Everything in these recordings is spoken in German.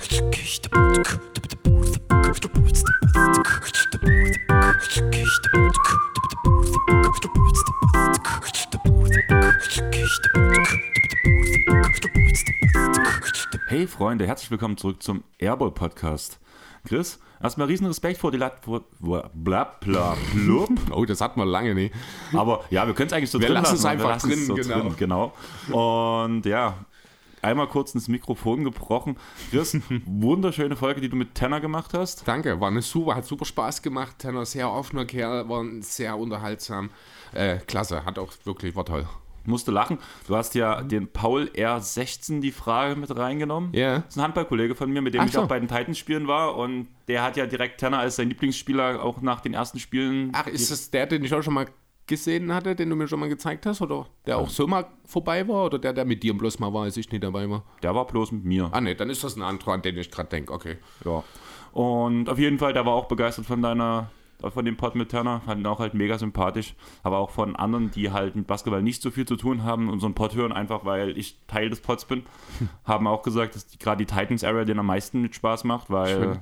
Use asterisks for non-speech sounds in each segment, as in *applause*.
Hey Freunde, herzlich willkommen zurück zum Airball Podcast. Chris, erstmal riesen Respekt vor die Lat vor, bla bla blub. *laughs* Oh, das hat man lange nicht. Aber ja, wir können es eigentlich so Wir drin lassen es lassen, einfach wir lassen es drin, so genau. drin, genau. Und ja, einmal kurz ins Mikrofon gebrochen. Chris, *laughs* wunderschöne Folge, die du mit Tanner gemacht hast. Danke, war eine super, hat super Spaß gemacht. Tenor, sehr offener Kerl, war sehr unterhaltsam. Äh, klasse, hat auch wirklich, war toll. Musste lachen. Du hast ja den Paul R16 die Frage mit reingenommen. Ja. Das ist ein Handballkollege von mir, mit dem Ach ich so. auch bei den Titans-Spielen war. Und der hat ja direkt Tanner als sein Lieblingsspieler auch nach den ersten Spielen. Ach, ist das der, den ich auch schon mal gesehen hatte, den du mir schon mal gezeigt hast? Oder der auch so mal vorbei war? Oder der, der mit dir bloß mal war, als ich nicht dabei war? Der war bloß mit mir. Ah, ne, dann ist das ein anderer, an den ich gerade denke. Okay. Ja. Und auf jeden Fall, der war auch begeistert von deiner, von dem Pod mit Turner, fand ihn auch halt mega sympathisch. Aber auch von anderen, die halt mit Basketball nicht so viel zu tun haben, unseren Pod hören, einfach weil ich Teil des Pods bin, *laughs* haben auch gesagt, dass die, gerade die Titans-Area den am meisten mit Spaß macht, weil Schön.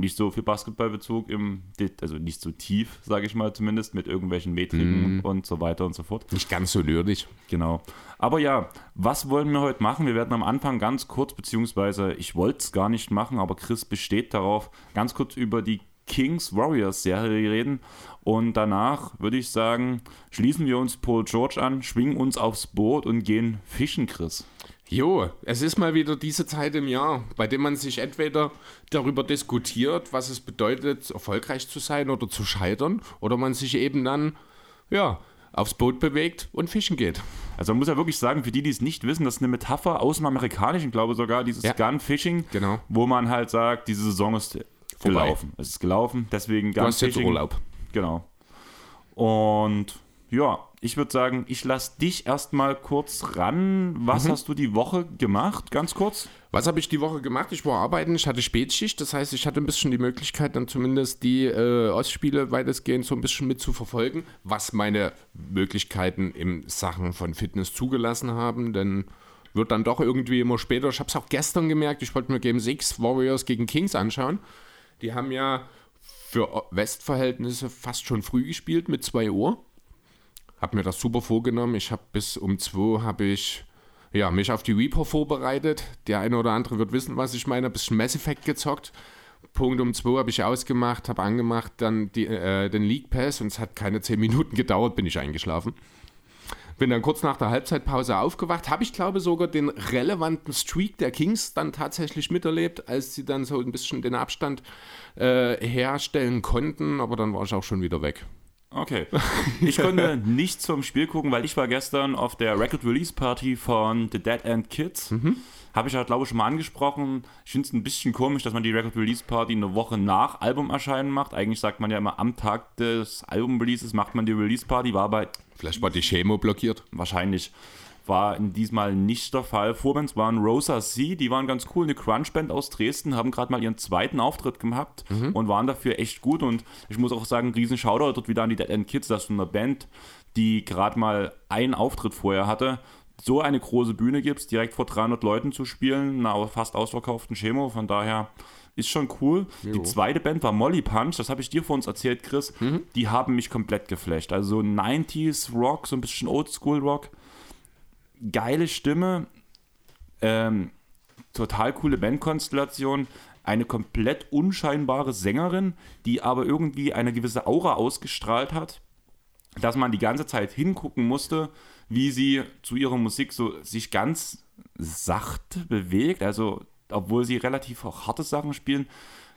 Nicht so viel Basketballbezug im, also nicht so tief, sage ich mal zumindest, mit irgendwelchen Metriken und so weiter und so fort. Nicht ganz so nerdig. Genau. Aber ja, was wollen wir heute machen? Wir werden am Anfang ganz kurz, beziehungsweise ich wollte es gar nicht machen, aber Chris besteht darauf, ganz kurz über die Kings Warriors Serie reden. Und danach würde ich sagen, schließen wir uns Paul George an, schwingen uns aufs Boot und gehen fischen, Chris. Jo, es ist mal wieder diese Zeit im Jahr, bei dem man sich entweder darüber diskutiert, was es bedeutet, erfolgreich zu sein oder zu scheitern, oder man sich eben dann, ja, aufs Boot bewegt und fischen geht. Also man muss ja wirklich sagen, für die, die es nicht wissen, das ist eine Metapher aus dem Amerikanischen, glaube ich sogar, dieses Ja. Gun Fishing, Genau. wo man halt sagt, diese Saison ist gelaufen. Es ist gelaufen, deswegen Du Gun hast jetzt. Urlaub. Genau. Und ja, ich würde sagen, ich lasse dich erstmal kurz ran. Was Mhm. hast du die Woche gemacht? Ganz kurz. Was habe ich die Woche gemacht? Ich war arbeiten, ich hatte Spätschicht, das heißt, ich hatte ein bisschen die Möglichkeit, dann zumindest die äh, Ostspiele weitestgehend so ein bisschen mit zu verfolgen, was meine Möglichkeiten im Sachen von Fitness zugelassen haben, denn wird dann doch irgendwie immer später. Ich habe es auch gestern gemerkt, ich wollte mir Game 6 Warriors gegen Kings anschauen. Die haben ja für Westverhältnisse fast schon früh gespielt mit 2 Uhr. Hab mir das super vorgenommen. Ich habe bis um 2 habe ich ja, mich auf die Reaper vorbereitet. Der eine oder andere wird wissen, was ich meine. Ein bisschen Mass Effect gezockt. Punkt um 2 habe ich ausgemacht, habe angemacht, dann die, äh, den League Pass und es hat keine 10 Minuten *laughs* gedauert, bin ich eingeschlafen. Bin dann kurz nach der Halbzeitpause aufgewacht, habe ich glaube sogar den relevanten Streak der Kings dann tatsächlich miterlebt, als sie dann so ein bisschen den Abstand äh, herstellen konnten, aber dann war ich auch schon wieder weg. Okay. *laughs* Ich konnte nicht zum Spiel gucken, weil ich war gestern auf der Record Release Party von The Dead End Kids. Mhm. Habe ich ja, glaube ich, schon mal angesprochen. Ich finde es ein bisschen komisch, dass man die Record Release Party eine Woche nach Albumerscheinen macht. Eigentlich sagt man ja immer, am Tag des Album-Releases macht man die Release Party. War aber Vielleicht war die Chemo blockiert. wahrscheinlich war in diesmal nicht der Fall. Vorbands waren Rosa C, die waren ganz cool, eine Crunch-Band aus Dresden, haben gerade mal ihren zweiten Auftritt gehabt und waren dafür echt gut. Und ich muss auch sagen, riesen Shoutout dort wieder an die Dead End Kids, dass du eine Band, die gerade mal einen Auftritt vorher hatte, so eine große Bühne gibst, direkt vor 300 Leuten zu spielen, einer fast ausverkauften Chemo. Von daher ist schon cool. Die zweite Band war Molly Punch, das habe ich dir vor uns erzählt, Chris. Die haben mich komplett geflasht. Also so 90s Rock, so ein bisschen Oldschool Rock geile Stimme, ähm, total coole Bandkonstellation, eine komplett unscheinbare Sängerin, die aber irgendwie eine gewisse Aura ausgestrahlt hat, dass man die ganze Zeit hingucken musste, wie sie zu ihrer Musik so sich ganz sacht bewegt, also obwohl sie relativ auch harte Sachen spielen,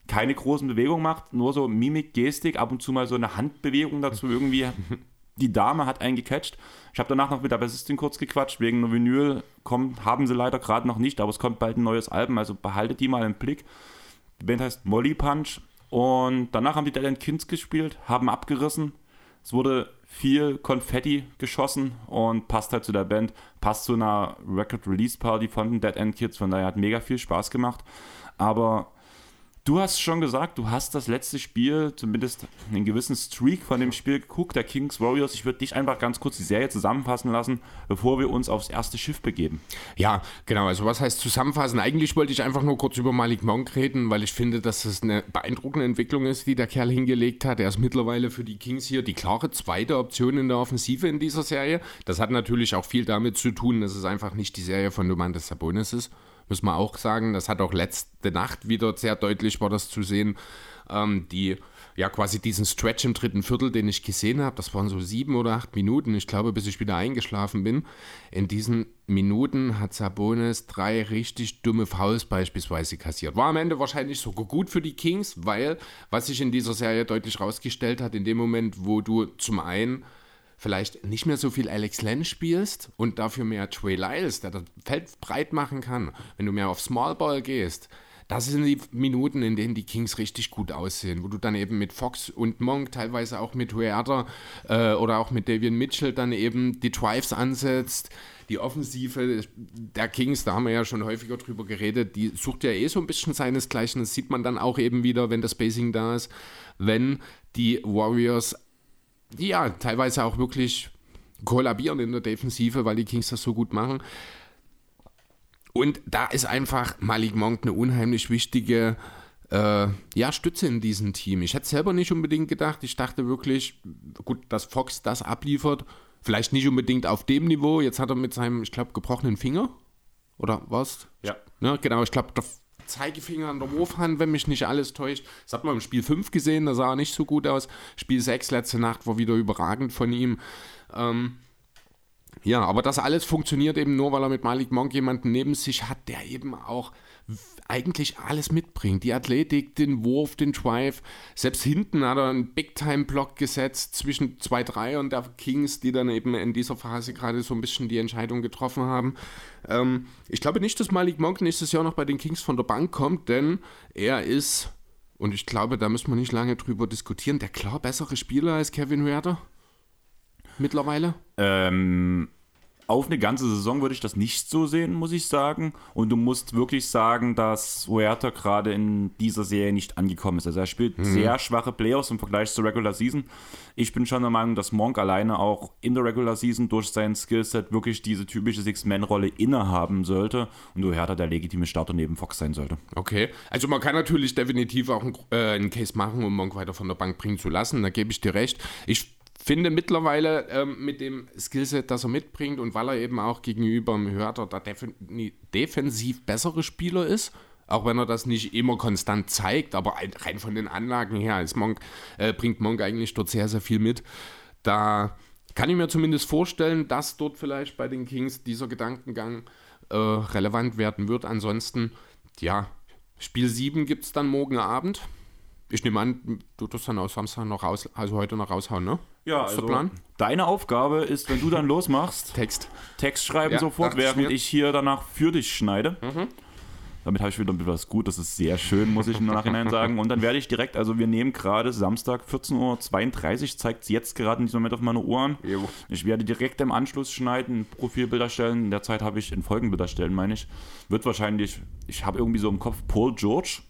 keine großen Bewegungen macht, nur so Mimik, Gestik, ab und zu mal so eine Handbewegung dazu irgendwie. *laughs* Die Dame hat einen gecatcht. Ich habe danach noch mit der Bassistin kurz gequatscht, wegen einer Vinyl kommt, haben sie leider gerade noch nicht, aber es kommt bald ein neues Album, also behaltet die mal im Blick. Die Band heißt Molly Punch und danach haben die Dead End Kids gespielt, haben abgerissen. Es wurde viel Konfetti geschossen und passt halt zu der Band, passt zu einer Record Release Party von den Dead End Kids, von daher hat mega viel Spaß gemacht. Aber Du hast schon gesagt, du hast das letzte Spiel, zumindest einen gewissen Streak von dem Spiel geguckt, der Kings Warriors. Ich würde dich einfach ganz kurz die Serie zusammenfassen lassen, bevor wir uns aufs erste Schiff begeben. Ja, genau. Also was heißt zusammenfassen? Eigentlich wollte ich einfach nur kurz über Malik Monk reden, weil ich finde, dass es eine beeindruckende Entwicklung ist, die der Kerl hingelegt hat. Er ist mittlerweile für die Kings hier die klare zweite Option in der Offensive in dieser Serie. Das hat natürlich auch viel damit zu tun, dass es einfach nicht die Serie von Domantas Sabonis ist muss man auch sagen. Das hat auch letzte Nacht wieder sehr deutlich war das zu sehen. Ähm, die ja quasi diesen Stretch im dritten Viertel, den ich gesehen habe, das waren so sieben oder acht Minuten, ich glaube, bis ich wieder eingeschlafen bin. In diesen Minuten hat Sabonis drei richtig dumme Fouls beispielsweise kassiert. War am Ende wahrscheinlich sogar gut für die Kings, weil, was sich in dieser Serie deutlich rausgestellt hat, in dem Moment, wo du zum einen vielleicht nicht mehr so viel Alex Len spielst und dafür mehr Trey Lyles, der das Feld breit machen kann, wenn du mehr auf Small Ball gehst, das sind die Minuten, in denen die Kings richtig gut aussehen, wo du dann eben mit Fox und Monk, teilweise auch mit Huerta äh, oder auch mit Davian Mitchell dann eben die Drives ansetzt. Die Offensive der Kings, da haben wir ja schon häufiger drüber geredet, die sucht ja eh so ein bisschen seinesgleichen. Das sieht man dann auch eben wieder, wenn das Spacing da ist. Wenn die Warriors ja teilweise auch wirklich kollabieren in der Defensive, weil die Kings das so gut machen. Und da ist einfach Malik Monk eine unheimlich wichtige äh, ja, Stütze in diesem Team. Ich hätte selber nicht unbedingt gedacht. Ich dachte wirklich, gut, dass Fox das abliefert. Vielleicht nicht unbedingt auf dem Niveau. Jetzt hat er mit seinem, ich glaube, gebrochenen Finger. Oder was? Ja. ja genau, ich glaube, Zeigefinger an der Wurfhand, wenn mich nicht alles täuscht. Das hat man im Spiel 5 gesehen, da sah nicht so gut aus. Spiel 6 letzte Nacht war wieder überragend von ihm. Ähm, ja, aber das alles funktioniert eben nur, weil er mit Malik Monk jemanden neben sich hat, der eben auch eigentlich alles mitbringt. Die Athletik, den Wurf, den Drive. Selbst hinten hat er einen Big-Time-Block gesetzt zwischen 2-3 und der Kings, die dann eben in dieser Phase gerade so ein bisschen die Entscheidung getroffen haben. Ähm, ich glaube nicht, dass Malik Monk nächstes Jahr noch bei den Kings von der Bank kommt, denn er ist, und ich glaube, da müssen wir nicht lange drüber diskutieren, der klar bessere Spieler als Kevin Huerta. Mittlerweile? Ähm, auf eine ganze Saison würde ich das nicht so sehen, muss ich sagen. Und du musst wirklich sagen, dass Huerta gerade in dieser Serie nicht angekommen ist. Also er spielt mhm. sehr schwache Playoffs im Vergleich zur Regular Season. Ich bin schon der Meinung, dass Monk alleine auch in der Regular Season durch sein Skillset wirklich diese typische Six-Man-Rolle innehaben sollte und Huerta der legitime Starter neben Fox sein sollte. Okay, also man kann natürlich definitiv auch einen, äh, einen Case machen, um Monk weiter von der Bank bringen zu lassen. Da gebe ich dir recht. Ich finde mittlerweile ähm, mit dem Skillset, das er mitbringt und weil er eben auch gegenüber dem Hörter der defensiv bessere Spieler ist, auch wenn er das nicht immer konstant zeigt, aber rein von den Anlagen her als Monk, äh, bringt Monk eigentlich dort sehr, sehr viel mit. Da kann ich mir zumindest vorstellen, dass dort vielleicht bei den Kings dieser Gedankengang äh, relevant werden wird. Ansonsten, ja, Spiel 7 gibt es dann morgen Abend. Ich nehme an, du tust dann aus Samstag noch raus, also heute noch raushauen, ne? Ja, also Plan? deine Aufgabe ist, wenn du dann losmachst, *laughs* Text. Text schreiben ja, sofort, während ich hier danach für dich schneide. Mhm. Damit habe ich wieder etwas gut, das ist sehr schön, muss ich im Nachhinein sagen. Und dann werde ich direkt, also wir nehmen gerade Samstag 14.32 Uhr, zeigt es jetzt gerade in diesem Moment auf meine Ohren. Jo. Ich werde direkt im Anschluss schneiden, Profilbilder stellen. In der Zeit habe ich in Folgenbilder stellen, meine ich. Wird wahrscheinlich, ich habe irgendwie so im Kopf Paul George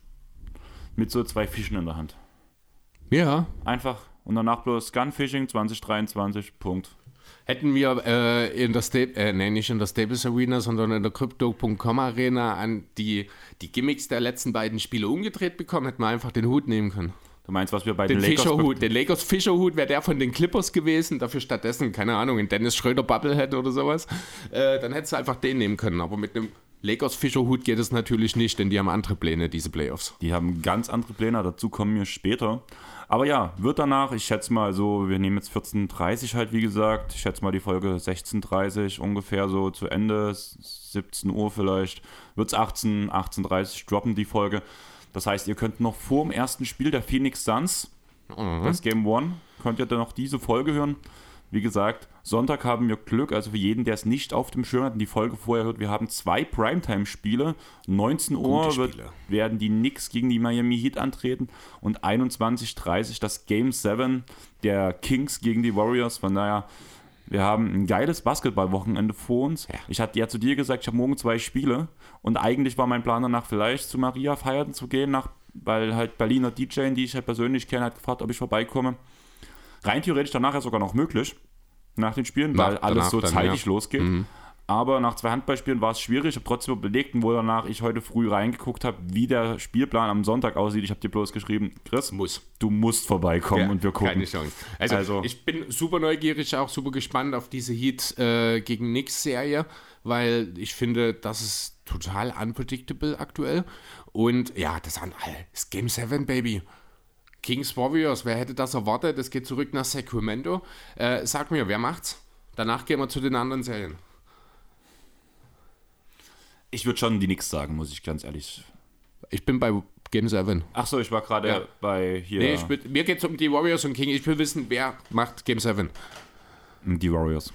mit so zwei Fischen in der Hand. Ja. Einfach und danach bloß Gunfishing 2023, Punkt. Hätten wir äh, in der Stable, äh, nee, nicht in der Stables Arena, sondern in der Crypto.com Arena an die, die Gimmicks der letzten beiden Spiele umgedreht bekommen, hätten wir einfach den Hut nehmen können. Du meinst, was wir bei den, den Lakers... Fischerhut, den Lakers Fischerhut wäre der von den Clippers gewesen, dafür stattdessen, keine Ahnung, in Dennis Schröder Bubblehead oder sowas. Äh, dann hättest du einfach den nehmen können, aber mit einem Lakers Fischerhut geht es natürlich nicht, denn die haben andere Pläne, diese Playoffs. Die haben ganz andere Pläne, dazu kommen wir später. Aber ja, wird danach, ich schätze mal so, wir nehmen jetzt 14.30 halt, wie gesagt. Ich schätze mal die Folge 16.30 ungefähr so zu Ende, 17 Uhr vielleicht. Wird es 18, 18.30 droppen die Folge. Das heißt, ihr könnt noch vor dem ersten Spiel der Phoenix Suns, mhm. das Game One, könnt ihr dann noch diese Folge hören. Wie gesagt, Sonntag haben wir Glück, also für jeden, der es nicht auf dem Schirm hat und die Folge vorher hört, wir haben zwei Primetime-Spiele. 19 Uhr wird, werden die Knicks gegen die Miami Heat antreten und 21.30 das Game 7 der Kings gegen die Warriors. Von daher, wir haben ein geiles Basketballwochenende vor uns. Ja. Ich hatte ja zu dir gesagt, ich habe morgen zwei Spiele und eigentlich war mein Plan danach vielleicht zu Maria feiern zu gehen nach weil halt Berliner DJ, die ich halt persönlich kenne, hat gefragt, ob ich vorbeikomme. Rein theoretisch danach ja sogar noch möglich, nach den Spielen, weil Nach- alles danach so zeitig ja. Mhm. losgeht. Aber nach zwei Handballspielen war es schwierig. Ich habe trotzdem überlegt, wo danach ich heute früh reingeguckt habe, wie der Spielplan am Sonntag aussieht. Ich habe dir bloß geschrieben, Chris, Muss. du musst vorbeikommen Ja, und wir gucken. Keine Chance. Also, Also- ich bin super neugierig, auch super gespannt auf diese Heat äh, gegen Knicks-Serie, weil ich finde, das ist total unpredictable aktuell. Und ja, das an- ist Game 7, Baby. Kings Warriors, wer hätte das erwartet? Es geht zurück nach Sacramento. Äh, sag mir, wer macht's? Danach gehen wir zu den anderen Serien. Ich würde schon die Nix sagen, muss ich ganz ehrlich. Ich bin bei Game 7. Ach so, ich war gerade Ja. bei hier Nee, ich will, mir geht es um die Warriors und King. Ich will wissen, wer macht Game 7. die Warriors.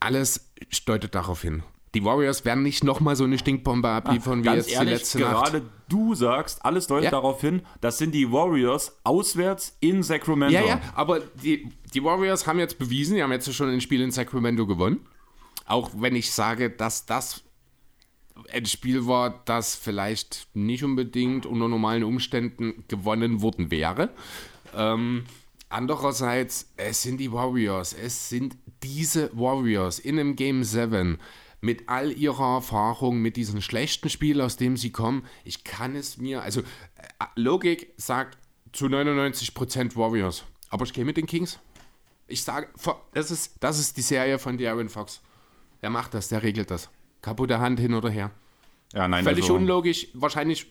alles deutet darauf hin. Die Warriors werden nicht nochmal so eine Stinkbombe abliefern wie jetzt ehrlich, die letzte Nacht. gerade du sagst, alles deutet Ja. darauf hin, das sind die Warriors auswärts in Sacramento. Ja, ja, aber die, die Warriors haben jetzt bewiesen, die haben jetzt schon ein Spiel in Sacramento gewonnen. Auch wenn ich sage, dass das ein Spiel war, das vielleicht nicht unbedingt unter normalen Umständen gewonnen worden wäre. Ähm, andererseits, es sind die Warriors, es sind diese Warriors in einem Game 7 mit all ihrer Erfahrung, mit diesem schlechten Spiel, aus dem sie kommen. Ich kann es mir, also äh, Logik sagt zu 99% Warriors. Aber ich gehe mit den Kings. Ich sage, das ist, das ist die Serie von Darren Fox. Der macht das, der regelt das. Kaputte Hand hin oder her. ja nein, Völlig also, unlogisch. Wahrscheinlich,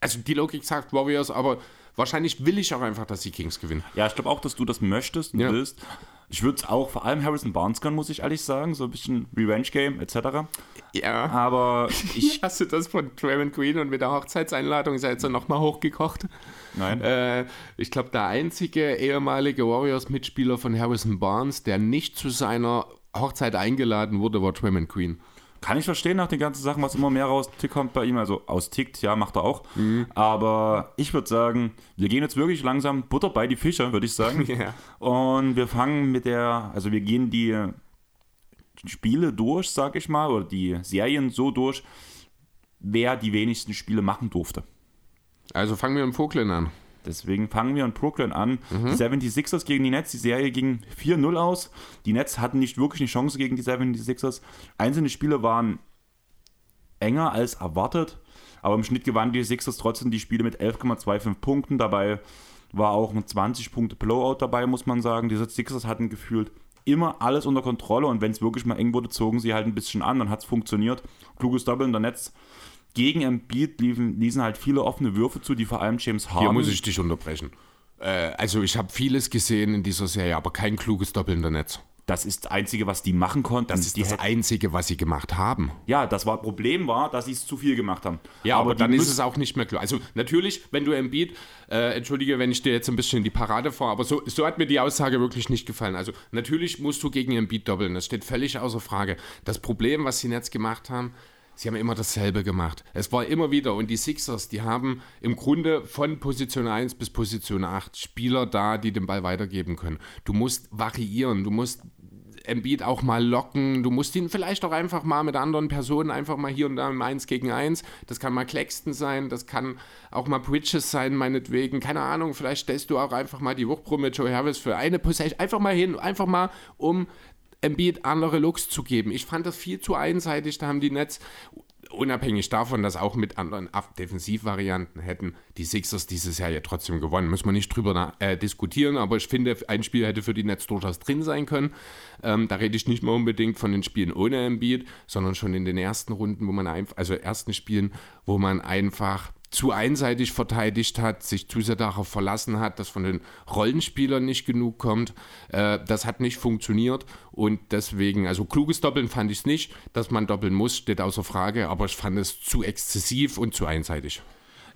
also die Logik sagt Warriors, aber wahrscheinlich will ich auch einfach, dass die Kings gewinnen. Ja, ich glaube auch, dass du das möchtest und Ja. willst. Ich würde es auch vor allem Harrison Barnes gönnen, muss ich ehrlich sagen. So ein bisschen Revenge-Game etc. Ja. Aber *laughs* ich. Hast du das von Draymond Green und mit der Hochzeitseinladung ist er jetzt nochmal hochgekocht? Nein. Äh, ich glaube, der einzige ehemalige Warriors-Mitspieler von Harrison Barnes, der nicht zu seiner Hochzeit eingeladen wurde, war Draymond Green. Kann ich verstehen nach den ganzen Sachen, was immer mehr rauskommt bei ihm. Also austickt, ja, macht er auch. Mhm. Aber ich würde sagen, wir gehen jetzt wirklich langsam Butter bei die Fische, würde ich sagen. *laughs* Ja. Und wir fangen mit der, also wir gehen die Spiele durch, sag ich mal, oder die Serien so durch, wer die wenigsten Spiele machen durfte. Also fangen wir im Vogeln an. Deswegen fangen wir in Brooklyn an. Mhm. Die 76ers gegen die Nets. Die Serie ging 4-0 aus. Die Nets hatten nicht wirklich eine Chance gegen die 76ers. Einzelne Spiele waren enger als erwartet. Aber im Schnitt gewannen die Sixers trotzdem die Spiele mit 11,25 Punkten. Dabei war auch ein 20 Punkte Blowout dabei, muss man sagen. Die Sixers hatten gefühlt immer alles unter Kontrolle und wenn es wirklich mal eng wurde, zogen sie halt ein bisschen an, dann hat es funktioniert. Kluges Doppel in der Netz. Gegen Embiid liefen, ließen halt viele offene Würfe zu, die vor allem James Harden Hier muss ich dich unterbrechen. Äh, also ich habe vieles gesehen in dieser Serie, aber kein kluges Doppel in der Netz. Das ist das Einzige, was die machen konnten. Das ist die das Einzige, was sie gemacht haben. ja, das war Problem war, dass sie es zu viel gemacht haben. Ja, aber, die dann ist es auch nicht mehr klar. Also natürlich, wenn du Embiid, äh, entschuldige, wenn ich dir jetzt ein bisschen in die Parade fahre, aber so, so hat mir die Aussage wirklich nicht gefallen. Also natürlich musst du gegen Embiid doppeln, das steht völlig außer Frage. Das Problem, was sie jetzt gemacht haben, sie haben immer dasselbe gemacht. Es war immer wieder, und die Sixers, die haben im Grunde von Position 1 bis Position 8 Spieler da, die den Ball weitergeben können. Du musst variieren, du musst Embiid auch mal locken. Du musst ihn vielleicht auch einfach mal mit anderen Personen einfach mal hier und da im 1 gegen 1. Das kann mal Claxton sein, das kann auch mal Bridges sein, meinetwegen. Keine Ahnung, vielleicht stellst du auch einfach mal die Wuchtpro mit Joe Harris für eine Possession einfach mal hin, einfach mal um Embiid andere Looks zu geben. Ich fand das viel zu einseitig. Da haben die Nets, unabhängig davon, dass auch mit anderen Defensivvarianten hätten die Sixers dieses Jahr ja trotzdem gewonnen. Muss man nicht drüber äh, diskutieren, aber ich finde, ein Spiel hätte für die Nets durchaus drin sein können. Ähm, da rede ich nicht mal unbedingt von den Spielen ohne Embiid, sondern schon in den ersten Runden, wo man einfach, also ersten Spielen, wo man einfach zu einseitig verteidigt hat, sich zu sehr darauf verlassen hat, dass von den Rollenspielern nicht genug kommt. Äh, das hat nicht funktioniert und deswegen, also kluges Doppeln fand ich es nicht. Dass man doppeln muss, steht außer Frage, aber ich fand es zu exzessiv und zu einseitig.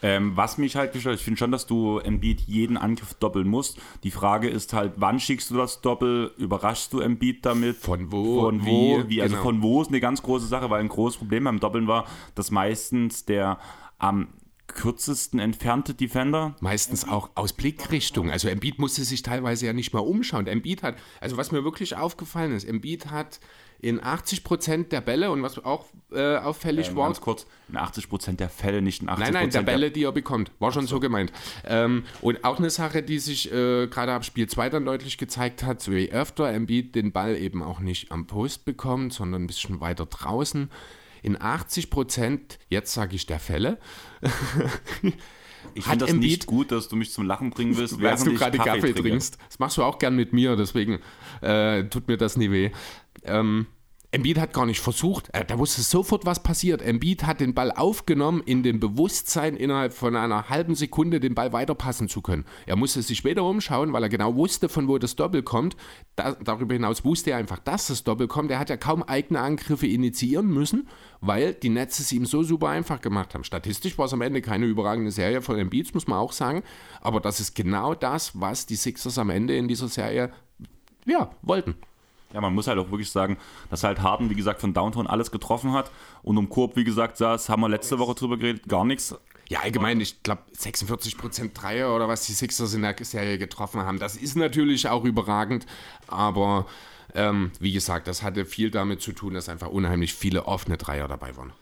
Ähm, was mich halt gestört, ich finde schon, dass du Embiid jeden Angriff doppeln musst. Die Frage ist halt, wann schickst du das Doppel? Überraschst du Embiid damit? Von wo? Von? Wo? wie also Genau. von wo ist eine ganz große Sache, weil ein großes Problem beim Doppeln war, dass meistens der am kürzesten entfernte Defender Meistens auch aus Blickrichtung. Also Embiid musste sich teilweise ja nicht mal umschauen. Embiid hat, also was mir wirklich aufgefallen ist, Embiid hat in 80% der Bälle und was auch äh, auffällig Ähm, war. ganz kurz, in 80% der Fälle, nicht in 80% Nein, nein, der Bälle, die er bekommt. War schon so, gemeint. Ähm, und auch eine Sache, die sich äh, gerade ab Spiel 2 dann deutlich gezeigt hat, so wie öfter Embiid den Ball eben auch nicht am Post bekommt, sondern ein bisschen weiter draußen. In 80 Prozent, jetzt sage ich der Fälle, *laughs* Ich finde das Embiid- nicht gut, dass du mich zum Lachen bringen willst, während du gerade Kaffee, trinke. trinkst. Das machst du auch gern mit mir, deswegen äh, tut mir das nie weh. Ähm, Embiid hat gar nicht versucht, da wusste sofort, was passiert. Embiid hat den Ball aufgenommen, in dem Bewusstsein, innerhalb von einer halben Sekunde den Ball weiterpassen zu können. Er musste sich später umschauen, weil er genau wusste, von wo das Doppel kommt. Da, darüber hinaus wusste er einfach, dass das Doppel kommt. Er hat ja kaum eigene Angriffe initiieren müssen, weil die Netze es ihm so super einfach gemacht haben. Statistisch war es am Ende keine überragende Serie von Embiid, muss man auch sagen. Aber das ist genau das, was die Sixers am Ende in dieser Serie ja, wollten. Ja, man muss halt auch wirklich sagen, dass halt Harden, wie gesagt, von Downtown alles getroffen hat und um Korb, wie gesagt, saß, haben wir letzte Woche drüber geredet, gar nichts. Ja, allgemein, ich glaube 46% Dreier oder was die Sixers in der Serie getroffen haben, das ist natürlich auch überragend, aber ähm, wie gesagt, das hatte viel damit zu tun, dass einfach unheimlich viele offene Dreier dabei waren.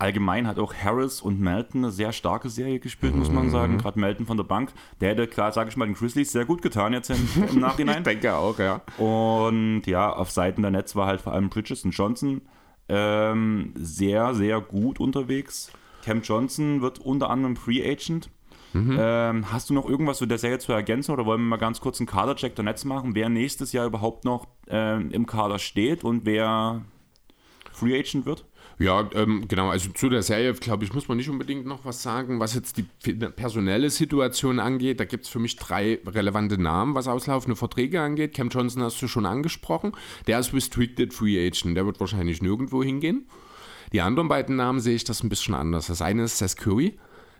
Allgemein hat auch Harris und Melton eine sehr starke Serie gespielt, muss man sagen. Gerade Melton von der Bank. Der hätte, klar, sage ich mal, den Grizzlies sehr gut getan jetzt im, im *laughs* Nachhinein. denke auch, ja. Und ja, auf Seiten der Netz war halt vor allem Bridges und Johnson ähm, sehr, sehr gut unterwegs. Cam Johnson wird unter anderem Free Agent. Ähm, hast du noch irgendwas zu der Serie zu ergänzen oder wollen wir mal ganz kurz einen Kadercheck der Netz machen, wer nächstes Jahr überhaupt noch ähm, im Kader steht und wer Free Agent wird? Ja, ähm, genau, also zu der Serie, glaube ich, muss man nicht unbedingt noch was sagen, was jetzt die personelle Situation angeht. Da gibt es für mich drei relevante Namen, was auslaufende Verträge angeht. Cam Johnson hast du schon angesprochen. Der ist Restricted Free Agent, der wird wahrscheinlich nirgendwo hingehen. Die anderen beiden Namen sehe ich das ein bisschen anders. Das eine ist Seth Curry,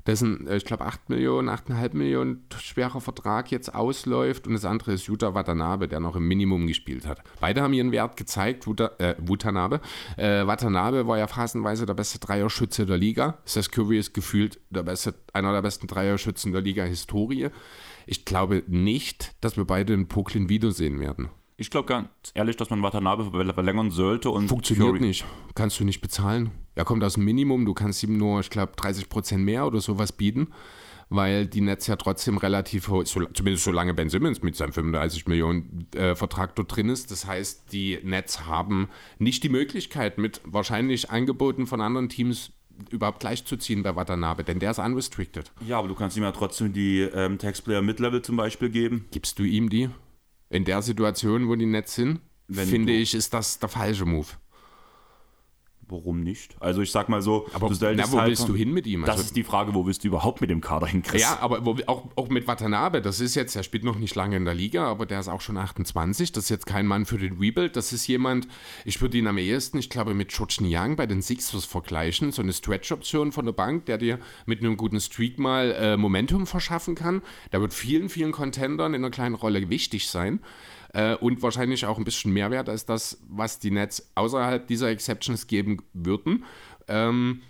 dessen, äh, ich glaube, 8 Millionen, 8,5 Millionen schwerer Vertrag jetzt ausläuft. Und das andere ist Yuta Watanabe, der noch im Minimum gespielt hat. Beide haben ihren Wert gezeigt, Wuta, äh, Watanabe. Äh, Watanabe war ja phasenweise der beste Dreierschütze der Liga. Seth Curry ist gefühlt der beste, einer der besten Dreierschützen der Liga-Historie. Ich glaube nicht, dass wir beide in Brooklyn wiedersehen werden. Ich glaube ganz ehrlich, dass man Watanabe verlängern sollte und Funktioniert Curry- nicht. Kannst du nicht bezahlen. Er kommt aus dem Minimum, du kannst ihm nur, ich glaube, 30% mehr oder sowas bieten, weil die Nets ja trotzdem relativ hoch, so, zumindest solange Ben Simmons mit seinem 35 Millionen äh, Vertrag dort drin ist. Das heißt, die Nets haben nicht die Möglichkeit, mit wahrscheinlich Angeboten von anderen Teams überhaupt gleichzuziehen bei Watanabe, denn der ist unrestricted. Ja, aber du kannst ihm ja trotzdem die ähm, Taxplayer Mid-Level zum Beispiel geben. Gibst du ihm die? In der Situation, wo die Nets sind, Wenn finde ich, ist das der falsche Move. Warum nicht? Also ich sag mal so, Aber na, wo halt- willst du hin mit ihm? Das Also- ist die Frage, wo willst du überhaupt mit dem Kader hin, Chris? Ja, aber wo, auch, auch mit Watanabe, das ist jetzt, der spielt noch nicht lange in der Liga, aber der ist auch schon 28. Das ist jetzt kein Mann für den Rebuild. Das ist jemand, ich würde ihn am ehesten, ich glaube, mit George Niang bei den Sixers vergleichen. So eine Stretch-Option von der Bank, der dir mit einem guten Streak mal äh, Momentum verschaffen kann. Der wird vielen, vielen Contendern in einer kleinen Rolle wichtig sein. Äh, und wahrscheinlich auch ein bisschen mehr wert als das, was die Nets außerhalb dieser Exceptions geben würden. Ähm,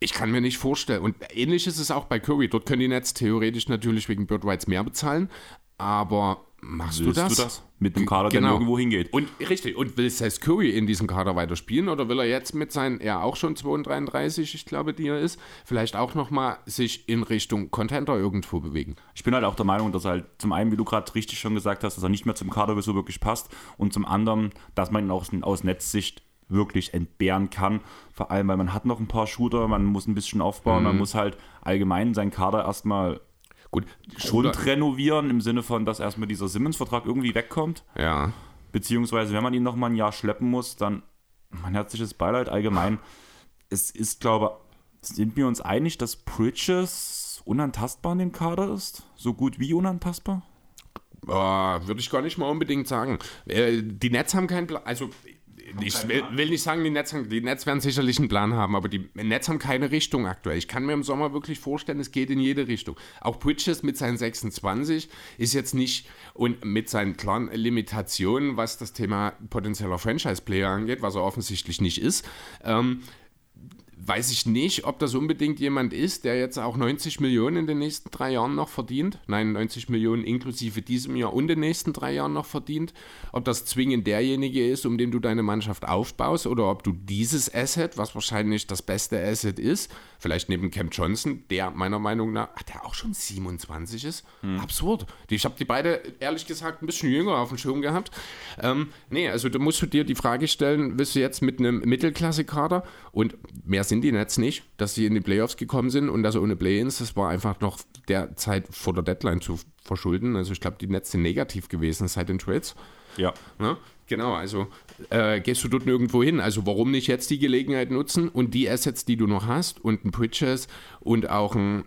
ich kann mir nicht vorstellen. Und ähnlich ist es auch bei Curry. Dort können die Nets theoretisch natürlich wegen Bird Rights mehr bezahlen. Aber machst Willst du das? du das? Mit einem Kader, der Genau. nirgendwo hingeht. Und richtig, und will Seth Curry in diesem Kader weiterspielen oder will er jetzt mit seinen, ja auch schon 32, ich glaube, die er ist, vielleicht auch nochmal sich in Richtung Contender irgendwo bewegen? Ich bin halt auch der Meinung, dass er halt zum einen, wie du gerade richtig schon gesagt hast, dass er nicht mehr zum Kader so wirklich passt und zum anderen, dass man ihn auch aus Netzsicht wirklich entbehren kann. Vor allem, weil man hat noch ein paar Shooter, man muss ein bisschen aufbauen, Mhm. man muss halt allgemein seinen Kader erstmal Gut, renovieren, im Sinne von, dass erstmal dieser Simmons-Vertrag irgendwie wegkommt. Ja. Beziehungsweise, wenn man ihn nochmal ein Jahr schleppen muss, dann mein herzliches Beileid allgemein. Es ist, glaube sind wir uns einig, dass Bridges unantastbar in dem Kader ist? So gut wie unantastbar? Äh, Würde ich gar nicht mal unbedingt sagen. Äh, die Nets haben keinen Plan. Also, ich will, will nicht sagen, die Nets, haben, die Nets werden sicherlich einen Plan haben, aber die Nets haben keine Richtung aktuell. Ich kann mir im Sommer wirklich vorstellen, es geht in jede Richtung. Auch Bridges mit seinen 26 ist jetzt nicht und mit seinen klaren Limitationen, was das Thema potenzieller Franchise-Player angeht, was er offensichtlich nicht ist. Ähm, weiß ich nicht, ob das unbedingt jemand ist, der jetzt auch 90 Millionen in den nächsten drei Jahren noch verdient. Nein, 90 Millionen inklusive diesem Jahr und den nächsten drei Jahren noch verdient. Ob das zwingend derjenige ist, um den du deine Mannschaft aufbaust oder ob du dieses Asset, was wahrscheinlich das beste Asset ist, vielleicht neben Cam Johnson, der meiner Meinung nach, ach, der auch schon 27 ist. Hm. Absurd. Ich habe die beide, ehrlich gesagt, ein bisschen jünger auf dem Schirm gehabt. Ähm, nee, also da musst du dir die Frage stellen, willst du jetzt mit einem Mittelklasse-Kader und mehr sind die Nets nicht, dass sie in die Playoffs gekommen sind und das ohne Play-Ins, das war einfach noch der Zeit vor der Deadline zu verschulden. Also ich glaube, die Nets sind negativ gewesen seit den Trades. Ja. ja genau, also äh, gehst du dort nirgendwo hin. Also warum nicht jetzt die Gelegenheit nutzen und die Assets, die du noch hast und ein Bridges und auch ein,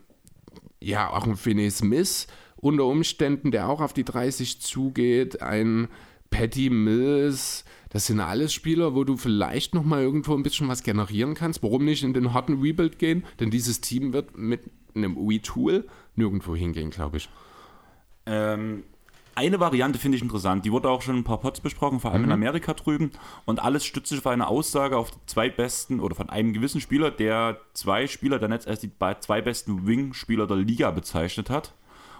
ja, auch ein Finney Smith unter Umständen, der auch auf die 30 zugeht, ein Patty Mills, das sind alles Spieler, wo du vielleicht noch mal irgendwo ein bisschen was generieren kannst. Warum nicht in den harten Rebuild gehen? Denn dieses Team wird mit einem Retool nirgendwo hingehen, glaube ich. Ähm, eine Variante finde ich interessant. Die wurde auch schon ein paar Pots besprochen, vor allem mhm. in Amerika drüben. Und alles stützt sich auf eine Aussage auf die zwei besten oder von einem gewissen Spieler, der zwei Spieler der Netz als die zwei besten Wing-Spieler der Liga bezeichnet hat.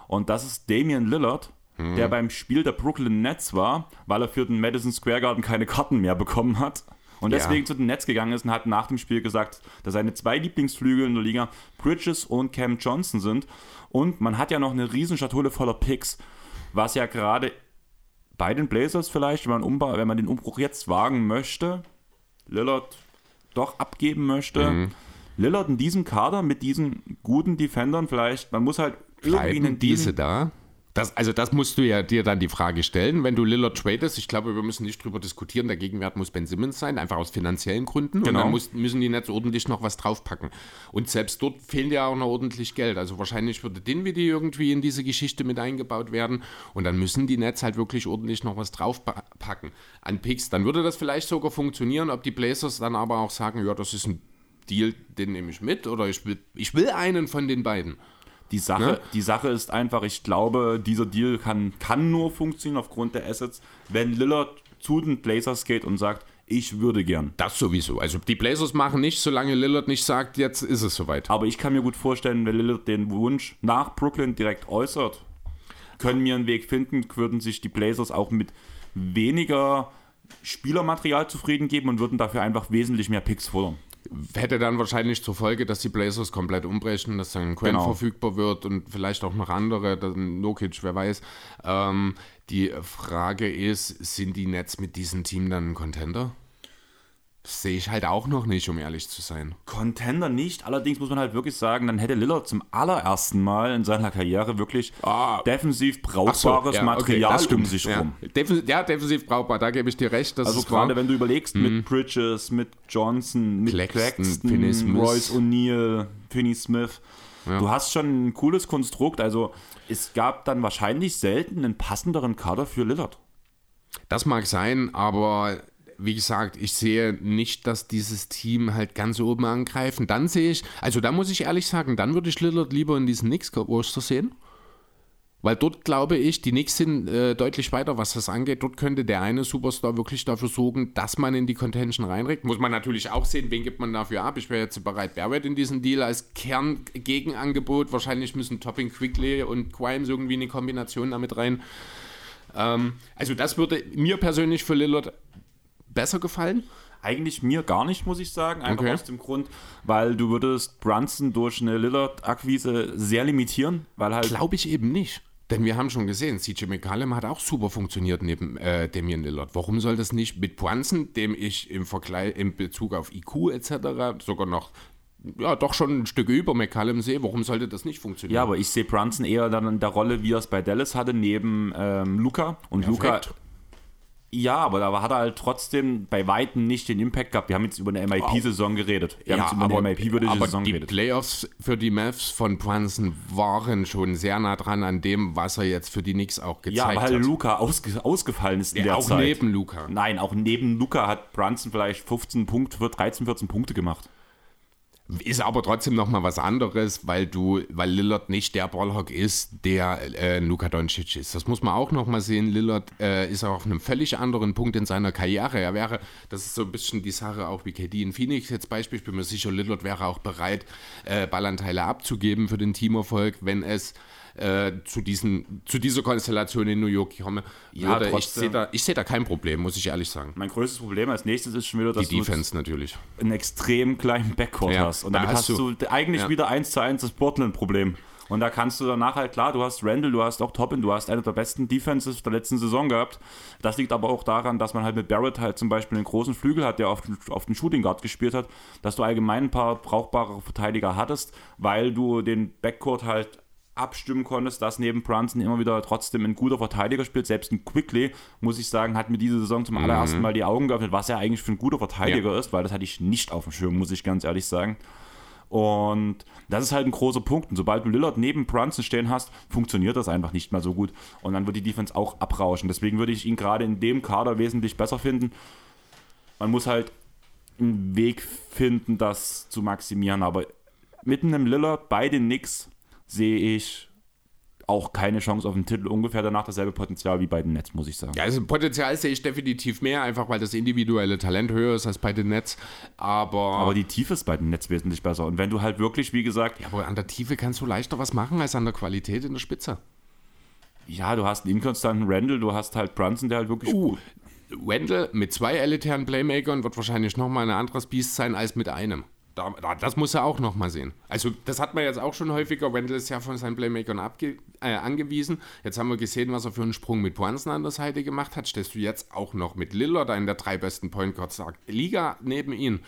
Und das ist Damian Lillard mhm. der beim Spiel der Brooklyn Nets war, weil er für den Madison Square Garden keine Karten mehr bekommen hat. Und deswegen ja. zu den Nets gegangen ist und hat nach dem Spiel gesagt, dass seine zwei Lieblingsflügel in der Liga Bridges und Cam Johnson sind. Und man hat ja noch eine riesen Schatulle voller Picks, was ja gerade bei den Blazers vielleicht, wenn man, Umbau, wenn man den Umbruch jetzt wagen möchte, Lillard doch abgeben möchte. Mhm. Lillard in diesem Kader mit diesen guten Defendern vielleicht, man muss halt irgendwie einen diese da? Das, also das musst du ja dir dann die Frage stellen, wenn du Lillard tradest. Ich glaube, wir müssen nicht drüber diskutieren. Der Gegenwert muss Ben Simmons sein, einfach aus finanziellen Gründen. Genau. Und dann muss, müssen die Nets ordentlich noch was draufpacken. Und selbst dort fehlt ja auch noch ordentlich Geld. Also wahrscheinlich würde Dinwiddie irgendwie in diese Geschichte mit eingebaut werden. Und dann müssen die Nets halt wirklich ordentlich noch was draufpacken an Picks. Dann würde das vielleicht sogar funktionieren, ob die Blazers dann aber auch sagen, ja, das ist ein Deal, den nehme ich mit oder ich will, ich will einen von den beiden. Die Sache, ne? die Sache ist einfach, ich glaube, dieser Deal kann, kann nur funktionieren aufgrund der Assets, wenn Lillard zu den Blazers geht und sagt, ich würde gern. Das sowieso. Also die Blazers machen nicht, solange Lillard nicht sagt, jetzt ist es soweit. Aber ich kann mir gut vorstellen, wenn Lillard den Wunsch nach Brooklyn direkt äußert, können wir einen Weg finden, würden sich die Blazers auch mit weniger Spielermaterial zufrieden geben und würden dafür einfach wesentlich mehr Picks fordern hätte dann wahrscheinlich zur Folge, dass die Blazers komplett umbrechen, dass dann Quen genau. verfügbar wird und vielleicht auch noch andere, dann Nokic, wer weiß. Ähm, die Frage ist, sind die Nets mit diesem Team dann ein Contender? Sehe ich halt auch noch nicht, um ehrlich zu sein. Contender nicht, allerdings muss man halt wirklich sagen, dann hätte Lillard zum allerersten Mal in seiner Karriere wirklich ah. defensiv brauchbares so, ja, Material okay, um sich rum. Ja. Defensiv, ja, defensiv brauchbar, da gebe ich dir recht. also gerade wenn du überlegst, mhm. mit Bridges, mit Johnson, mit Claxton, Claxton Royce O'Neill, Finney Smith, ja. du hast schon ein cooles Konstrukt, also es gab dann wahrscheinlich selten einen passenderen Kader für Lillard. Das mag sein, aber wie gesagt, ich sehe nicht, dass dieses Team halt ganz oben angreifen. Dann sehe ich, also da muss ich ehrlich sagen, dann würde ich Lillard lieber in diesen Knicks-Roster sehen. Weil dort glaube ich, die Knicks sind äh, deutlich weiter, was das angeht. Dort könnte der eine Superstar wirklich dafür sorgen, dass man in die Contention reinrückt. Muss man natürlich auch sehen, wen gibt man dafür ab. Ich wäre jetzt bereit, Barrett in diesen Deal als Kerngegenangebot. Wahrscheinlich müssen Topping Quickly und Quimes irgendwie eine Kombination damit rein. Ähm, also das würde mir persönlich für Lillard besser gefallen? Eigentlich mir gar nicht, muss ich sagen. Einfach okay. aus dem Grund, weil du würdest Brunson durch eine Lillard-Akquise sehr limitieren, weil halt. Glaube ich eben nicht. Denn wir haben schon gesehen, CJ McCallum hat auch super funktioniert neben äh, Damian Lillard. Warum soll das nicht mit Brunson, dem ich im Vergleich in Bezug auf IQ etc. sogar noch ja, doch schon ein Stück über McCallum sehe, warum sollte das nicht funktionieren? Ja, aber ich sehe Brunson eher dann in der Rolle, wie er es bei Dallas hatte, neben ähm, Luca. Und Perfekt. Luca ja, aber da hat er halt trotzdem bei Weitem nicht den Impact gehabt. Wir haben jetzt über eine MIP-Saison geredet. Wir ja, haben über aber, eine MIP-würdige Saison die geredet. Die Playoffs für die Mavs von Brunson waren schon sehr nah dran an dem, was er jetzt für die Knicks auch gezeigt hat. Ja, weil hat. Luca ausge ausgefallen ist in ja, der auch Zeit. neben Luca. Nein, auch neben Luca hat Brunson vielleicht 15 Punkte, 13, 14 Punkte gemacht. Ist aber trotzdem nochmal was anderes, weil du, weil Lillard nicht der Ballhawk ist, der äh, Luka Doncic ist. Das muss man auch nochmal sehen. Lillard äh, ist auf einem völlig anderen Punkt in seiner Karriere. Er wäre, das ist so ein bisschen die Sache auch wie KD in Phoenix jetzt Beispiel, ich bin mir sicher, Lillard wäre auch bereit, äh, Ballanteile abzugeben für den Teamerfolg, wenn es äh, zu, diesen, zu dieser Konstellation in New York komme. Ja, würde. ich sehe da, seh da kein Problem, muss ich ehrlich sagen. Mein größtes Problem als nächstes ist schon wieder, dass Die Defense du natürlich. einen extrem kleinen Backcourt ja, hast. Und damit hast, hast, du eigentlich ja. wieder eins zu eins das Portland-Problem. Und da kannst du danach halt, klar, du hast Randall, du hast auch Toppin, du hast eine der besten Defenses der letzten Saison gehabt. Das liegt aber auch daran, dass man halt mit Barrett halt zum Beispiel einen großen Flügel hat, der auf, auf den Shooting Guard gespielt hat, dass du allgemein ein paar brauchbare Verteidiger hattest, weil du den Backcourt halt abstimmen konntest, dass neben Brunson immer wieder trotzdem ein guter Verteidiger spielt. Selbst ein Quickly, muss ich sagen, hat mir diese Saison zum mhm. allerersten Mal die Augen geöffnet, was er eigentlich für ein guter Verteidiger ja. ist, weil das hatte ich nicht auf dem Schirm, muss ich ganz ehrlich sagen. Und das ist halt ein großer Punkt. Und sobald du Lillard neben Brunson stehen hast, funktioniert das einfach nicht mehr so gut. Und dann wird die Defense auch abrauschen. Deswegen würde ich ihn gerade in dem Kader wesentlich besser finden. Man muss halt einen Weg finden, das zu maximieren. Aber mit einem Lillard bei den Knicks sehe ich auch keine Chance auf den Titel. Ungefähr danach dasselbe Potenzial wie bei den Nets, muss ich sagen. Ja, also Potenzial sehe ich definitiv mehr, einfach weil das individuelle Talent höher ist als bei den Nets. Aber, aber die Tiefe ist bei den Nets wesentlich besser. Und wenn du halt wirklich, wie gesagt. Ja, aber an der Tiefe kannst du leichter was machen als an der Qualität in der Spitze. Ja, du hast einen inkonstanten Randall, du hast halt Brunson, der halt wirklich. Uh, Wendell mit zwei elitären Playmakern wird wahrscheinlich nochmal ein anderes Biest sein als mit einem das muss er auch nochmal sehen. Also, das hat man jetzt auch schon häufiger. Wendell ist ja von seinen Playmakern abge, äh, angewiesen. Jetzt haben wir gesehen, was er für einen Sprung mit Poinsen an der Seite gemacht hat. Stellst du jetzt auch noch mit Lillard, einen der drei besten Point Guards Liga, neben ihn?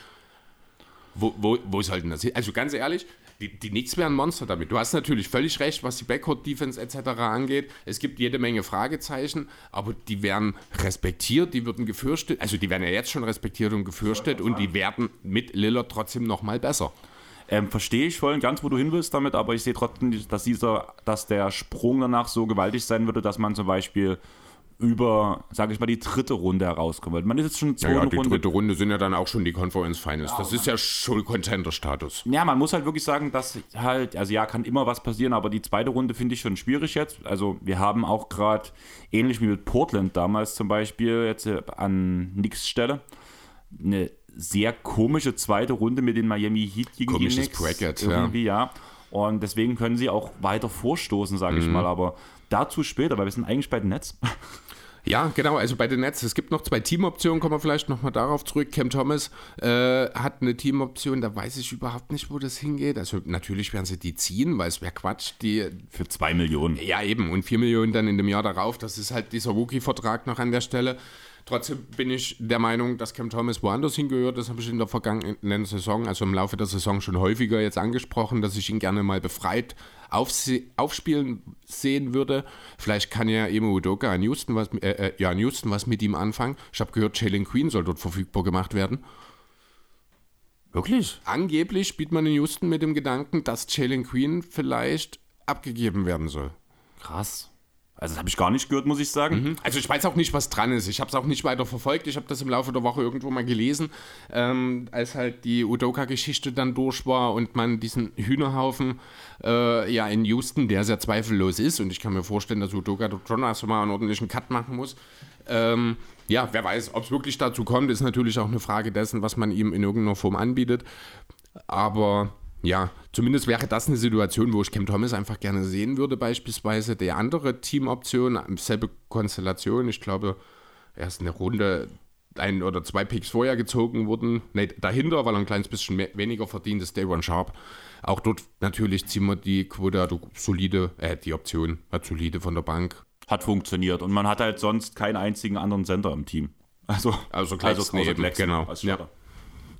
Wo, wo, wo sollten das hin? Also, ganz ehrlich, die, die Knicks wären Monster damit. Du hast natürlich völlig recht, was die Backcourt-Defense etc. angeht. Es gibt jede Menge Fragezeichen, aber die werden respektiert, die würden gefürchtet, also die werden ja jetzt schon respektiert und gefürchtet und die werden mit Lillard trotzdem nochmal besser. Ähm, verstehe ich voll und ganz, wo du hin willst damit, aber ich sehe trotzdem, dass dieser, dass der Sprung danach so gewaltig sein würde, dass man zum Beispiel über, sage ich mal, die dritte Runde herauskommen. Weil man ist jetzt schon zwei ja, ja, die Runde. dritte Runde sind ja dann auch schon die Conference Finals. Ja, das ist ja schon Contender-Status. Ja, man muss halt wirklich sagen, dass halt, also ja, kann immer was passieren, aber die zweite Runde finde ich schon schwierig jetzt. Also wir haben auch gerade, ähnlich wie mit Portland damals zum Beispiel, jetzt äh, an Nix Stelle, eine sehr komische zweite Runde mit den Miami Heat gegen Komisches die Knicks. Bracket, irgendwie, ja. ja. Und deswegen können sie auch weiter vorstoßen, sage mhm. ich mal. Aber dazu später, weil wir sind eigentlich bei den Nets. *laughs* Ja, genau, also bei den Nets. Es gibt noch zwei Teamoptionen, kommen wir vielleicht nochmal darauf zurück. Cam Thomas äh, hat eine Teamoption, da weiß ich überhaupt nicht, wo das hingeht. Also natürlich werden sie die ziehen, weil es wäre Quatsch, die... Für zwei Millionen. Ja, eben, und vier Millionen dann in dem Jahr darauf. Das ist halt dieser Rookie-Vertrag noch an der Stelle. Trotzdem bin ich der Meinung, dass Cam Thomas woanders hingehört. Das habe ich in der vergangenen Saison, also im Laufe der Saison schon häufiger jetzt angesprochen, dass ich ihn gerne mal befreit aufspielen sehen würde. Vielleicht kann ja Emo Udoka in Houston was, äh, äh, ja, in Houston was mit ihm anfangen. Ich habe gehört, Jalen Queen soll dort verfügbar gemacht werden. Wirklich? Angeblich spielt man in Houston mit dem Gedanken, dass Jalen Queen vielleicht abgegeben werden soll. Krass. Also das habe ich gar nicht gehört, muss ich sagen. Mhm. Also ich weiß auch nicht, was dran ist. Ich habe es auch nicht weiter verfolgt. Ich habe das im Laufe der Woche irgendwo mal gelesen, ähm, als halt die Udoka-Geschichte dann durch war und man diesen Hühnerhaufen äh, ja in Houston, der sehr zweifellos ist, und ich kann mir vorstellen, dass Udoka dort schon erst mal einen ordentlichen Cut machen muss. Ähm, ja, wer weiß, ob es wirklich dazu kommt, ist natürlich auch eine Frage dessen, was man ihm in irgendeiner Form anbietet. Aber ja, zumindest wäre das eine Situation, wo ich Cam Thomas einfach gerne sehen würde, beispielsweise. Die andere Teamoption, selbe Konstellation, ich glaube, er ist eine Runde ein oder zwei Picks vorher gezogen wurden. Nee, dahinter, weil er ein kleines bisschen mehr, weniger verdient ist, Dayron Sharp. Auch dort natürlich ziehen wir die Quote, solide, äh, die Option, hat solide von der Bank. Hat funktioniert und man hat halt sonst keinen einzigen anderen Center im Team. Also, also, also neben, genau. Ja.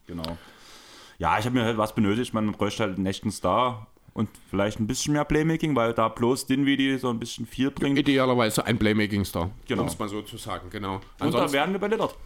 Genau ja, ich habe mir halt was benötigt. Man bräuchte halt einen echten Star und vielleicht ein bisschen mehr Playmaking, weil da bloß Dinwiddie so ein bisschen viel bringt. Idealerweise ein Playmaking-Star, genau. um es mal so zu sagen, genau. Und da werden wir bei Lillard.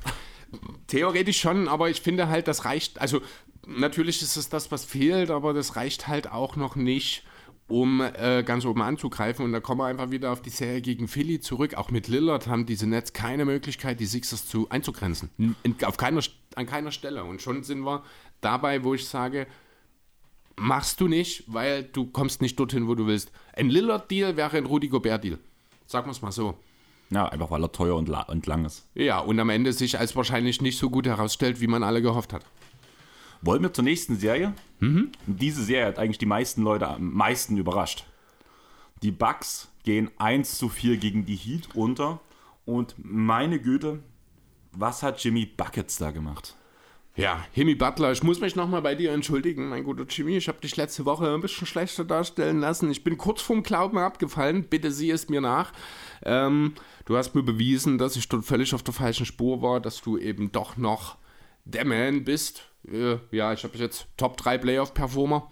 Theoretisch schon, aber ich finde halt, das reicht, also natürlich ist es das, was fehlt, aber das reicht halt auch noch nicht, um äh, ganz oben anzugreifen. Und da kommen wir einfach wieder auf die Serie gegen Philly zurück. Auch mit Lillard haben diese Nets keine Möglichkeit, die Sixers zu, einzugrenzen. In, auf keiner, an keiner Stelle. Und schon sind wir dabei, wo ich sage, machst du nicht, weil du kommst nicht dorthin, wo du willst. Ein Lillard-Deal wäre ein Rudy Gobert-Deal. Sagen wir es mal so. Ja, einfach weil er teuer und, und lang ist. Ja, und am Ende sich als wahrscheinlich nicht so gut herausstellt, wie man alle gehofft hat. Wollen wir zur nächsten Serie? Mhm. Diese Serie hat eigentlich die meisten Leute am meisten überrascht. Die Bucks gehen 1 zu 4 gegen die Heat unter. Und meine Güte, was hat Jimmy Buckets da gemacht? Ja, Hemi Butler, ich muss mich nochmal bei dir entschuldigen, mein guter Jimmy. Ich habe dich letzte Woche ein bisschen schlechter darstellen lassen. Ich bin kurz vorm Glauben abgefallen. Bitte sieh es mir nach. Ähm, du hast mir bewiesen, dass ich dort völlig auf der falschen Spur war, dass du eben doch noch der Man bist. Äh, ja, ich habe jetzt Top 3 Playoff-Performer.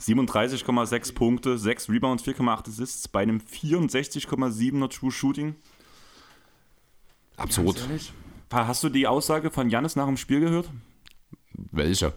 37,6 Punkte, 6 Rebounds, 4,8 Assists bei einem 64,7er True Shooting. Absurd. Hast du die Aussage von Jannis nach dem Spiel gehört? Welche?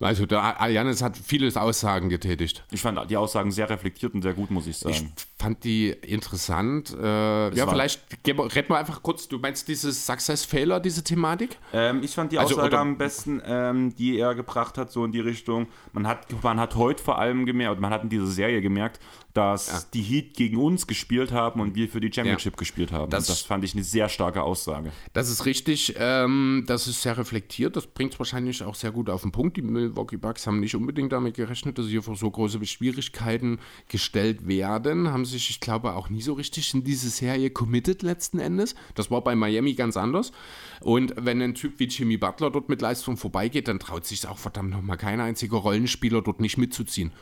Also der Janis hat viele Aussagen getätigt. Ich fand die Aussagen sehr reflektiert und sehr gut, muss ich sagen. Ich fand die interessant. Äh, ja, vielleicht reden wir einfach kurz. Du meinst dieses Success Failure, diese Thematik? Ähm, ich fand die also, Aussage am besten, ähm, die er gebracht hat, so in die Richtung. Man hat, man hat heute vor allem gemerkt, man hat in dieser Serie gemerkt, dass ja. die Heat gegen uns gespielt haben und wir für die Championship ja. gespielt haben. Das, das, fand ich eine sehr starke Aussage. Das ist richtig. Ähm, das ist sehr reflektiert. Das bringt es wahrscheinlich auch sehr gut auf den Punkt. Die Milwaukee Bucks haben nicht unbedingt damit gerechnet, dass sie hier vor so große Schwierigkeiten gestellt werden. Haben sich, ich glaube, auch nie so richtig in diese Serie committed letzten Endes. Das war bei Miami ganz anders. Und wenn ein Typ wie Jimmy Butler dort mit Leistung vorbeigeht, dann traut sich auch verdammt nochmal kein einziger Rollenspieler dort nicht mitzuziehen.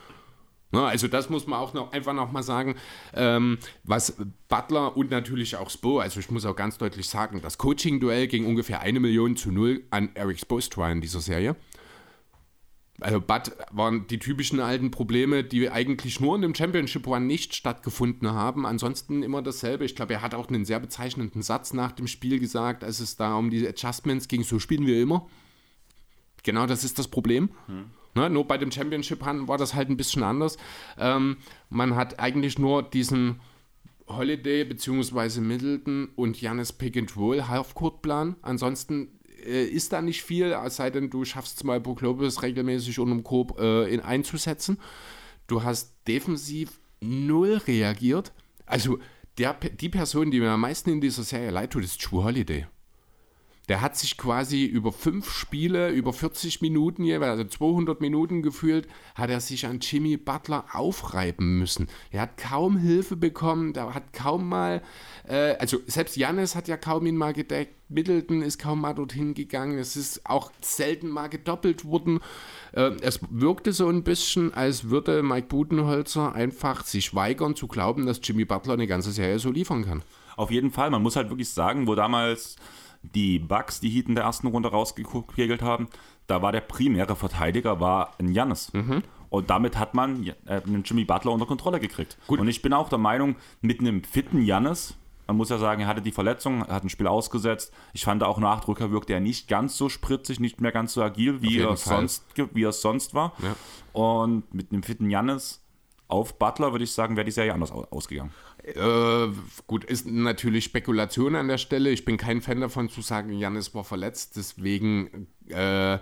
Ne, also das muss man auch noch einfach noch mal sagen, ähm, was Butler und natürlich auch Spo, also ich muss auch ganz deutlich sagen, das Coaching-Duell ging ungefähr eine Million zu null an Eric Spoelstra in dieser Serie. Also Bud waren die typischen alten Probleme, die eigentlich nur in dem Championship One nicht stattgefunden haben. Ansonsten immer dasselbe. Ich glaube, er hat auch einen sehr bezeichnenden Satz nach dem Spiel gesagt, als es da um die Adjustments ging. So spielen wir immer. Genau das ist das Problem. Hm. Ne, nur bei dem Championship Run war das halt ein bisschen anders. Ähm, man hat eigentlich nur diesen Holiday bzw. Middleton und Janis Pick and Roll Halfcourt-Plan. Ansonsten äh, ist da nicht viel, es sei denn, du schaffst es mal Lopez regelmäßig unterm Korb äh, in einzusetzen. Du hast defensiv null reagiert. Also der, die Person, die mir am meisten in dieser Serie leid tut, ist True Holiday. Der hat sich quasi über fünf Spiele, über 40 Minuten jeweils, also 200 Minuten gefühlt, hat er sich an Jimmy Butler aufreiben müssen. Er hat kaum Hilfe bekommen, der hat kaum mal, äh, also selbst Jannis hat ja kaum ihn mal gedeckt, Middleton ist kaum mal dorthin gegangen, es ist auch selten mal gedoppelt worden. Äh, es wirkte so ein bisschen, als würde Mike Budenholzer einfach sich weigern zu glauben, dass Jimmy Butler eine ganze Serie so liefern kann. Auf jeden Fall, man muss halt wirklich sagen, wo damals die Bucks die Heat in der ersten Runde rausgekegelt haben, da war der primäre Verteidiger war ein Jannis. Mhm. Und damit hat man äh, einen Jimmy Butler unter Kontrolle gekriegt. Gut. Und ich bin auch der Meinung, mit einem fitten Jannis, man muss ja sagen, er hatte die Verletzung, er hat ein Spiel ausgesetzt. Ich fand auch nach Drücker wirkte er nicht ganz so spritzig, nicht mehr ganz so agil, wie, er sonst, wie er sonst war. Ja. Und mit einem fitten Jannis auf Butler würde ich sagen, wäre die Serie anders ausgegangen. Äh, gut, ist natürlich Spekulation an der Stelle. Ich bin kein Fan davon zu sagen, Janis war verletzt, deswegen, äh, äh,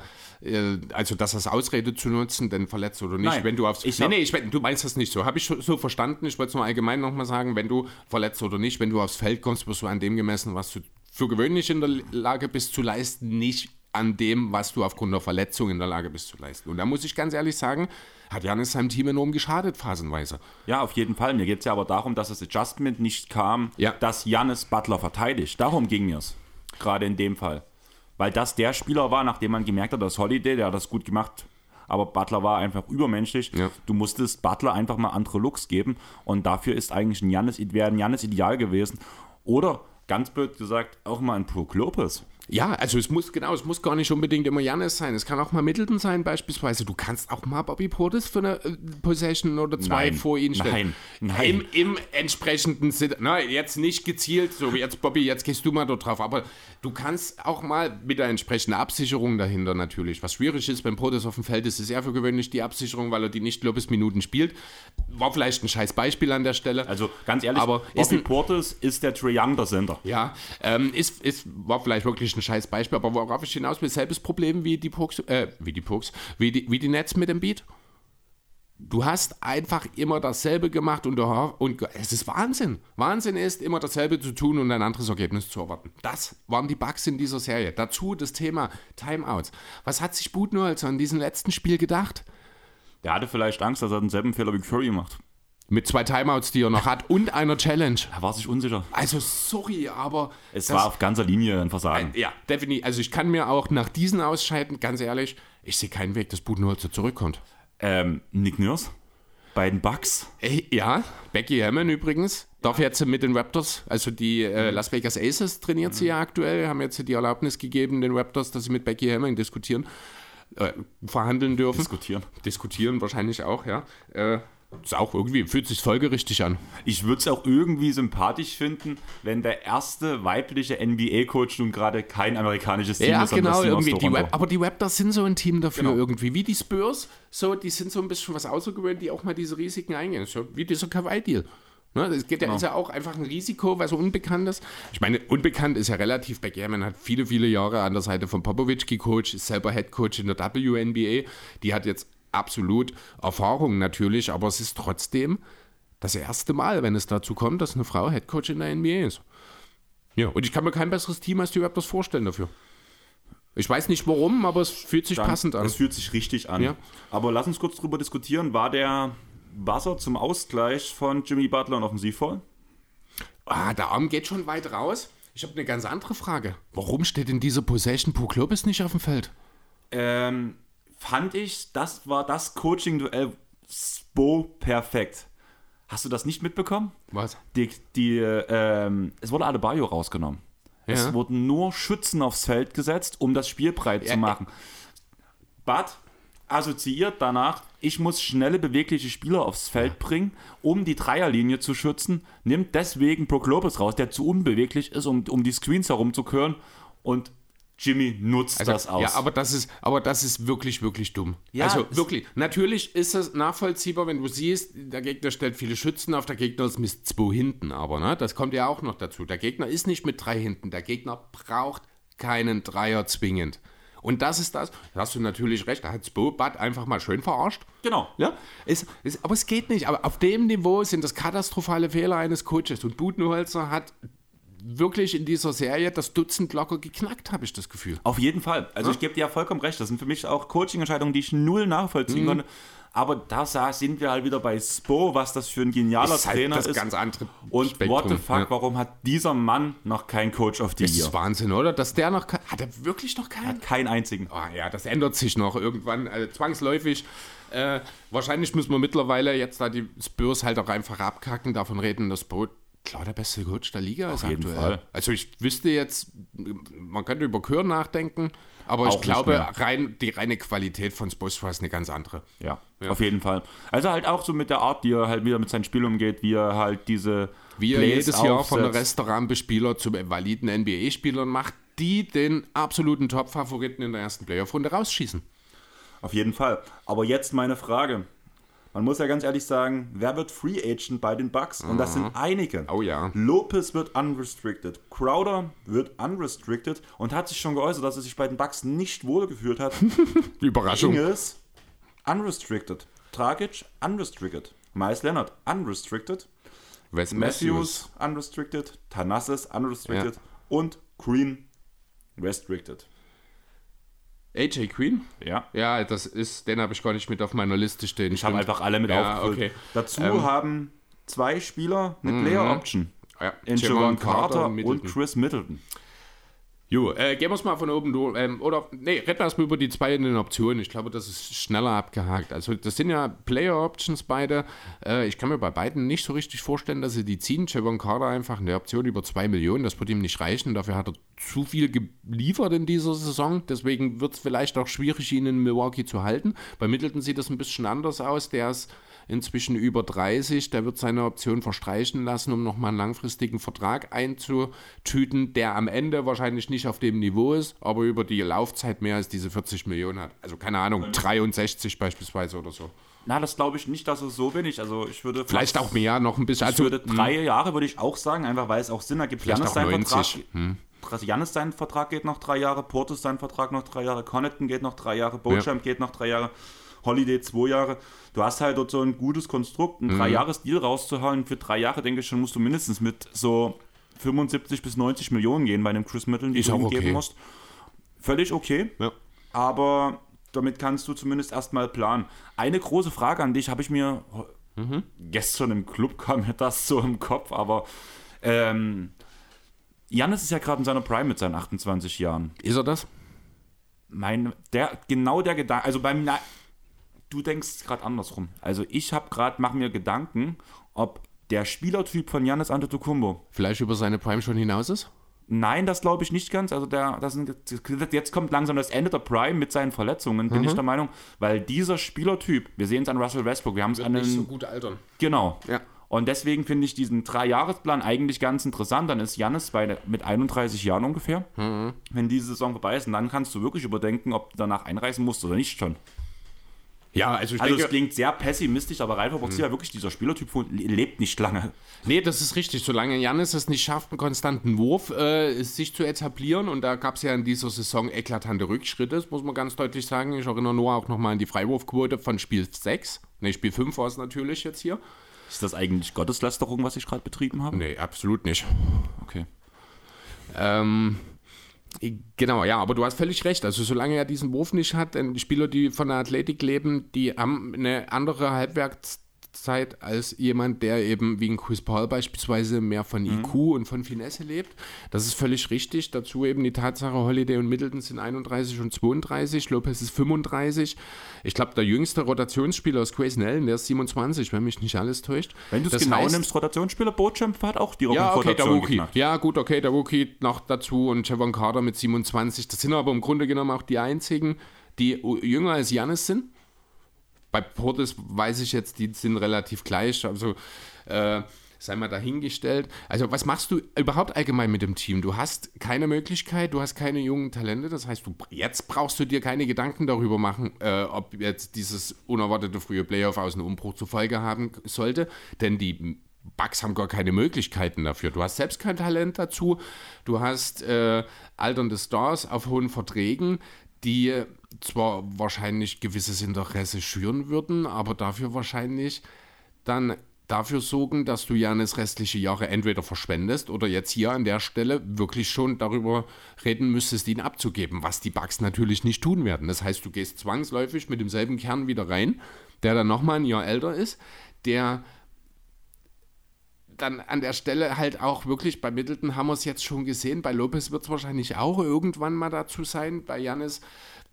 also das als Ausrede zu nutzen, denn verletzt oder nicht, Nein, wenn du aufs. Ich nee, nee, ich, du meinst das nicht so. Habe ich so verstanden. Ich wollte es nur allgemein nochmal sagen, wenn du verletzt oder nicht, wenn du aufs Feld kommst, wirst du an dem gemessen, was du für gewöhnlich in der Lage bist zu leisten, nicht an dem, was du aufgrund der Verletzung in der Lage bist zu leisten. Und da muss ich ganz ehrlich sagen, hat Janis seinem Team enorm geschadet, phasenweise. Ja, auf jeden Fall. Mir geht es ja aber darum, dass das Adjustment nicht kam, ja. dass Janis Butler verteidigt. Darum ging mir es. Gerade in dem Fall. Weil das der Spieler war, nachdem man gemerkt hat, dass Holiday, der hat das gut gemacht, aber Butler war einfach übermenschlich. Ja. Du musstest Butler einfach mal andere Looks geben und dafür ist eigentlich ein Janis, wäre ein Janis ideal gewesen. Oder, ganz blöd gesagt, auch mal ein Brook Lopez. Ja, also es muss, genau, es muss gar nicht unbedingt immer Janis sein. Es kann auch mal Middleton sein, beispielsweise. Du kannst auch mal Bobby Portis für eine äh, Possession oder zwei nein, vor ihn stellen. Nein, nein. Im, Im entsprechenden Sinne, na, jetzt nicht gezielt, so wie jetzt, Bobby, jetzt gehst du mal dort drauf. Aber du kannst auch mal mit der entsprechenden Absicherung dahinter natürlich. Was schwierig ist, wenn Portis auf dem Feld ist, ist er für gewöhnlich die Absicherung, weil er die nicht Lopez-Minuten spielt. War vielleicht ein scheiß Beispiel an der Stelle. Also ganz ehrlich, aber Bobby Portis ist der Trae Young der Sender. Ja, ähm, ist, ist, war vielleicht wirklich ein scheiß Beispiel, aber worauf ich hinaus will, selbes Problem wie die Pokes, äh, wie die Pokes, wie die, wie die Nets mit dem Beat. Du hast einfach immer dasselbe gemacht und, du, und es ist Wahnsinn. Wahnsinn ist, immer dasselbe zu tun und ein anderes Ergebnis zu erwarten. Das waren die Bugs in dieser Serie. Dazu das Thema Timeouts. Was hat sich Budenholzer an diesem letzten Spiel gedacht? Der hatte vielleicht Angst, dass er denselben Fehler wie Curry macht. Mit zwei Timeouts, die er noch hat und einer Challenge. Er war sich unsicher. Also sorry, aber... Es war auf ganzer Linie ein Versagen. Ja, definitiv. Also ich kann mir auch nach diesen Ausscheiden, ganz ehrlich, ich sehe keinen Weg, dass Budenholzer zurückkommt. Ähm, Nick Nurse bei den Bucks. Ja, Becky Hammond übrigens. Darf jetzt mit den Raptors, also die äh, Las Vegas Aces trainiert sie ja aktuell, haben jetzt die Erlaubnis gegeben, den Raptors, dass sie mit Becky Hammond diskutieren, äh, verhandeln dürfen. Diskutieren. Diskutieren wahrscheinlich auch, ja. Äh, ist auch irgendwie, fühlt sich folgerichtig an. Ich würde es auch irgendwie sympathisch finden, wenn der erste weibliche NBA-Coach nun gerade kein amerikanisches Team ja, ist. genau, irgendwie. Die Rap aber die Raptors sind so ein Team dafür genau. irgendwie. Wie die Spurs, so, die sind so ein bisschen was außergewöhnlich, die auch mal diese Risiken eingehen. So wie dieser Kawhi-Deal. Ne, das geht ja, genau. ist ja auch einfach ein Risiko, weil so unbekannt ist. Ich meine, unbekannt ist ja relativ bei Man hat viele, viele Jahre an der Seite von Popovic gecoacht, ist selber Head Coach in der WNBA. Die hat jetzt absolut Erfahrung natürlich, aber es ist trotzdem das erste Mal, wenn es dazu kommt, dass eine Frau Headcoach in der NBA ist. Ja, und ich kann mir kein besseres Team als die Raptors vorstellen dafür. Ich weiß nicht warum, aber es fühlt sich Dann, passend an. Es fühlt sich richtig an. Ja. Aber lass uns kurz drüber diskutieren. War der Buzzer zum Ausgleich von Jimmy Butler noch offensivvoll? Ah, der Arm geht schon weit raus. Ich habe eine ganz andere Frage. Warum steht in dieser Possession Puklobis nicht auf dem Feld? Ähm, fand ich, das war das Coaching-Duell Spo perfekt. Hast du das nicht mitbekommen? Was? Die, die, ähm, es wurde Adebayo rausgenommen. Ja. Es wurden nur Schützen aufs Feld gesetzt, um das Spiel breit ja, zu machen. Bad assoziiert danach, ich muss schnelle, bewegliche Spieler aufs Feld ja. bringen, um die Dreierlinie zu schützen, nimmt deswegen Brook Lopez raus, der zu unbeweglich ist, um, um die Screens herumzukören und Jimmy nutzt also, das aus. Ja, aber das ist, aber das ist wirklich, wirklich dumm. Ja, also wirklich. Natürlich ist es nachvollziehbar, wenn du siehst, der Gegner stellt viele Schützen auf, der Gegner ist mit zwei hinten, aber ne, das kommt ja auch noch dazu. Der Gegner ist nicht mit drei hinten. Der Gegner braucht keinen Dreier zwingend. Und das ist das, da hast du natürlich recht, da hat Bad einfach mal schön verarscht. Genau. Ja, ist, ist, aber es geht nicht. Aber auf dem Niveau sind das katastrophale Fehler eines Coaches. Und Budenholzer hat wirklich in dieser Serie das Dutzend locker geknackt, habe ich das Gefühl. Auf jeden Fall. Also ja? ich gebe dir ja vollkommen recht. Das sind für mich auch Coaching-Entscheidungen, die ich null nachvollziehen mhm. konnte. Aber da sind wir halt wieder bei Spo, was das für ein genialer ist halt Trainer das ist. Ganz andere Und Spektrum. what the fuck, ja. warum hat dieser Mann noch keinen Coach auf die Das ist Wahnsinn, oder? Dass der noch hat er wirklich noch keinen? Hat keinen einzigen. Oh, ja, das ändert sich noch irgendwann, also zwangsläufig. Äh, wahrscheinlich müssen wir mittlerweile jetzt da die Spurs halt auch einfach abkacken, davon reden, dass Bo klar der beste Coach der Liga Auf ist jeden aktuell. Fall. Also ich wüsste jetzt, man könnte über Kür nachdenken, aber Auch ich glaube, rein, die reine Qualität von Spoelstra ist eine ganz andere. Ja, ja, auf jeden Fall. Also halt auch so mit der Art, die er halt wieder mit seinem Spiel umgeht, wie er halt diese Wie er Plays jedes Jahr von der Restaurantbespieler zum validen NBA-Spieler macht, die den absoluten Top-Favoriten in der ersten Playoff-Runde rausschießen. Auf jeden Fall. Aber jetzt meine Frage. Man muss ja ganz ehrlich sagen, wer wird Free Agent bei den Bucks? Und das sind mhm. einige. Oh ja. Lopez wird unrestricted. Crowder wird unrestricted und hat sich schon geäußert, dass er sich bei den Bucks nicht wohlgefühlt hat. *laughs* Überraschung. Ingles, unrestricted. Tragic, unrestricted. Miles Leonard, unrestricted. Wes Matthews, unrestricted. Tanassis, unrestricted. Ja. Und Green, restricted. AJ Queen? Ja. Ja, das ist, den habe ich gar nicht mit auf meiner Liste stehen. Ich habe einfach alle mit ja, aufgefüllt. Okay. Dazu ähm, haben zwei Spieler eine Player Option. Ja. In Javon Carter, Carter und Chris Middleton. Jo, äh, gehen wir es mal von oben durch. Ähm, oder, nee, reden erstmal über die zwei in den Optionen. Ich glaube, das ist schneller abgehakt. Also, das sind ja Player-Options beide. Äh, ich kann mir bei beiden nicht so richtig vorstellen, dass sie die ziehen. Javon Carter einfach eine Option über 2 Millionen. Das wird ihm nicht reichen. Dafür hat er zu viel geliefert in dieser Saison. Deswegen wird es vielleicht auch schwierig, ihn in Milwaukee zu halten. Bei Middleton sieht das ein bisschen anders aus. Der ist inzwischen über 30. Der wird seine Option verstreichen lassen, um nochmal einen langfristigen Vertrag einzutüten, der am Ende wahrscheinlich nicht auf dem Niveau ist, aber über die Laufzeit mehr als diese 40 Millionen hat. Also keine Ahnung, 63 beispielsweise oder so. Na, das glaube ich nicht, dass es so wenig. Also ich würde vielleicht auch mehr noch ein bisschen. Also, ich würde drei hm. Jahre würde ich auch sagen, einfach weil es auch Sinn ergibt. Janis sein 90. Vertrag. Hm. Janis sein Vertrag geht noch drei Jahre, Portis sein Vertrag noch drei Jahre, Connaughton geht noch drei Jahre, Beauchamp ja. geht noch drei Jahre. Holiday zwei Jahre. Du hast halt dort so ein gutes Konstrukt, einen Mhm. Drei-Jahres-Deal rauszuhauen. Für drei Jahre, denke ich schon, musst du mindestens mit so 75 bis 90 Millionen gehen bei einem Chris Middleton, die Ist du ihm okay. geben musst. Völlig okay. Ja. Aber damit kannst du zumindest erstmal planen. Eine große Frage an dich habe ich mir Mhm. gestern im Club *laughs* kam mir das so im Kopf, aber ähm, Janis ist ja gerade in seiner Prime mit seinen 28 Jahren. Ist er das? Mein, der, genau der Gedanke, also beim, du denkst gerade andersrum. Also ich habe gerade, mache mir Gedanken, ob der Spielertyp von Janis Antetokounmpo Vielleicht über seine Prime schon hinaus ist? Nein, das glaube ich nicht ganz. Also der, das sind, jetzt kommt langsam das Ende der Prime mit seinen Verletzungen, bin ich der Meinung, weil dieser Spielertyp, wir sehen es an Russell Westbrook, wir haben es an den, gut altern. genau. Ja. Und deswegen finde ich diesen Dreijahresplan eigentlich ganz interessant. Dann ist Jannis bei, mit 31 Jahren ungefähr, wenn diese Saison vorbei ist. Und dann kannst du wirklich überdenken, ob du danach einreisen musst oder nicht schon. Ja, also ich Also es denke, klingt sehr pessimistisch, aber rein verboxig ja wirklich dieser Spielertyp von- lebt nicht lange. nee, das ist richtig. Solange Janis es nicht schafft, einen konstanten Wurf äh, sich zu etablieren, und da gab es ja in dieser Saison eklatante Rückschritte, das muss man ganz deutlich sagen. Ich erinnere nur auch nochmal an die Freiwurfquote von Spiel 6. Ne, Spiel 5 war es natürlich jetzt hier. Ist das eigentlich Gotteslästerung, was ich gerade betrieben habe? Nee, absolut nicht. Okay. Ähm, genau, ja, aber du hast völlig recht. Also solange er diesen Wurf nicht hat, Spieler, die von der Athletik leben, die haben eine andere Halbwertszeit als jemand, der eben wie ein Chris Paul beispielsweise mehr von IQ und von Finesse lebt. Das ist völlig richtig. Dazu eben die Tatsache, Holiday und Middleton sind 31 und 32, Lopez ist 35. Ich glaube, der jüngste Rotationsspieler ist Grayson Allen, der ist 27, wenn mich nicht alles täuscht. Wenn du es genau heißt- nimmst, Rotationsspieler, Bochamp hat auch die ja, okay, der Rookie. geknackt. Ja, gut, okay, der Rookie noch dazu und Javon Carter mit 27. Das sind aber im Grunde genommen auch die einzigen, die jünger als Janis sind. Bei Portis weiß ich jetzt, die sind relativ gleich. Also, äh, sei mal dahingestellt. Also, was machst du überhaupt allgemein mit dem Team? Du hast keine Möglichkeit, du hast keine jungen Talente. Das heißt, du, jetzt brauchst du dir keine Gedanken darüber machen, äh, ob jetzt dieses unerwartete frühe Playoff aus einem Umbruch zur Folge haben sollte. Denn die Bugs haben gar keine Möglichkeiten dafür. Du hast selbst kein Talent dazu. Du hast äh, alternde Stars auf hohen Verträgen, die zwar wahrscheinlich gewisses Interesse schüren würden, aber dafür wahrscheinlich dann dafür sorgen, dass du Janis restliche Jahre entweder verschwendest oder jetzt hier an der Stelle wirklich schon darüber reden müsstest, ihn abzugeben, was die Bugs natürlich nicht tun werden. Das heißt, du gehst zwangsläufig mit demselben Kern wieder rein, der dann nochmal ein Jahr älter ist, der dann an der Stelle halt auch wirklich, bei Middleton haben wir es jetzt schon gesehen, bei Lopez wird es wahrscheinlich auch irgendwann mal dazu sein. Bei Janis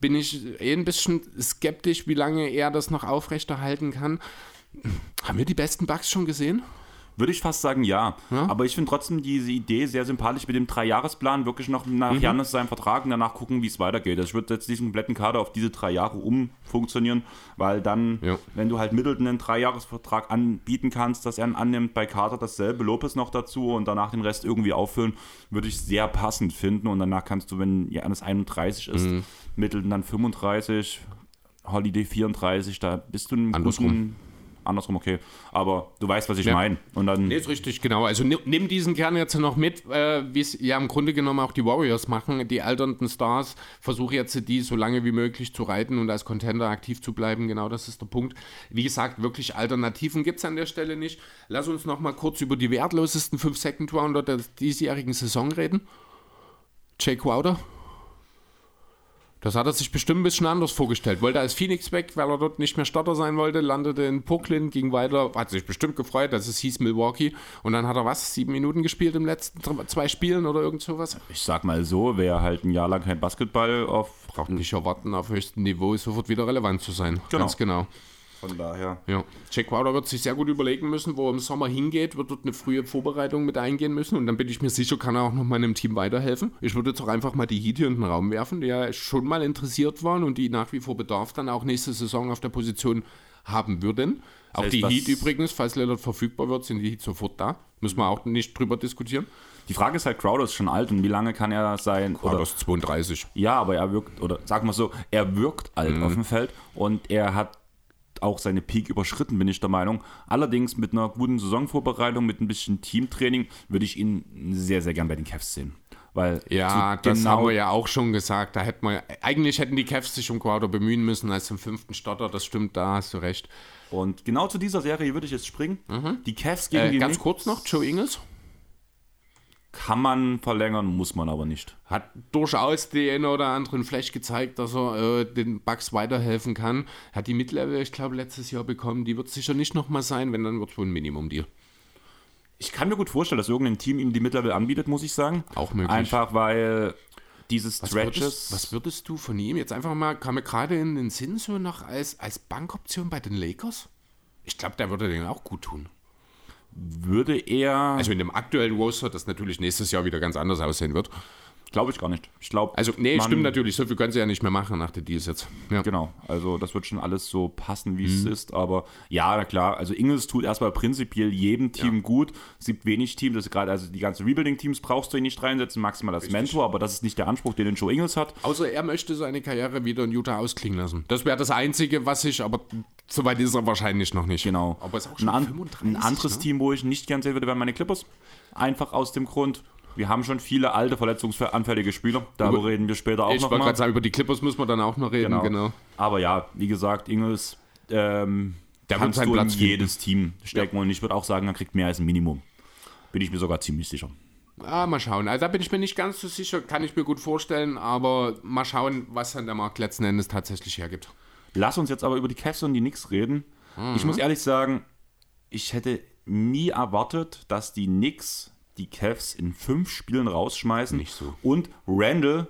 bin ich eh ein bisschen skeptisch, wie lange er das noch aufrechterhalten kann. Haben wir die besten Bugs schon gesehen? Würde ich fast sagen, ja. Aber ich finde trotzdem diese Idee sehr sympathisch mit dem Dreijahresplan, wirklich noch nach Mhm. Janis seinem Vertrag und danach gucken, wie es weitergeht. Also ich würde jetzt diesen kompletten Kader auf diese drei Jahre umfunktionieren, weil dann, Ja. wenn du halt Middleton einen Dreijahresvertrag anbieten kannst, dass er ihn annimmt, bei Carter dasselbe, Lopez noch dazu und danach den Rest irgendwie auffüllen, würde ich sehr passend finden. Und danach kannst du, wenn Janis 31 ist, Mhm. Middleton dann 35, Holiday 34, da bist du einen Andersrum. guten... Andersrum, okay. Aber du weißt, was ich Ja. meine. Und dann Nee, ist richtig, genau. Also nimm, diesen Kern jetzt noch mit, äh, wie es ja im Grunde genommen auch die Warriors machen, die alternden Stars. Versuche jetzt die so lange wie möglich zu reiten und als Contender aktiv zu bleiben. Genau das ist der Punkt. Wie gesagt, wirklich Alternativen gibt es an der Stelle nicht. Lass uns noch mal kurz über die wertlosesten 5 Second Rounder der diesjährigen Saison reden. Jake Crowder. Das hat er sich bestimmt ein bisschen anders vorgestellt. Wollte als Phoenix weg, weil er dort nicht mehr Starter sein wollte, landete in Brooklyn, ging weiter, hat sich bestimmt gefreut, dass es hieß Milwaukee. Und dann hat er was, sieben Minuten gespielt im letzten zwei Spielen oder irgend sowas? Ich sag mal so, wer halt ein Jahr lang kein Basketball auf. Braucht nicht erwarten, auf höchstem Niveau sofort wieder relevant zu sein. Genau. Ganz genau. Von daher. Ja. Jack Crowder wird sich sehr gut überlegen müssen, wo er im Sommer hingeht, wird dort eine frühe Vorbereitung mit eingehen müssen und dann bin ich mir sicher, kann er auch noch meinem Team weiterhelfen. Ich würde jetzt auch einfach mal die Heat hier in den Raum werfen, die ja schon mal interessiert waren und die nach wie vor Bedarf dann auch nächste Saison auf der Position haben würden. Auch heißt, die was- Heat übrigens, falls Lillard verfügbar wird, sind die Heat sofort da. Müssen wir auch nicht drüber diskutieren. Die Frage ist halt, Crowder ist schon alt und wie lange kann er sein? Das ist 32. ja, aber er wirkt, oder sagen wir so, er wirkt alt auf dem Feld und er hat auch seine Peak überschritten, bin ich der Meinung. Allerdings mit einer guten Saisonvorbereitung, mit ein bisschen Teamtraining, würde ich ihn sehr, sehr gern bei den Cavs sehen. Weil Ja, das genau- haben wir ja auch schon gesagt. Da hätten wir, eigentlich hätten die Cavs sich um Crowder bemühen müssen als zum fünften Stotter. Das stimmt, da hast du recht. Und genau zu dieser Serie würde ich jetzt springen. Die Cavs gegen Äh, die ganz Knicks kurz noch, Joe Ingles kann man verlängern, muss man aber nicht. hat durchaus den oder anderen Flash gezeigt, dass er äh, den Bucks weiterhelfen kann. Hat die Mid-Level, ich glaube, letztes Jahr bekommen. Die wird sicher nicht nochmal sein, wenn dann wird es wohl ein Minimum-Deal. Ich kann mir gut vorstellen, dass irgendein Team ihm die Mid-Level anbietet, muss ich sagen. Auch möglich. Einfach weil diese Was Stretches. würdest, was würdest du von ihm jetzt einfach mal, kam mir gerade in den Sinn so noch als, als Bankoption bei den Lakers? Ich glaube, der würde den auch gut tun. Würde er. Also in dem aktuellen Roster, das natürlich nächstes Jahr wieder ganz anders aussehen wird. Glaube ich gar nicht. Ich glaube. Also, nee, stimmt natürlich, so viel können sie ja nicht mehr machen nach den Deals jetzt. Ja. Genau, also das wird schon alles so passen, wie Mhm. es ist. Aber ja, na klar, also Ingels tut erstmal prinzipiell jedem Team gut. Es gibt wenig Teams, das gerade, also die ganzen Rebuilding-Teams brauchst du ihn nicht reinsetzen, maximal als Mentor, aber das ist nicht der Anspruch, den Joe Ingels hat. Außer er möchte seine Karriere wieder in Utah ausklingen lassen. Das wäre das Einzige, was ich, aber soweit ist er wahrscheinlich noch nicht. Genau. Aber ist auch ein, schon an, 35, ein anderes ne? Team, wo ich nicht gern sehen würde, wären meine Clippers. Einfach aus dem Grund, wir haben schon viele alte, verletzungsanfällige Spieler. Darüber Über- reden wir später auch Ich noch wollte mal. gerade sagen, über die Clippers müssen wir dann auch noch reden, genau. Aber ja, wie gesagt, Ingels, ähm, Der kannst seinen du in Platz finden. jedes Team stecken und ich würde auch sagen, er kriegt mehr als ein Minimum. Bin ich mir sogar ziemlich sicher. Ah, mal schauen. Also da bin ich mir nicht ganz so sicher, kann ich mir gut vorstellen, aber mal schauen, was dann der Markt letzten Endes tatsächlich hergibt. Lass uns jetzt aber über die Cavs und die Knicks reden. Mhm. Ich muss ehrlich sagen, ich hätte nie erwartet, dass die Knicks die Cavs in fünf Spielen rausschmeißen Nicht so. und Randall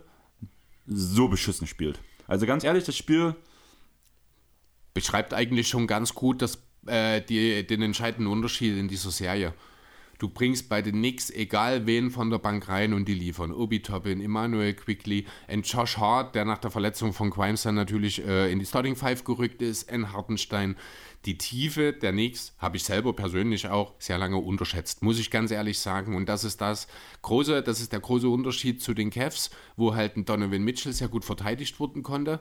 so beschissen spielt. Also ganz ehrlich, das Spiel, beschreibt eigentlich schon ganz gut das, äh, die, den entscheidenden Unterschied in dieser Serie. Du bringst bei den Knicks egal wen von der Bank rein und die liefern. Obi Toppin, Emmanuel Quickly, ein Josh Hart, der nach der Verletzung von Grimes dann natürlich äh, in die Starting Five gerückt ist, ein Hartenstein. Die Tiefe der Knicks habe ich selber persönlich auch sehr lange unterschätzt, muss ich ganz ehrlich sagen. Und das ist das große, das ist der große Unterschied zu den Cavs, wo halt ein Donovan Mitchell sehr gut verteidigt werden konnte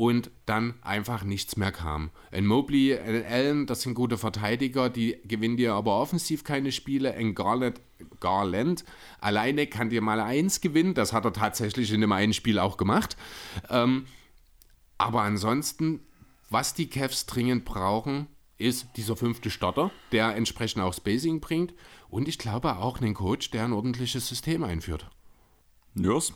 und dann einfach nichts mehr kam. Ein Mobley, ein Allen, das sind gute Verteidiger, die gewinnen dir aber offensiv keine Spiele. Ein Garland, Garland alleine kann dir mal eins gewinnen, das hat er tatsächlich in dem einen Spiel auch gemacht. Ähm, aber ansonsten, was die Cavs dringend brauchen, ist dieser fünfte Starter, der entsprechend auch Spacing bringt und ich glaube auch einen Coach, der ein ordentliches System einführt. Nurs,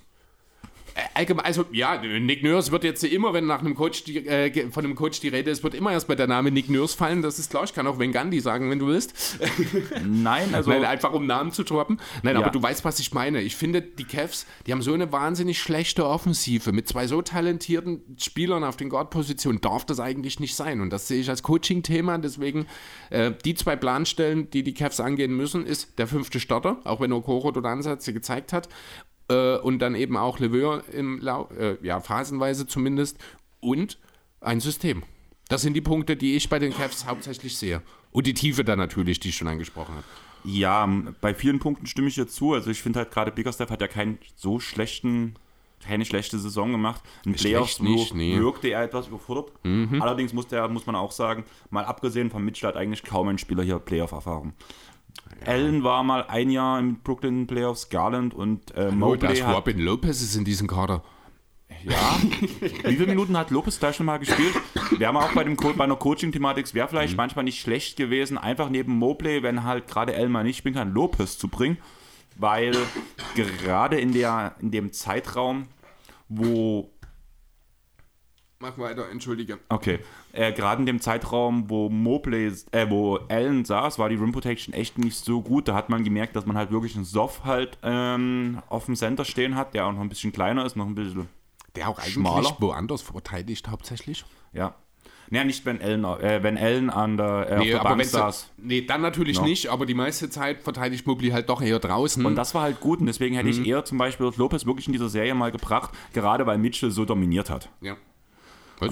Allgemein, also ja, Nick Nurse wird jetzt immer, wenn nach einem Coach die, äh, von einem Coach die Rede ist, wird immer erst bei der Name Nick Nurse fallen. Das ist klar, ich kann auch Wen Gandhi sagen, wenn du willst. *laughs* nein, also Nein, einfach um Namen zu droppen. Nein, Ja. aber du weißt, was ich meine. Ich finde, die Cavs, die haben so eine wahnsinnig schlechte Offensive. Mit zwei so talentierten Spielern auf den Guard-Positionen darf das eigentlich nicht sein. Und das sehe ich als Coaching-Thema. Deswegen, äh, die zwei Planstellen, die die Cavs angehen müssen, ist der fünfte Starter, auch wenn Okoro dort Ansätze gezeigt hat. Äh, und dann eben auch Leveur im Lau äh, ja, phasenweise zumindest. Und ein System. Das sind die Punkte, die ich bei den Cavs hauptsächlich sehe. Und die Tiefe dann natürlich, die ich schon angesprochen habe. Ja, bei vielen Punkten stimme ich dir zu. Also ich finde halt gerade Bickerstaff hat ja keinen so schlechten, keine schlechte Saison gemacht. In Playoffs nicht, nee. Mhm. wirkte er etwas überfordert. Allerdings muss, der, muss man auch sagen, mal abgesehen von Mitchell hat eigentlich kaum ein Spieler hier Playoff-Erfahrung. Allen war mal ein Jahr in Brooklyn Playoffs, Garland und äh, Mobley hat, Robin Lopez ist in diesem Kader. ja. *laughs* Wie viele Minuten hat Lopez da schon mal gespielt? Wäre mal auch bei, dem bei einer Coaching-Thematik, wäre vielleicht Mhm. manchmal nicht schlecht gewesen, einfach neben Mobley, wenn halt gerade Elmer nicht spielen kann, Lopez zu bringen. Weil gerade in, der, in dem Zeitraum, wo Mach weiter, entschuldige. Okay. Äh, Gerade in dem Zeitraum, wo Mobley, äh, wo Allen saß, war die Rim Protection echt nicht so gut. Da hat man gemerkt, dass man halt wirklich einen Soft halt ähm, auf dem Center stehen hat, der auch noch ein bisschen kleiner ist, noch ein bisschen, Der auch eigentlich Schmaler. woanders verteidigt hauptsächlich. ja. Naja, nicht wenn Allen, äh, wenn Allen an der, äh, auf der Bank saß. nee, dann natürlich Ja. nicht, aber die meiste Zeit verteidigt Mobley halt doch eher draußen. Und das war halt gut und deswegen hätte Mhm. ich eher zum Beispiel Lopez wirklich in dieser Serie mal gebracht, gerade weil Mitchell so dominiert hat. ja. Was?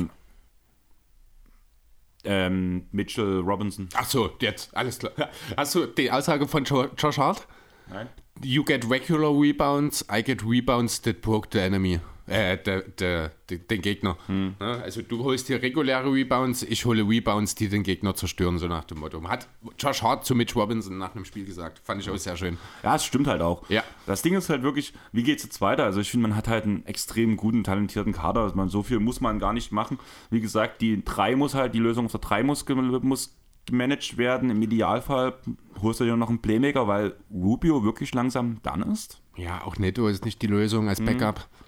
Ähm, Mitchell Robinson. Ach so, jetzt, alles klar. Hast du die Aussage von Jo- Josh Hart? Nein. You get regular rebounds, I get rebounds that broke the enemy. Äh, de, de, de, den Gegner. Hm. Also du holst hier reguläre Rebounds, ich hole Rebounds, die den Gegner zerstören, so nach dem Motto. Hat Josh Hart zu Mitch Robinson nach einem Spiel gesagt. Fand ich auch sehr schön. Ja, es stimmt halt auch. Ja. Das Ding ist halt wirklich, wie geht es jetzt weiter? Also ich finde, man hat halt einen extrem guten, talentierten Kader. Also man, so viel muss man gar nicht machen. Wie gesagt, die 3 muss halt, die Lösung auf der 3 muss, muss gemanagt werden. Im Idealfall holst du dir noch einen Playmaker, weil Rubio wirklich langsam dann ist. Ja, auch Netto ist nicht die Lösung als Backup. Mhm.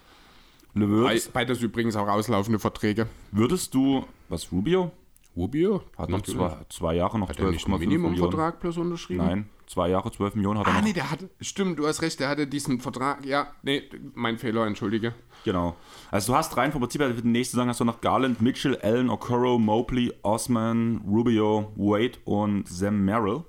Beides übrigens auch auslaufende Verträge. Würdest du, was, Rubio? Rubio? Hat noch zwei, zwei Jahre noch Hat er nicht einen Minimumvertrag plus unterschrieben? Nein, zwei Jahre, 12 Millionen hat er Ah, noch. nee, der hat, stimmt, du hast recht, der hatte diesen Vertrag, ja, nee, mein Fehler, entschuldige. Genau. Also du hast rein vom Prinzip her, für die nächste Saison hast du noch Garland, Mitchell, Allen, Okoro, Mobley, Osman, Rubio, Wade und Sam Merrill.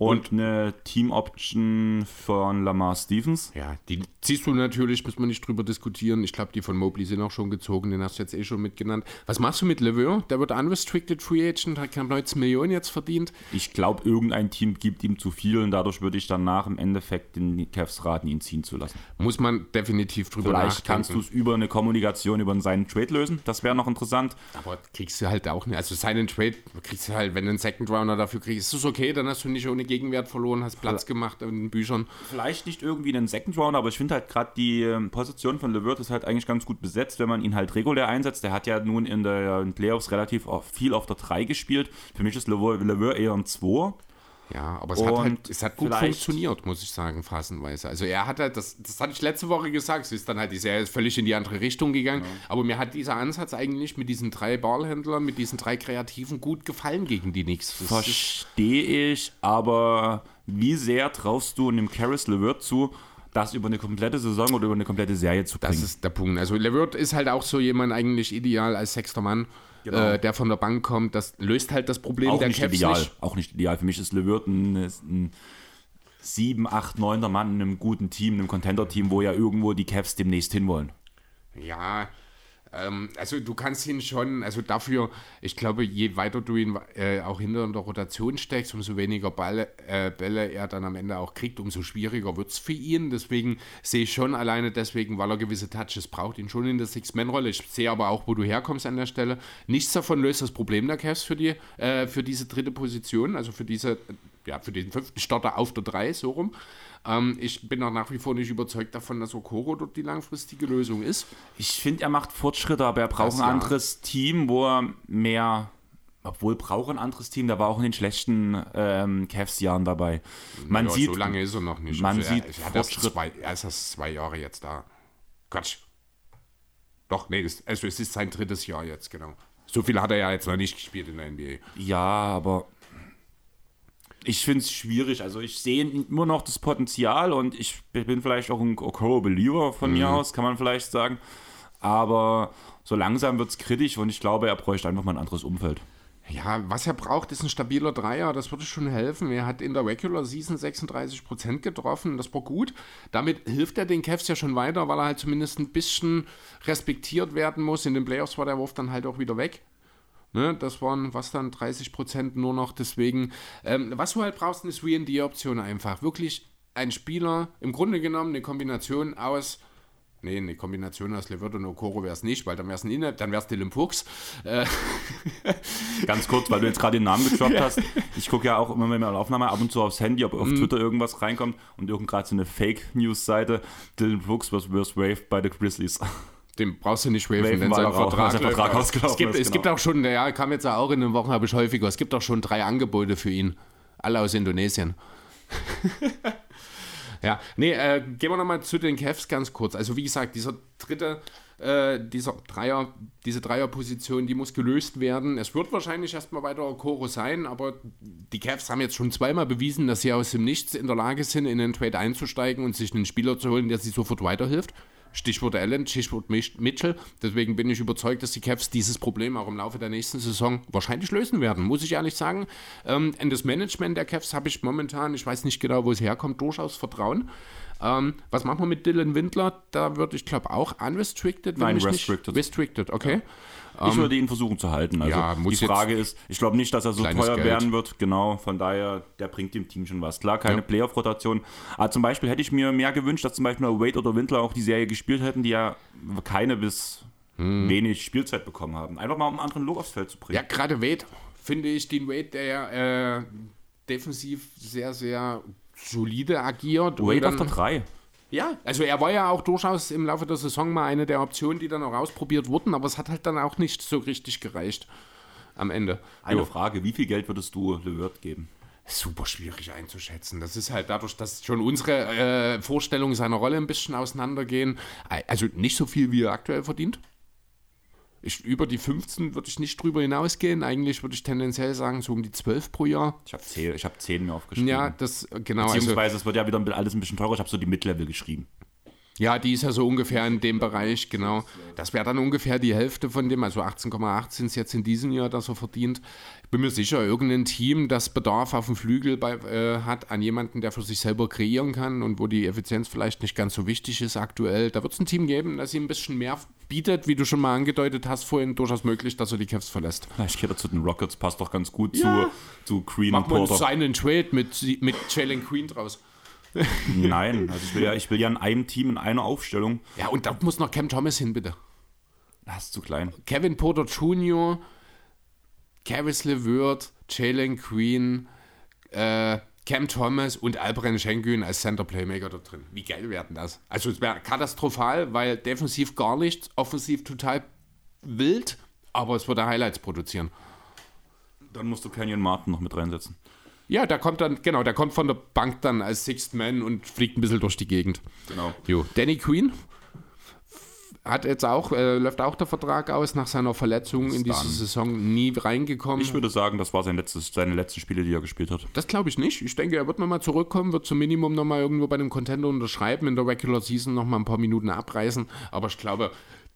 Und, eine Team-Option von Lamar Stevens. Ja, die ziehst du natürlich, müssen wir nicht drüber diskutieren. Ich glaube, die von Mobley sind auch schon gezogen, den hast du jetzt eh schon mitgenannt. Was machst du mit LeVeur? Der wird unrestricted Free Agent, hat knapp 19 Millionen jetzt verdient. Ich glaube, irgendein Team gibt ihm zu viel und dadurch würde ich danach im Endeffekt den Cavs raten, ihn ziehen zu lassen. Muss man definitiv drüber Vielleicht nachdenken. kannst du es über eine Kommunikation, über seinen Trade lösen. Das wäre noch interessant. Aber kriegst du halt auch nicht. Also seinen Trade kriegst du halt, wenn du einen Second Rounder dafür kriegst, ist es okay, dann hast du nicht ohne Gegenwert verloren, hast Platz gemacht in den Büchern. Vielleicht nicht irgendwie einen Second Rounder, aber ich finde halt gerade die ähm, Position von LeVert ist halt eigentlich ganz gut besetzt, wenn man ihn halt regulär einsetzt. Der hat ja nun in der in Playoffs relativ viel auf der 3 gespielt. Für mich ist LeVert eher ein 2. Ja, aber es hat halt, es hat gut funktioniert, muss ich sagen, phasenweise. Also er hat halt, das, das hatte ich letzte Woche gesagt, es ist dann halt die Serie völlig in die andere Richtung gegangen. Aber mir hat dieser Ansatz eigentlich mit diesen drei Ballhändlern, mit diesen drei Kreativen gut gefallen gegen die ist- Verstehe ich, aber wie sehr traust du einem Karis LeVert zu, das über eine komplette Saison oder über eine komplette Serie zu bringen? Das ist der Punkt. Also Levert ist halt auch so jemand eigentlich ideal als sechster Mann, Genau. äh, der von der Bank kommt. Das löst halt das Problem auch der nicht Cavs ideal. nicht. Auch nicht ideal. Für mich ist LeVert ein, ein 7, 8, 9. Mann in einem guten Team, einem Contender-Team, wo ja irgendwo die Cavs demnächst hinwollen. Ja, ähm, also du kannst ihn schon, also dafür, ich glaube, je weiter du ihn äh, auch hinter der Rotation steckst, umso weniger Bälle, äh, Bälle er dann am Ende auch kriegt, umso schwieriger wird es für ihn. Deswegen sehe ich schon alleine deswegen, weil er gewisse Touches braucht, ihn schon in der Six-Man-Rolle. Ich sehe aber auch, wo du herkommst an der Stelle. Nichts davon löst das Problem der Cavs für, die, äh, für diese dritte Position, also für diese, ja, für den fünften Starter auf der 3, so rum. Ähm, ich bin auch nach wie vor nicht überzeugt davon, dass Okoro dort die langfristige Lösung ist. Ich finde, er macht Fortschritte, aber er braucht Das ein ja. anderes Team, wo er mehr. Obwohl braucht er ein anderes Team, der war auch in den schlechten ähm, Cavs-Jahren dabei. Man ja, sieht, so lange ist er noch nicht. man Also sieht er, er, Fortschritt. zwei, er ist erst zwei Jahre jetzt da. Quatsch. Doch, nee, das, also es ist sein drittes Jahr jetzt, genau. So viel hat er ja jetzt noch nicht gespielt in der NBA. Ja, aber ich finde es schwierig. Also ich sehe immer noch das Potenzial und ich bin vielleicht auch ein Okoro-Believer von mir aus, kann man vielleicht sagen. Aber so langsam wird es kritisch und ich glaube, er bräuchte einfach mal ein anderes Umfeld. Ja, was er braucht, ist ein stabiler Dreier. Das würde schon helfen. Er hat in der Regular Season 36% getroffen. Das war gut. Damit hilft er den Cavs ja schon weiter, weil er halt zumindest ein bisschen respektiert werden muss. In den Playoffs war der Wurf dann halt auch wieder weg. Ne, das waren was dann 30% nur noch. Deswegen, ähm, was du halt brauchst, ist 3D-Option einfach. Wirklich ein Spieler, im Grunde genommen eine Kombination aus. Nee, eine Kombination aus Levert und Okoro wäre es nicht, weil dann wäre es ein Inhalt, dann wäre es Dylan Fuchs. Äh, *laughs* Ganz kurz, weil du jetzt gerade den Namen gedroppt hast. Ich gucke ja auch immer mit meiner Aufnahme ab und zu aufs Handy, ob auf Twitter irgendwas reinkommt und irgend gerade so eine Fake-News-Seite. Dylan Brooks was worst waved by the Grizzlies. Den brauchst du nicht waven, wenn sein er Vertrag, läuft Vertrag aus. ausgelaufen es gibt, ist, Es gibt genau. auch schon, ja, kam jetzt auch in den Wochen, habe ich häufiger, es gibt auch schon drei Angebote für ihn. Alle aus Indonesien. *laughs* ja, nee, äh, gehen wir nochmal zu den Cavs ganz kurz. Also wie gesagt, dieser dritte, äh, dieser Dreier, diese Dreierposition, die muss gelöst werden. Es wird wahrscheinlich erstmal weiter Okoro sein, aber die Cavs haben jetzt schon zweimal bewiesen, dass sie aus dem Nichts in der Lage sind, in den Trade einzusteigen und sich einen Spieler zu holen, der sie sofort weiterhilft. Stichwort Allen, Stichwort Mitchell. Deswegen bin ich überzeugt, dass die Cavs dieses Problem auch im Laufe der nächsten Saison wahrscheinlich lösen werden, muss ich ehrlich sagen. Ähm, in das Management der Cavs habe ich momentan, ich weiß nicht genau, wo es herkommt, durchaus Vertrauen. Ähm, was machen wir mit Dylan Windler? Da würde ich glaube auch unrestricted. Nein, restricted. Nicht, restricted, okay. Ich würde ihn versuchen zu halten. Also ja, die Frage ist, ich glaube nicht, dass er so teuer Geld. werden wird. Genau, von daher, der bringt dem Team schon was. Klar, keine Ja. Playoff-Rotation. Aber zum Beispiel hätte ich mir mehr gewünscht, dass zum Beispiel Wade oder Windler auch die Serie gespielt hätten, die ja keine bis Hm. wenig Spielzeit bekommen haben. Einfach mal um einen anderen Look aufs Feld zu bringen. Ja, gerade Wade, finde ich, den Wade, der ja äh, defensiv sehr, sehr solide agiert. Wade auf der 3. Ja, also er war ja auch durchaus im Laufe der Saison mal eine der Optionen, die dann auch ausprobiert wurden, aber es hat halt dann auch nicht so richtig gereicht am Ende. Eine Jo. Frage, wie viel Geld würdest du LeVert geben? Super schwierig einzuschätzen. Das ist halt dadurch, dass schon unsere äh, Vorstellungen seiner Rolle ein bisschen auseinandergehen. Also nicht so viel, wie er aktuell verdient. Ich, über die 15 würde ich nicht drüber hinausgehen. Eigentlich würde ich tendenziell sagen, so um die 12 pro Jahr. Ich habe 10, ich hab 10 mir aufgeschrieben. Ja, das genau. Also, Beziehungsweise es wird ja wieder alles ein bisschen teurer. Ich habe so die Mid-Level geschrieben. ja, die ist ja so ungefähr in dem Bereich, genau. Das wäre dann ungefähr die Hälfte von dem, also 18,8 sind es jetzt in diesem Jahr, dass er verdient. Bin mir sicher, irgendein Team, das Bedarf auf dem Flügel bei, äh, hat an jemanden, der für sich selber kreieren kann und wo die Effizienz vielleicht nicht ganz so wichtig ist aktuell. Da wird es ein Team geben, das ihm ein bisschen mehr bietet, wie du schon mal angedeutet hast vorhin, durchaus möglich, dass er die Cavs verlässt. Ich gehe zu den Rockets, passt doch ganz gut Ja. zu, zu Green Machen und wir uns Porter. einen Trade mit, mit Jalen Queen draus. *laughs* Nein, also ich will, ja, ich will ja in einem Team, in einer Aufstellung. Ja, und da muss noch Cam Thomas hin, bitte. Das ist zu klein. Kevin Porter Jr., Caris LeVert, Jalen Green, äh, Cam Thomas und Alperen Schengen als Center Playmaker da drin. Wie geil werden das? Also es wäre katastrophal, weil defensiv gar nichts, offensiv total wild, aber es würde Highlights produzieren. Dann musst du Canyon Martin noch mit reinsetzen. Ja, der kommt dann, genau, der kommt von der Bank dann als Sixth Man und fliegt ein bisschen durch die Gegend. Genau. Jo. Danny Queen hat jetzt auch, äh, läuft auch der Vertrag aus nach seiner Verletzung in diese. Saison nie reingekommen. Ich würde sagen, das war sein letztes, seine letzten Spiele, die er gespielt hat. Das glaube ich nicht. Ich denke, er wird nochmal zurückkommen, wird zum Minimum nochmal irgendwo bei einem Contender unterschreiben, in der Regular Season nochmal ein paar Minuten abreißen. Aber ich glaube,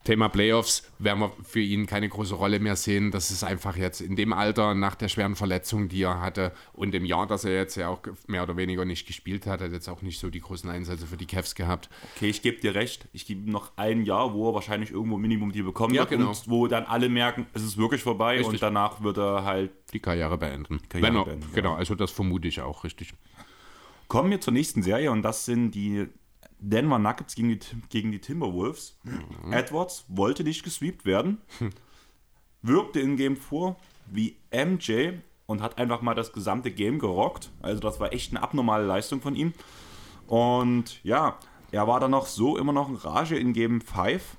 Thema Playoffs werden wir für ihn keine große Rolle mehr sehen. Das ist einfach jetzt in dem Alter, nach der schweren Verletzung, die er hatte und im Jahr, dass er jetzt ja auch mehr oder weniger nicht gespielt hat, hat jetzt auch nicht so die großen Einsätze für die Cavs gehabt. Okay, ich gebe dir recht. Ich gebe ihm noch ein Jahr, wo er wahrscheinlich irgendwo Minimum die bekommen Ja, wird genau. und wo dann alle merken, es ist wirklich vorbei Richtig. und danach wird er halt. Die Karriere beenden. Karriere Wenn er, beenden, ja. Genau, also das vermute ich auch, richtig. Kommen wir zur nächsten Serie und das sind die Denver Nuggets gegen die, gegen die Timberwolves. Edwards wollte nicht gesweept werden, wirkte in Game vor wie MJ und hat einfach mal das gesamte Game gerockt. Also das war echt eine abnormale Leistung von ihm. Und ja, er war dann noch so immer noch in Rage in Game 5,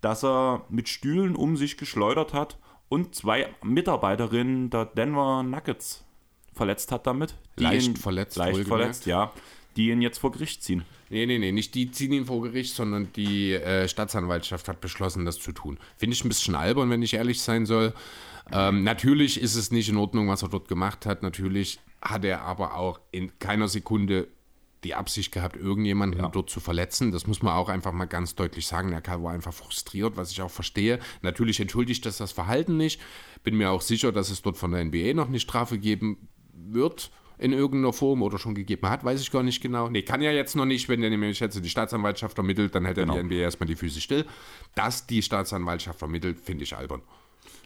dass er mit Stühlen um sich geschleudert hat und zwei Mitarbeiterinnen der Denver Nuggets verletzt hat damit. Leicht ihn- verletzt, Leicht verletzt, ja. Die ihn jetzt vor Gericht ziehen. Nee, nee, nee, nicht die ziehen ihn vor Gericht, sondern die äh, Staatsanwaltschaft hat beschlossen, das zu tun. Finde ich ein bisschen albern, wenn ich ehrlich sein soll. Ähm, natürlich ist es nicht in Ordnung, was er dort gemacht hat. Natürlich hat er aber auch in keiner Sekunde die Absicht gehabt, irgendjemanden dort zu verletzen. Das muss man auch einfach mal ganz deutlich sagen. Der Kerl war einfach frustriert, was ich auch verstehe. Natürlich entschuldigt das das Verhalten nicht. Bin mir auch sicher, dass es dort von der NBA noch eine Strafe geben wird in irgendeiner Form oder schon gegeben hat, weiß ich gar nicht genau. Nee, kann ja jetzt noch nicht, wenn der nämlich jetzt die Staatsanwaltschaft ermittelt, dann hätte Genau. die NBA erstmal die Füße still. Dass die Staatsanwaltschaft ermittelt, finde ich albern.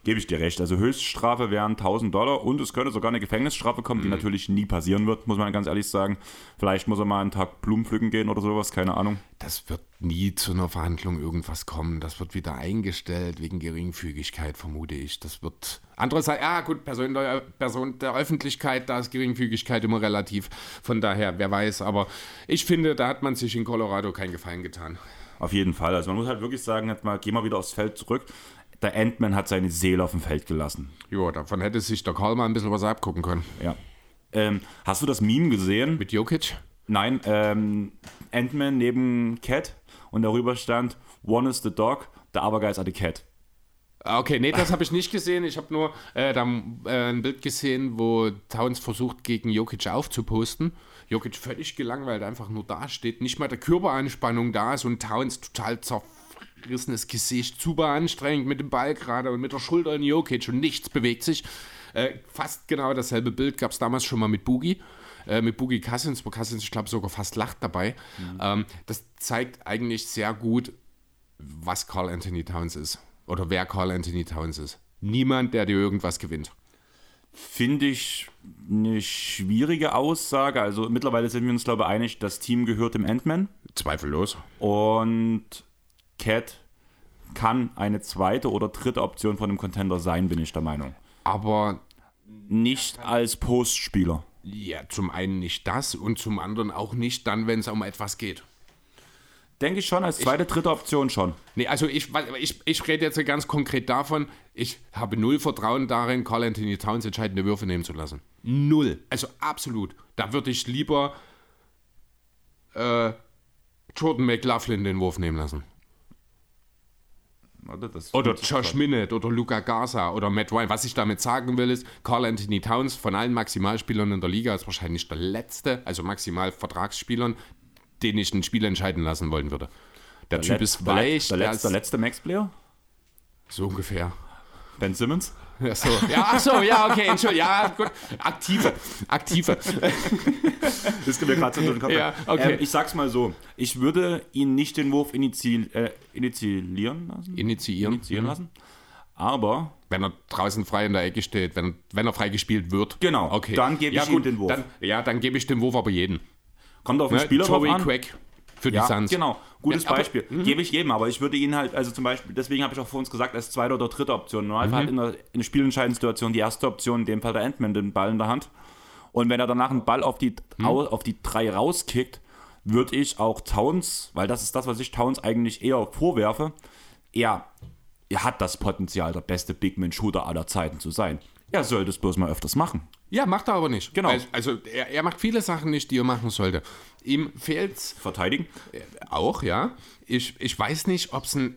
Gebe ich dir recht. Also Höchststrafe wären 1000 Dollar und es könnte sogar eine Gefängnisstrafe kommen, Mhm. die natürlich nie passieren wird, muss man ganz ehrlich sagen. Vielleicht muss er mal einen Tag Blumen pflücken gehen oder sowas, keine Ahnung. Das wird nie zu einer Verhandlung irgendwas kommen. Das wird wieder eingestellt wegen Geringfügigkeit, vermute ich. Das wird. Andererseits, ja gut, Person der, Person der Öffentlichkeit, da ist Geringfügigkeit immer relativ. Von daher, wer weiß. Aber ich finde, da hat man sich in Colorado keinen Gefallen getan. Auf jeden Fall. Also man muss halt wirklich sagen, hat mal, geh mal wieder aufs Feld zurück. Der Ant-Man hat seine Seele auf dem Feld gelassen. Jo, davon hätte sich der Karl mal ein bisschen was abgucken können. Ja. Ähm, hast du das Meme gesehen? Mit Jokic? Nein, ähm, Ant-Man neben Cat und darüber stand One is the dog, the other guys are the cat. Ah, Okay, nee, das habe ich nicht gesehen. Ich habe nur äh, da, äh, ein Bild gesehen, wo Towns versucht, gegen Jokic aufzuposten. Jokic völlig gelangweilt, einfach nur da steht, nicht mal der Körperanspannung da ist und Towns total zerrissenes Gesicht, super anstrengend mit dem Ball gerade und mit der Schulter in Jokic und nichts bewegt sich. Äh, fast genau dasselbe Bild gab es damals schon mal mit Boogie. Äh, mit Boogie Cousins, wo Cousins, ich glaube, sogar fast lacht dabei. Ähm, das zeigt eigentlich sehr gut, was Carl Anthony Towns ist. oder wer Carl Anthony Towns ist. Niemand, der dir irgendwas gewinnt. Finde ich eine schwierige Aussage. Also mittlerweile sind wir uns, glaube ich, einig, das Team gehört dem Ant-Man. Zweifellos. Und Cat kann eine zweite oder dritte Option von einem Contender sein, bin ich der Meinung. Aber Nicht als Postspieler. ja, zum einen nicht das und zum anderen auch nicht dann, wenn es um etwas geht. Denke ich schon, als zweite, dritte Option schon. Nee, also ich, ich, ich rede jetzt ganz konkret davon, ich habe null Vertrauen darin, Carl Anthony Towns entscheidende Würfe nehmen zu lassen. Null. Also absolut. Da würde ich lieber äh, Jordan McLaughlin den Wurf nehmen lassen. Oder, das Oder Josh Minott oder Luca Garza oder Matt Ryan. Was ich damit sagen will, ist, Carl Anthony Towns von allen Maximalspielern in der Liga ist wahrscheinlich der letzte, also maximal Vertragsspielern, den ich ein Spiel entscheiden lassen wollen würde. Der, Typ Let- ist der, Let- weich, Der, der letzte, ist- der letzte Max-Player? so ungefähr. Ben Simmons? Ja, so. Ja, ach so, ja, okay, Entschuldigung, ja, gut. Aktive, aktive. Das kommt mir gerade so den Kopf. Ja, okay. ähm, ich sag's mal so: Ich würde ihn nicht den Wurf initiil, äh, initiieren lassen. Initiieren. Initiieren Mhm. lassen. Aber Wenn er draußen frei in der Ecke steht, wenn, wenn er frei gespielt wird. Genau, okay. dann gebe ja, ich ihm gut, den Wurf. Dann, ja, dann gebe ich den Wurf aber jeden. kommt auf den Ne? Spieler Joey an. Quack für die Ja, Suns. genau. Gutes Ja, aber- Beispiel. Gebe ich jedem, aber ich würde ihn halt, also zum Beispiel, deswegen habe ich auch vor uns gesagt, als zweite oder dritte Option. Nur einfach halt in der, in der spielentscheidenden Situation die erste Option, in dem Fall der Ant-Man, den Ball in der Hand. Und wenn er danach einen Ball auf die, au- auf die drei rauskickt, würde ich auch Towns, weil das ist das, was ich Towns eigentlich eher vorwerfe, er, er hat das Potenzial, der beste Big-Man-Shooter aller Zeiten zu sein. Er sollte es bloß mal öfters machen. Ja, macht er aber nicht. Genau. Also, also er, er macht viele Sachen nicht, die er machen sollte. Ihm fehlt's Verteidigen? auch, ja. Ich, ich weiß nicht, ob es ein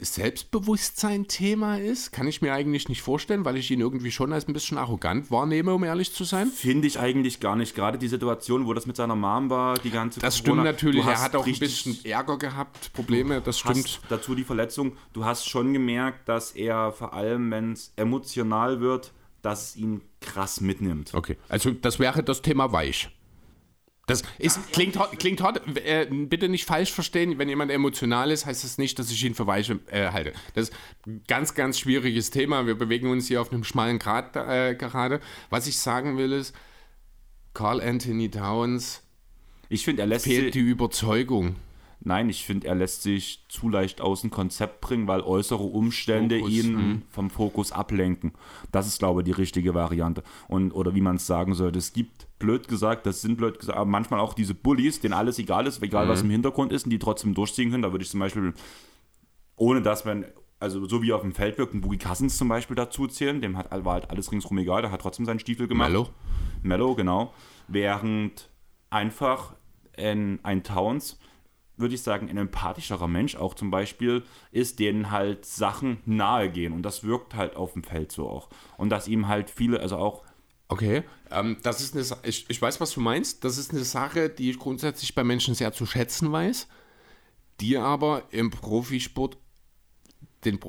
Selbstbewusstsein-Thema ist. Kann ich mir eigentlich nicht vorstellen, weil ich ihn irgendwie schon als ein bisschen arrogant wahrnehme, um ehrlich zu sein. Finde ich eigentlich gar nicht. Gerade die Situation, wo das mit seiner Mom war, die ganze Das stimmt Corona- natürlich. du Er hat auch ein bisschen Ärger gehabt, Probleme, das stimmt. dazu die Verletzung. Du hast schon gemerkt, dass er vor allem, wenn es emotional wird, dass es ihn krass mitnimmt. Okay, also das wäre das Thema weich. Das ist, klingt, hart- klingt hart, äh, bitte nicht falsch verstehen, wenn jemand emotional ist, heißt das nicht, dass ich ihn für weich äh, halte. Das ist ein ganz, ganz schwieriges Thema. Wir bewegen uns hier auf einem schmalen Grat äh, gerade. Was ich sagen will ist, Carl Anthony Towns Ich finde, er lässt fehlt die Überzeugung. Nein, ich finde, er lässt sich zu leicht aus dem Konzept bringen, weil äußere Umstände Fokus, ihn vom Fokus ablenken. Das ist, glaube ich, die richtige Variante. Und, oder wie man es sagen sollte, es gibt, blöd gesagt, das sind blöd gesagt, aber manchmal auch diese Bullies, denen alles egal ist, egal was im Hintergrund ist und die trotzdem durchziehen können. Da würde ich zum Beispiel, ohne dass man, also so wie auf dem Feld wirkt, ein Boogie Cousins zum Beispiel dazu zählen, dem hat, war halt alles ringsrum egal, der hat trotzdem seinen Stiefel gemacht. Mello? Mellow, genau. Während einfach ein, ein Towns, würde ich sagen, ein empathischerer Mensch auch zum Beispiel ist, denen halt Sachen nahe gehen. Und das wirkt halt auf dem Feld so auch. Und dass ihm halt viele, also auch, Okay, ähm, das ist eine, ich, ich weiß, was du meinst. Das ist eine Sache, die ich grundsätzlich bei Menschen sehr zu schätzen weiß, die aber im Profisport den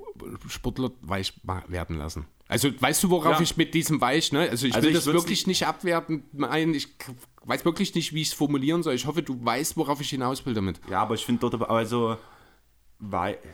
Sportler weich werden lassen. Also weißt du, worauf Ja. ich mit diesem weich, ne? Also ich Also will ich das wirklich nicht abwertend meinen. Ich weiß wirklich nicht, wie ich es formulieren soll. Ich hoffe, du weißt, worauf ich hinaus will damit. ja, aber ich finde dort, aber also,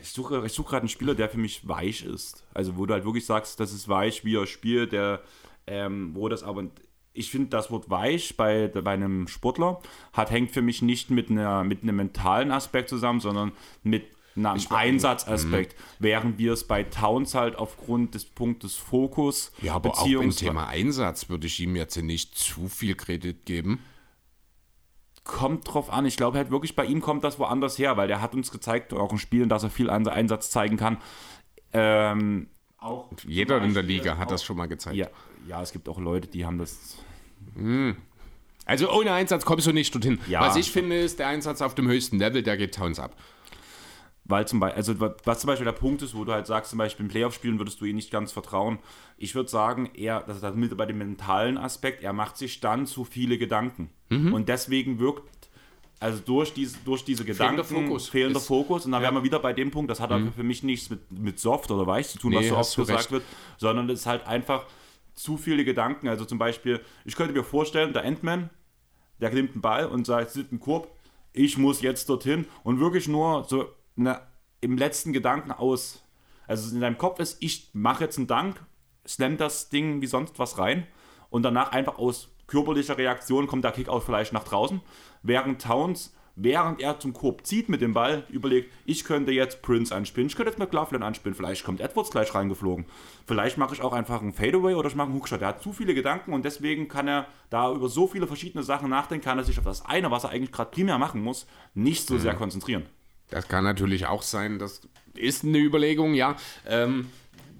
ich suche, ich suche gerade einen Spieler, der für mich weich ist. Also, wo du halt wirklich sagst, das ist weich, wie er spielt, der, ähm, wo das aber, ich finde, das Wort weich bei, bei einem Sportler hat, hängt für mich nicht mit, einer, mit einem mentalen Aspekt zusammen, sondern mit einem Einsatzaspekt, Mhm. während wir es bei Towns halt aufgrund des Punktes Fokus, Ja, aber auch beziehungsweise- Thema Einsatz würde ich ihm jetzt nicht zu viel Kredit geben. kommt drauf an. Ich glaube halt wirklich, bei ihm kommt das woanders her, weil der hat uns gezeigt, auch in Spielen, dass er viel Eins- Einsatz zeigen kann. Ähm, auch Jeder in der Liga hat auch- das schon mal gezeigt. Ja, ja, es gibt auch Leute, die haben das. Also ohne Einsatz kommst du nicht dorthin. Ja. Was ich finde, ist der Einsatz auf dem höchsten Level, der geht Towns ab. Weil zum Beispiel, also was zum Beispiel der Punkt ist, wo du halt sagst, zum Beispiel in Playoff-Spielen würdest du ihm nicht ganz vertrauen. Ich würde sagen, er, das ist das mit bei dem mentalen Aspekt, er macht sich dann zu viele Gedanken. Mhm. Und deswegen wirkt, also durch diese, durch diese Gedanken, Fehlender Fokus. fehlender Ist- Fokus. Und dann ja. Mhm. wären wir wieder bei dem Punkt, das hat aber für mich nichts mit, mit soft oder weich zu tun, was Nee, so hast oft gesagt recht. wird, sondern es ist halt einfach zu viele Gedanken. Also zum Beispiel, ich könnte mir vorstellen, der Endman, der nimmt einen Ball und sagt, sieht einen Korb, ich muss jetzt dorthin und wirklich nur so eine, im letzten Gedanken aus, Also in deinem Kopf ist, ich mache jetzt einen Dank, slam das Ding wie sonst was rein und danach einfach aus körperlicher Reaktion kommt der Kickout vielleicht nach draußen, während Towns während er zum Korb zieht mit dem Ball, überlegt, ich könnte jetzt Prince anspielen, ich könnte jetzt McLaughlin anspielen, vielleicht kommt Edwards gleich reingeflogen, vielleicht mache ich auch einfach einen Fadeaway oder ich mache einen Hookshot. Er hat zu viele Gedanken und deswegen kann er da über so viele verschiedene Sachen nachdenken, kann er sich auf das eine, was er eigentlich gerade primär machen muss, nicht so mhm. sehr konzentrieren. Das kann natürlich auch sein, das ist eine Überlegung, ja. Ähm,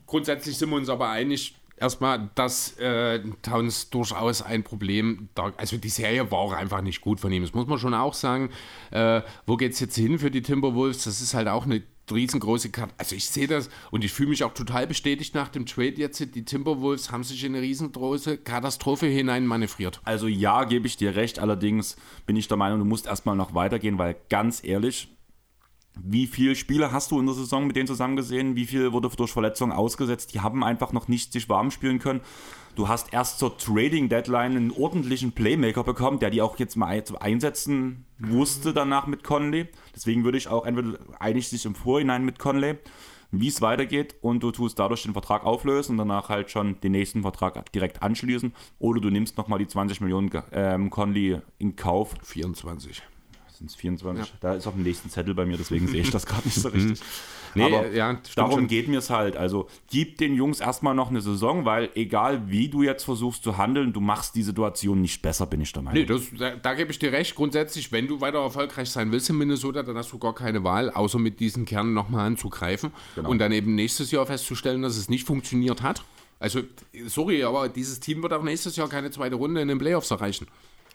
grundsätzlich sind wir uns aber einig, erstmal, dass äh, Towns durchaus ein Problem, da, also die Serie war auch einfach nicht gut von ihm, das muss man schon auch sagen. Äh, wo geht es jetzt hin für die Timberwolves? Das ist halt auch eine riesengroße Karte. Also ich sehe das und ich fühle mich auch total bestätigt nach dem Trade jetzt. Die Timberwolves haben sich in eine riesengroße Katastrophe hinein manövriert. Also ja, gebe ich dir recht. Allerdings bin ich der Meinung, du musst erstmal noch weitergehen, weil ganz ehrlich, wie viele Spiele hast du in der Saison mit denen zusammen gesehen? Wie viel wurde durch Verletzungen ausgesetzt? Die haben einfach noch nicht sich warm spielen können. Du hast erst zur Trading Deadline einen ordentlichen Playmaker bekommen, der die auch jetzt mal einsetzen wusste danach mit Conley. Deswegen würde ich auch entweder einig sich im Vorhinein mit Conley, wie es weitergeht und du tust dadurch den Vertrag auflösen und danach halt schon den nächsten Vertrag direkt anschließen oder du nimmst nochmal die 20 Millionen ähm, Conley in Kauf. 24 sind es 24. Ja. Da ist auf dem nächsten Zettel bei mir, deswegen sehe ich das gerade nicht so *laughs* richtig. nee, Aber ja, darum schon. geht mir es halt. Also gib den Jungs erstmal noch eine Saison, weil egal wie du jetzt versuchst zu handeln, du machst die Situation nicht besser, bin ich der Meinung. Nee, das, da, da gebe ich dir recht. Grundsätzlich, wenn du weiter erfolgreich sein willst in Minnesota, dann hast du gar keine Wahl, außer mit diesen Kernen nochmal anzugreifen genau. und dann eben nächstes Jahr festzustellen, dass es nicht funktioniert hat. Also, sorry, aber dieses Team wird auch nächstes Jahr keine zweite Runde in den Playoffs erreichen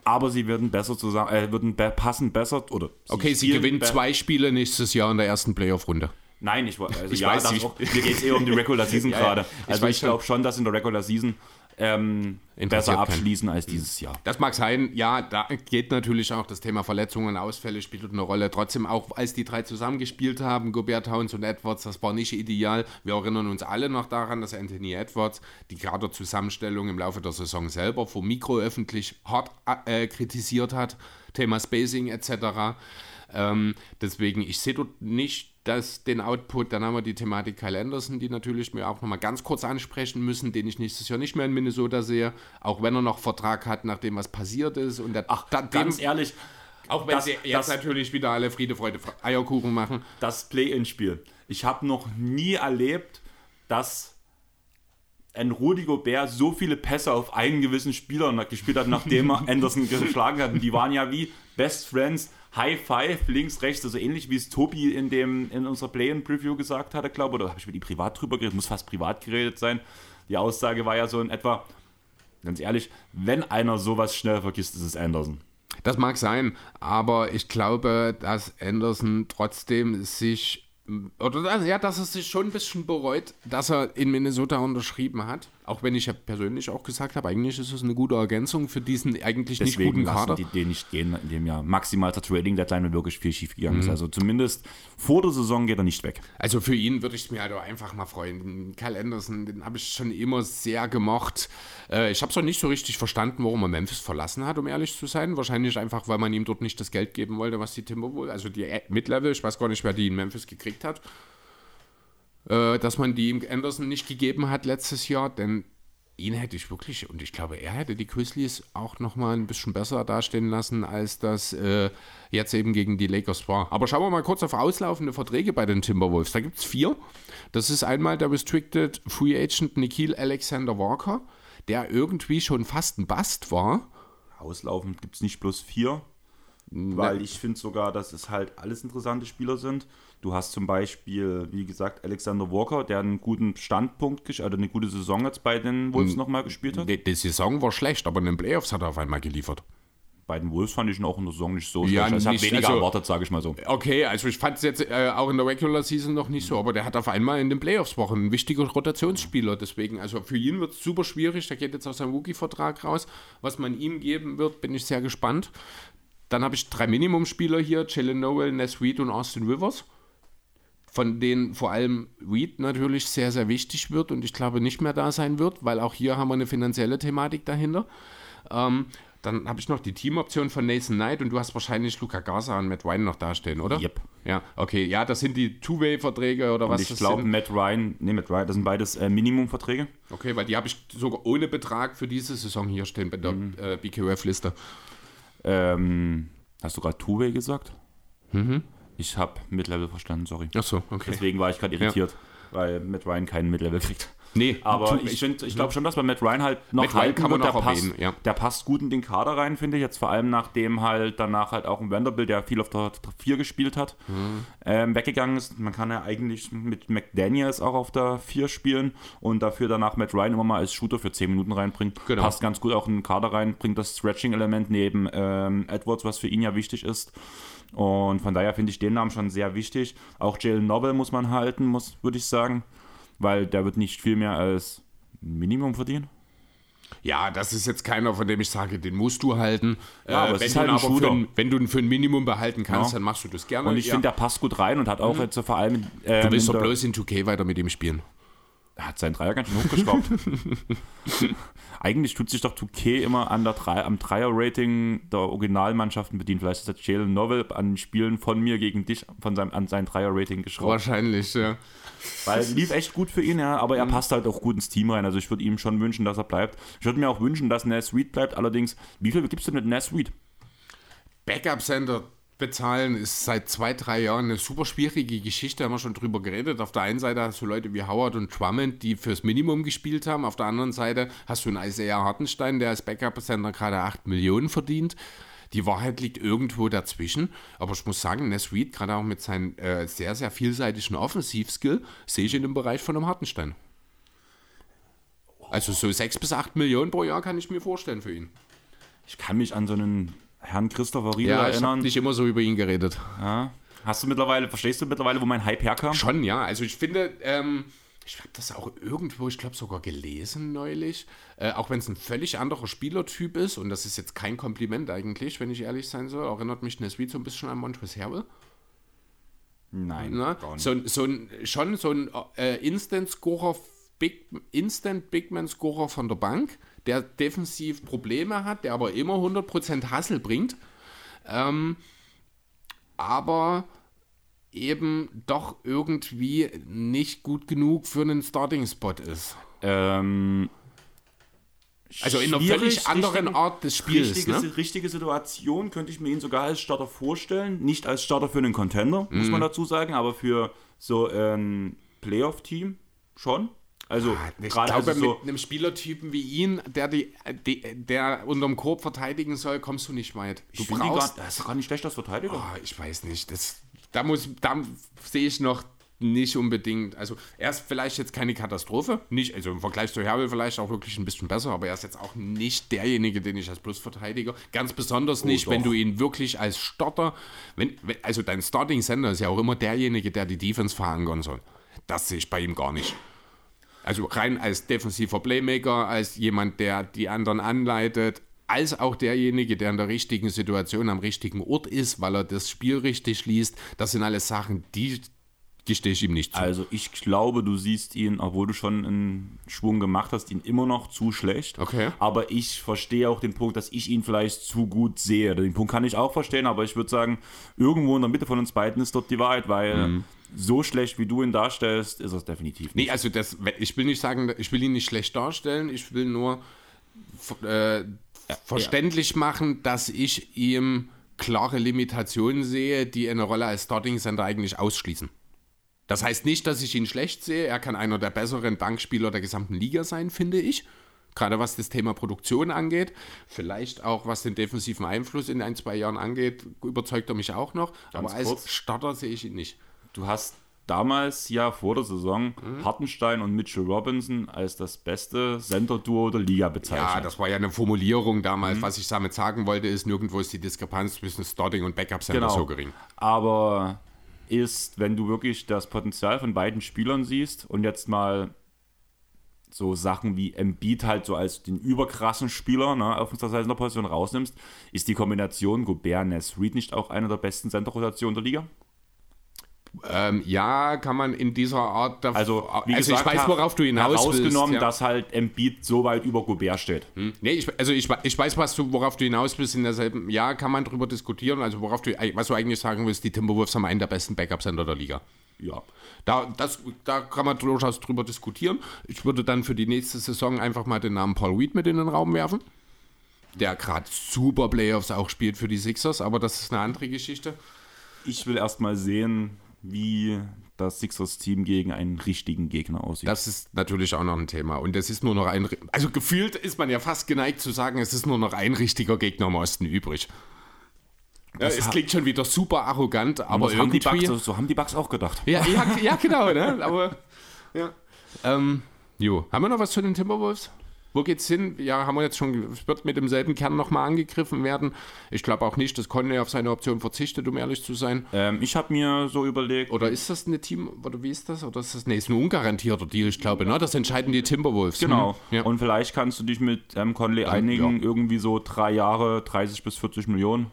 aber sie würden besser zusammen, äh, würden be passen besser oder. Sie okay, sie gewinnen zwei Spiele nächstes Jahr in der ersten Playoff-Runde. Nein, ich, also ich ja, weiß nicht. Auch, mir geht es eher um die Regular *laughs* Season gerade. Also ich, ich glaube schon, dass in der Regular Season ähm, besser abschließen kann. als dieses Jahr. Das mag sein, ja, da geht natürlich auch das Thema Verletzungen, Ausfälle spielt eine Rolle. Trotzdem auch, als die drei zusammengespielt haben, Gobert, Towns und Edwards, das war nicht ideal. Wir erinnern uns alle noch daran, dass Anthony Edwards die Kaderzusammenstellung im Laufe der Saison selber vor Mikro öffentlich hart äh, kritisiert hat. Thema Spacing etc. Ähm, deswegen, ich sehe dort nicht das, den Output. Dann haben wir die Thematik Kyle Anderson, die natürlich mir auch nochmal ganz kurz ansprechen müssen, den ich nächstes Jahr nicht mehr in Minnesota sehe, auch wenn er noch Vertrag hat, nachdem was passiert ist. Und der, Ach, da, ganz ehrlich, auch wenn das, sie jetzt das, natürlich wieder alle Friede, Freude, Eierkuchen machen. Das Play-In-Spiel. Ich habe noch nie erlebt, dass ein Rudi Gobert so viele Pässe auf einen gewissen Spieler gespielt hat, nachdem er *laughs* Anderson geschlagen hat. Und die waren ja wie Best Friends High Five links, rechts, also ähnlich wie es Tobi in, dem, in unserer Play-In-Preview gesagt hatte, glaube ich, oder habe ich mit ihm privat drüber geredet, muss fast privat geredet sein. Die Aussage war ja so in etwa, ganz ehrlich, wenn einer sowas schnell vergisst, ist es Anderson. Das mag sein, aber ich glaube, dass Anderson trotzdem sich oder ja, dass er sich schon ein bisschen bereut, dass er in Minnesota unterschrieben hat. Auch wenn ich ja persönlich auch gesagt habe, eigentlich ist es eine gute Ergänzung für diesen eigentlich Deswegen nicht guten Kader. die den nicht gehen in dem Jahr. Maximal der Trading Deadline, wenn wirklich viel schief gegangen mhm. ist. Also zumindest vor der Saison geht er nicht weg. Also für ihn würde ich mir halt einfach mal freuen. Kyle Anderson, den habe ich schon immer sehr gemocht. Äh, ich habe es auch nicht so richtig verstanden, warum er Memphis verlassen hat, um ehrlich zu sein. Wahrscheinlich einfach, weil man ihm dort nicht das Geld geben wollte, was die Timberwolves, also die Mid-Level, ich weiß gar nicht, wer die in Memphis gekriegt hat äh, dass man die ihm Anderson nicht gegeben hat letztes Jahr, denn ihn hätte ich wirklich, und ich glaube, er hätte die Grizzlies auch nochmal ein bisschen besser dastehen lassen, als das äh, jetzt eben gegen die Lakers war. Aber schauen wir mal kurz auf auslaufende Verträge bei den Timberwolves. Da gibt es vier. Das ist einmal der Restricted Free Agent Nikhil Alexander Walker, der irgendwie schon fast ein Bast war. Auslaufend gibt es nicht bloß vier, weil ich finde sogar, dass es halt alles interessante Spieler sind. Du hast zum Beispiel, wie gesagt, Alexander Walker, der einen guten Standpunkt, also eine gute Saison jetzt bei den Wolves hm. nochmal gespielt hat. Die, die, Saison war schlecht, aber in den Playoffs hat er auf einmal geliefert. Bei den Wolves fand ich ihn auch in der Saison nicht so ja, schlecht. Also ich habe weniger also, erwartet, sage ich mal so. Okay, also ich fand es jetzt äh, auch in der Regular Season noch nicht so, aber der hat auf einmal in den Playoffs Wochen ein wichtiger Rotationsspieler. Deswegen, also für ihn wird es super schwierig. Der geht jetzt aus seinem Wookie-Vertrag raus. Was man ihm geben wird, bin ich sehr gespannt. Dann habe ich drei Minimumspieler hier: Jalen Noel, Ness Reed und Austin Rivers von denen vor allem Reed natürlich sehr, sehr wichtig wird und ich glaube nicht mehr da sein wird, weil auch hier haben wir eine finanzielle Thematik dahinter. Ähm, dann habe ich noch die Teamoption von Nathan Knight und du hast wahrscheinlich Luca Garza und Matt Ryan noch dastehen, oder? Yep. Ja, okay. Ja, das sind die Two-Way-Verträge oder Und was ich glaube. Matt Ryan, nee, Matt Ryan, das sind beides äh, Minimumverträge. Okay, weil die habe ich sogar ohne Betrag für diese Saison hier stehen bei der Mhm. äh, BKUF-Liste. Ähm, hast du gerade Two-Way gesagt? Ich habe Mid-Level verstanden, sorry. Ach so, okay. Deswegen war ich gerade irritiert, weil Matt Ryan keinen Mid-Level kriegt. Nee, Aber ich, find- ich glaube schon, dass man Matt Ryan halt noch Matt Ryan halten kann man wird. Der noch passt, erwähnen, ja. der passt gut in den Kader rein, finde ich. Jetzt vor allem nachdem halt danach halt auch ein Vanderbilt, der viel auf der 4 gespielt hat, Mhm. ähm, weggegangen ist. Man kann ja eigentlich mit McDaniels auch auf der 4 spielen und dafür danach Matt Ryan immer mal als Shooter für 10 Minuten reinbringen. Genau. Passt ganz gut auch in den Kader rein, bringt das Stretching-Element neben ähm, Edwards, was für ihn ja wichtig ist. Und von daher finde ich den Namen schon sehr wichtig. Auch Jalen Novel muss man halten, muss, würde ich sagen. Weil der wird nicht viel mehr als Minimum verdienen. Ja, das ist jetzt keiner, von dem ich sage, den musst du halten. Ja, aber äh, wenn, du halt ein für wenn du ihn für ein Minimum behalten kannst, Ja. dann machst du das gerne. Und ich ja. finde, der passt gut rein und hat auch jetzt so vor allem. Ähm, du willst doch bloß in 2K weiter mit ihm spielen. Er hat seinen Dreier ganz schön hochgeschraubt. *laughs* Eigentlich tut sich doch 2K immer an der Drei, am Dreier-Rating der Originalmannschaften bedient. Vielleicht ist das Jalen Novel an Spielen von mir gegen dich von seinem, an sein Dreier-Rating geschraubt. Wahrscheinlich, ja. Weil lief echt gut für ihn, ja, aber er passt halt auch gut ins Team rein. Also ich würde ihm schon wünschen, dass er bleibt. Ich würde mir auch wünschen, dass Nas Reed bleibt. Allerdings, wie viel gibst du mit Nas Reed? Backup-Center bezahlen ist seit zwei, drei Jahren eine super schwierige Geschichte, haben wir schon drüber geredet. Auf der einen Seite hast du Leute wie Howard und Drummond, die fürs Minimum gespielt haben. Auf der anderen Seite hast du einen Isaiah Hartenstein, der als Backup-Center gerade 8 Millionen verdient. Die Wahrheit liegt irgendwo dazwischen. Aber ich muss sagen, Ness Reed, gerade auch mit seinem äh, sehr, sehr vielseitigen Offensivskill, sehe ich in dem Bereich von einem Hartenstein. Also so 6 bis 8 Millionen pro Jahr kann ich mir vorstellen für ihn. Ich kann mich an so einen Herrn Christopher Riedel Ja, ich habe erinnern. nicht immer so über ihn geredet. Ja. Hast du mittlerweile, verstehst du mittlerweile, wo mein Hype herkam? Schon, ja. Also ich finde, ähm, ich habe das auch irgendwo, ich glaube sogar gelesen neulich, äh, auch wenn es ein völlig anderer Spielertyp ist, und das ist jetzt kein Kompliment eigentlich, wenn ich ehrlich sein soll, erinnert mich Nesweet so ein bisschen an Montrezl Harrell. Nein, Ne? gar nicht. So, ein- so ein, schon so ein äh, Instant-Scorer, Big, Instant-Bigman-Scorer von der Bank, der defensiv Probleme hat, der aber immer 100% Hustle bringt, ähm, aber eben doch irgendwie nicht gut genug für einen Starting-Spot ist. Ähm, Also in einer völlig anderen richtige- Art des Spiels. Richtige, Ne? richtige Situation könnte ich mir ihn sogar als Starter vorstellen. Nicht als Starter für einen Contender, muss Mhm. man dazu sagen, aber für so ein Playoff-Team schon. Also Ah, Ich gerade glaube, also so, mit einem Spielertypen wie ihn, der, die, die, der unterm Korb verteidigen soll, kommst du nicht weit. Du ich ihn gar, brauchst das ist gar nicht schlecht als Verteidiger. Oh, ich weiß nicht. Das, da muss, da sehe ich noch nicht unbedingt. Also er ist vielleicht jetzt keine Katastrophe, nicht, also im Vergleich zu Herbel vielleicht auch wirklich ein bisschen besser, aber er ist jetzt auch nicht derjenige, den ich als Plusverteidiger. Ganz besonders nicht, wenn Oh, doch. du ihn wirklich als Starter, wenn, wenn, also dein Starting Center ist ja auch immer derjenige, der die Defense verankern soll. Das sehe ich bei ihm gar nicht. Also rein als defensiver Playmaker, als jemand, der die anderen anleitet, als auch derjenige, der in der richtigen Situation am richtigen Ort ist, weil er das Spiel richtig liest. Das sind alles Sachen, die gestehe ich ihm nicht zu. Also ich glaube, du siehst ihn, obwohl du schon einen Schwung gemacht hast, ihn immer noch zu schlecht. Okay. Aber ich verstehe auch den Punkt, dass ich ihn vielleicht zu gut sehe. Den Punkt kann ich auch verstehen, aber ich würde sagen, irgendwo in der Mitte von uns beiden ist dort die Wahrheit, weil so schlecht wie du ihn darstellst, ist es definitiv nicht. Nee, also das, ich will nicht sagen, ich will ihn nicht schlecht darstellen, ich will nur äh, verständlich machen, dass ich ihm klare Limitationen sehe, die eine Rolle als Starting Center eigentlich ausschließen. Das heißt nicht, dass ich ihn schlecht sehe. Er kann einer der besseren Bankspieler der gesamten Liga sein, finde ich. Gerade was das Thema Produktion angeht. Vielleicht auch was den defensiven Einfluss in ein, zwei Jahren angeht, überzeugt er mich auch noch. Aber als kurz. Starter sehe ich ihn nicht. Du hast damals ja vor der Saison Mhm. Hartenstein und Mitchell Robinson als das beste Center-Duo der Liga bezeichnet. Ja, das war ja eine Formulierung damals. Was ich damit sagen wollte, ist, nirgendwo ist die Diskrepanz zwischen Starting und Backup Center Genau. so gering. Aber ist, wenn du wirklich das Potenzial von beiden Spielern siehst und jetzt mal so Sachen wie Embiid halt so als den überkrassen Spieler ne, auf unserer Position rausnimmst, ist die Kombination Gobert-Ness Reed nicht auch eine der besten Center-Rotationen der Liga? Ähm, ja, kann man in dieser Art. Da, Also, wie also gesagt, ich weiß, worauf du hinaus herausgenommen, willst. Ja. dass halt Embiid so weit über Gobert steht. Nee, ich, also ich, ich weiß, was du, worauf du hinaus willst. In derselben, ja, kann man drüber diskutieren. Also worauf du, was du eigentlich sagen willst, die Timberwolves haben einen der besten Backup-Center der Liga. Ja. Da, das, da kann man durchaus drüber diskutieren. Ich würde dann für die nächste Saison einfach mal den Namen Paul Reed mit in den Raum werfen. Der gerade super Playoffs auch spielt für die Sixers, aber das ist eine andere Geschichte. Ich will erst mal sehen, wie das Sixers-Team gegen einen richtigen Gegner aussieht. Das ist natürlich auch noch ein Thema. Und es ist nur noch ein. Also gefühlt ist man ja fast geneigt zu sagen, es ist nur noch ein richtiger Gegner im Osten übrig. Ja, es klingt schon wieder super arrogant, aber das haben irgendwie. Bucks, so, so haben die Bucks auch gedacht. ja, ja, ja, genau, ne? *laughs* Aber. Ja. Ähm, jo, haben wir noch was zu den Timberwolves? Wo geht's hin? Ja, haben wir jetzt schon, es wird mit demselben Kern nochmal angegriffen werden. Ich glaube auch nicht, dass Conley auf seine Option verzichtet, um ehrlich zu sein. Ähm, ich habe mir so überlegt, Oder ist das eine Team, oder wie ist das? Oder ist das, nee, ist ein ungarantierter Deal, ich glaube, ne? Das entscheiden die Timberwolves. genau. Hm? Ja. Und vielleicht kannst du dich mit ähm, Conley einigen, irgendwie so drei Jahre, 30 bis 40 Millionen.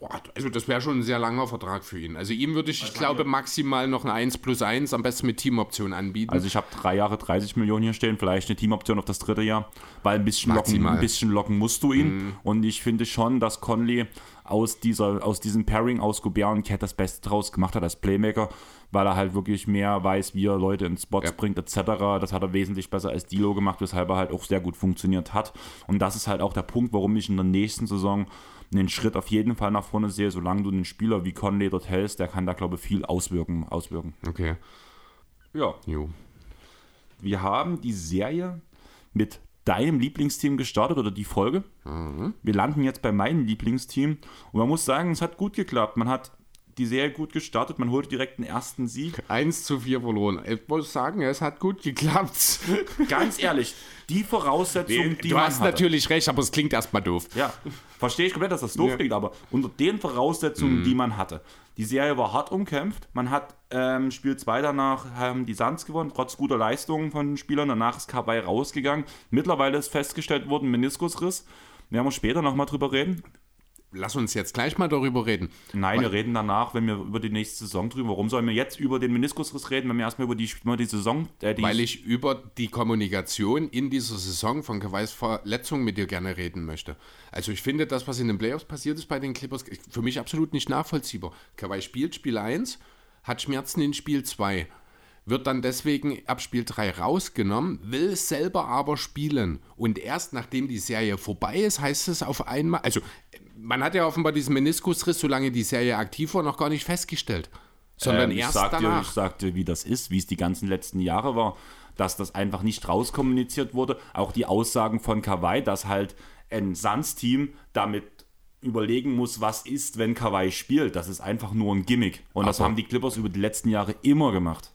Boah, also das wäre schon ein sehr langer Vertrag für ihn. Also ihm würde ich, ich glaube, maximal noch eine 1 plus 1, am besten mit Teamoption anbieten. Also ich habe drei Jahre 30 Millionen hier stehen, vielleicht eine Teamoption auf das dritte Jahr, weil ein bisschen, locken, ein bisschen locken musst du ihn. Und ich finde schon, dass Conley aus, dieser, aus diesem Pairing aus Gobert und Cat das Beste draus gemacht hat als Playmaker, weil er halt wirklich mehr weiß, wie er Leute in Spots Ja. bringt etc. Das hat er wesentlich besser als Dilo gemacht, weshalb er halt auch sehr gut funktioniert hat. Und das ist halt auch der Punkt, warum ich in der nächsten Saison einen Schritt auf jeden Fall nach vorne sehe, solange du einen Spieler wie Conley dort hältst, der kann da, glaube ich, viel auswirken. auswirken. okay. Ja. Jo. Wir haben die Serie mit deinem Lieblingsteam gestartet oder die Folge. Wir landen jetzt bei meinem Lieblingsteam und man muss sagen, es hat gut geklappt. Man hat die Serie gut gestartet, man holte direkt den ersten Sieg. 1 zu 4 verloren. Ich muss sagen, es hat gut geklappt. Ganz ehrlich, die Voraussetzungen, die du man hast hatte. natürlich recht, aber es klingt erstmal doof. Ja, verstehe ich komplett, dass das doof Ja. klingt, aber unter den Voraussetzungen, die man hatte. Die Serie war hart umkämpft. Man hat ähm, Spiel 2 danach haben die Suns gewonnen, trotz guter Leistungen von den Spielern. Danach ist Kawhi rausgegangen. Mittlerweile ist festgestellt worden, Meniskusriss. Werden wir später nochmal drüber reden? Lass uns jetzt gleich mal darüber reden. Nein, wir reden danach, wenn wir über die nächste Saison drüber. Warum sollen wir jetzt über den Meniskusriss reden, wenn wir erstmal über die, über die Saison. Äh, die Weil ich über die Kommunikation in dieser Saison von Kawais Verletzung mit dir gerne reden möchte. Also ich finde, das, was in den Playoffs passiert ist bei den Clippers, für mich absolut nicht nachvollziehbar. Kawhi spielt Spiel 1, hat Schmerzen in Spiel 2, wird dann deswegen ab Spiel 3 rausgenommen, will selber aber spielen. Und erst nachdem die Serie vorbei ist, heißt es auf einmal, also man hat ja offenbar diesen Meniskusriss, solange die Serie aktiv war, noch gar nicht festgestellt. Sondern Ähm, ich erst dir, danach. ich sag dir, wie das ist, wie es die ganzen letzten Jahre war, dass das einfach nicht rauskommuniziert wurde. Auch die Aussagen von Kawhi, dass halt ein Suns-Team damit überlegen muss, was ist, wenn Kawhi spielt. Das ist einfach nur ein Gimmick. Und das Aber- haben die Clippers über die letzten Jahre immer gemacht.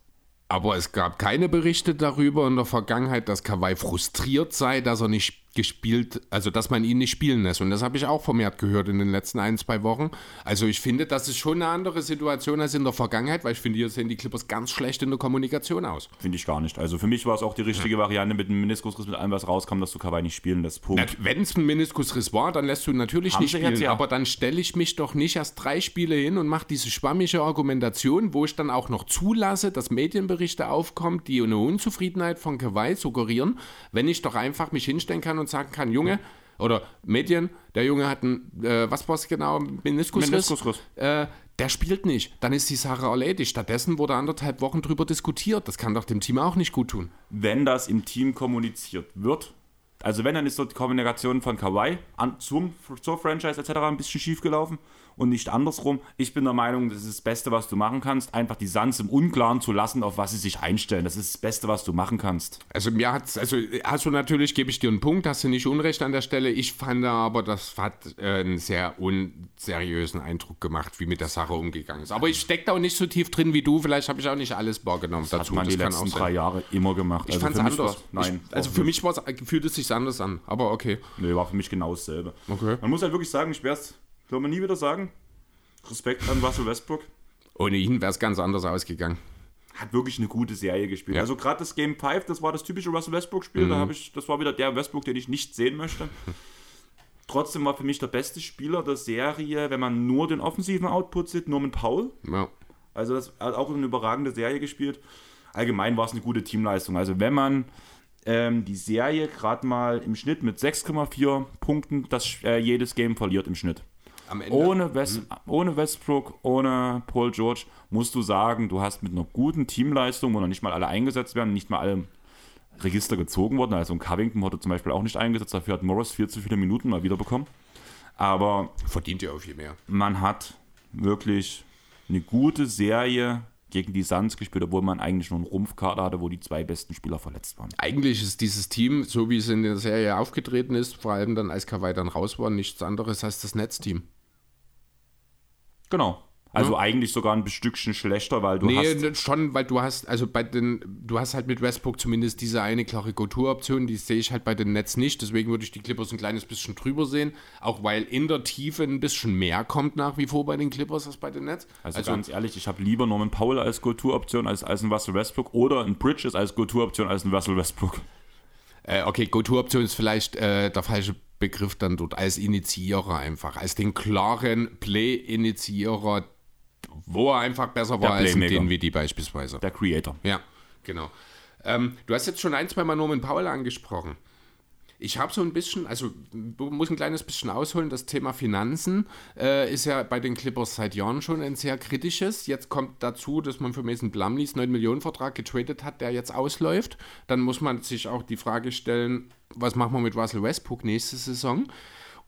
Aber es gab keine Berichte darüber in der Vergangenheit, dass Kawhi frustriert sei, dass er nicht gespielt, also dass man ihn nicht spielen lässt. Und das habe ich auch vermehrt gehört in den letzten ein, zwei Wochen. Also ich finde, das ist schon eine andere Situation als in der Vergangenheit, weil ich finde, hier sehen die Clippers ganz schlecht in der Kommunikation aus. Finde ich gar nicht. Also für mich war es auch die richtige Variante mit dem Meniskusriss, mit allem, was rauskam, dass du Kawhi nicht spielen lässt. Punkt. Wenn es ein Meniskusriss war, dann lässt du natürlich Haben nicht spielen. jetzt ja. Aber dann stelle ich mich doch nicht erst drei Spiele hin und mache diese schwammige Argumentation, wo ich dann auch noch zulasse, dass Medienberichte aufkommen, die eine Unzufriedenheit von Kawhi suggerieren, wenn ich doch einfach mich hinstellen kann und sagen kann, Junge, oder Medien, der Junge hat einen, äh, was war es genau, Meniskusriss? Meniskusriss. Äh, der spielt nicht. Dann ist die Sache erledigt. Stattdessen wurde anderthalb Wochen drüber diskutiert. Das kann doch dem Team auch nicht gut tun. wenn das im Team kommuniziert wird, also wenn, dann ist dort die Kommunikation von Kawhi an, zum, zur Franchise etc. ein bisschen schief gelaufen und nicht andersrum. Ich bin der Meinung, das ist das Beste, was du machen kannst, einfach die Suns im Unklaren zu lassen, auf was sie sich einstellen. Das ist das Beste, was du machen kannst. Also mir hat's, also hast du natürlich, gebe ich dir einen Punkt, hast du nicht Unrecht an der Stelle. Ich fand aber, das hat äh, einen sehr unseriösen Eindruck gemacht, wie mit der Sache umgegangen ist. Aber ich stecke da auch nicht so tief drin wie du. Vielleicht habe ich auch nicht alles wahrgenommen Das hat man die letzten drei Jahre immer gemacht. Ich Also fand es anders. Nein. Ich, also für mich fühlt es sich anders an. Aber okay. Nee, war für mich genau dasselbe. Okay. Man muss halt wirklich sagen, ich werde es, soll man nie wieder sagen, Respekt an Russell Westbrook. Ohne ihn wäre es ganz anders ausgegangen. hat wirklich eine gute Serie gespielt. Ja. Also gerade das Game 5, das war das typische Russell Westbrook-Spiel. Da habe ich, das war wieder der Westbrook, den ich nicht sehen möchte. *laughs* Trotzdem war für mich der beste Spieler der Serie, wenn man nur den offensiven Output sieht, Norman Powell. Ja. Also das hat auch eine überragende Serie gespielt. Allgemein war es eine gute Teamleistung. Also wenn man ähm, die Serie gerade mal im Schnitt mit 6,4 Punkten das, äh, jedes Game verliert im Schnitt. Ohne, West, mhm. ohne Westbrook, ohne Paul George musst du sagen, du hast mit einer guten Teamleistung, wo noch nicht mal alle eingesetzt werden, nicht mal alle Register gezogen worden. Also ein Covington wurde zum Beispiel auch nicht eingesetzt, dafür hat Morris viel zu viele Minuten mal wieder bekommen. Aber verdient ja auch viel mehr. Man hat wirklich eine gute Serie gegen die Suns gespielt, obwohl man eigentlich nur einen Rumpfkader hatte, wo die zwei besten Spieler verletzt waren. Eigentlich ist dieses Team, so wie es in der Serie aufgetreten ist, vor allem dann als Kawhi dann raus war, nichts anderes als das Netzteam. Genau. Also ja. eigentlich sogar ein Stückchen schlechter, weil du nee, hast. Nee, schon, weil du hast, also bei den, du hast halt mit Westbrook zumindest diese eine klare Go-Tour-Option, die sehe ich halt bei den Nets nicht. Deswegen würde ich die Clippers ein kleines bisschen drüber sehen. Auch weil in der Tiefe ein bisschen mehr kommt nach wie vor bei den Clippers als bei den Nets. Also, also ganz ehrlich, ich habe lieber Norman Powell als Go-Tour-Option als, als ein Russell Westbrook oder ein Bridges als Go-Tour-Option als ein Russell Westbrook. Äh, okay, Go-Tour-Option ist vielleicht äh, der falsche Begriff dann dort als Initiierer einfach, als den klaren Play-Initiierer wo er einfach besser war als den wie die beispielsweise. Der Creator. Ja, genau. Ähm, du hast jetzt schon ein, zwei Mal Norman Powell angesprochen. Ich habe so ein bisschen, also muss ein kleines bisschen ausholen, das Thema Finanzen äh, ist ja bei den Clippers seit Jahren schon ein sehr kritisches. Jetzt kommt dazu, dass man für Mason Blumleys 9 Millionen Vertrag getradet hat, der jetzt ausläuft. Dann muss man sich auch die Frage stellen, was machen wir mit Russell Westbrook nächste Saison?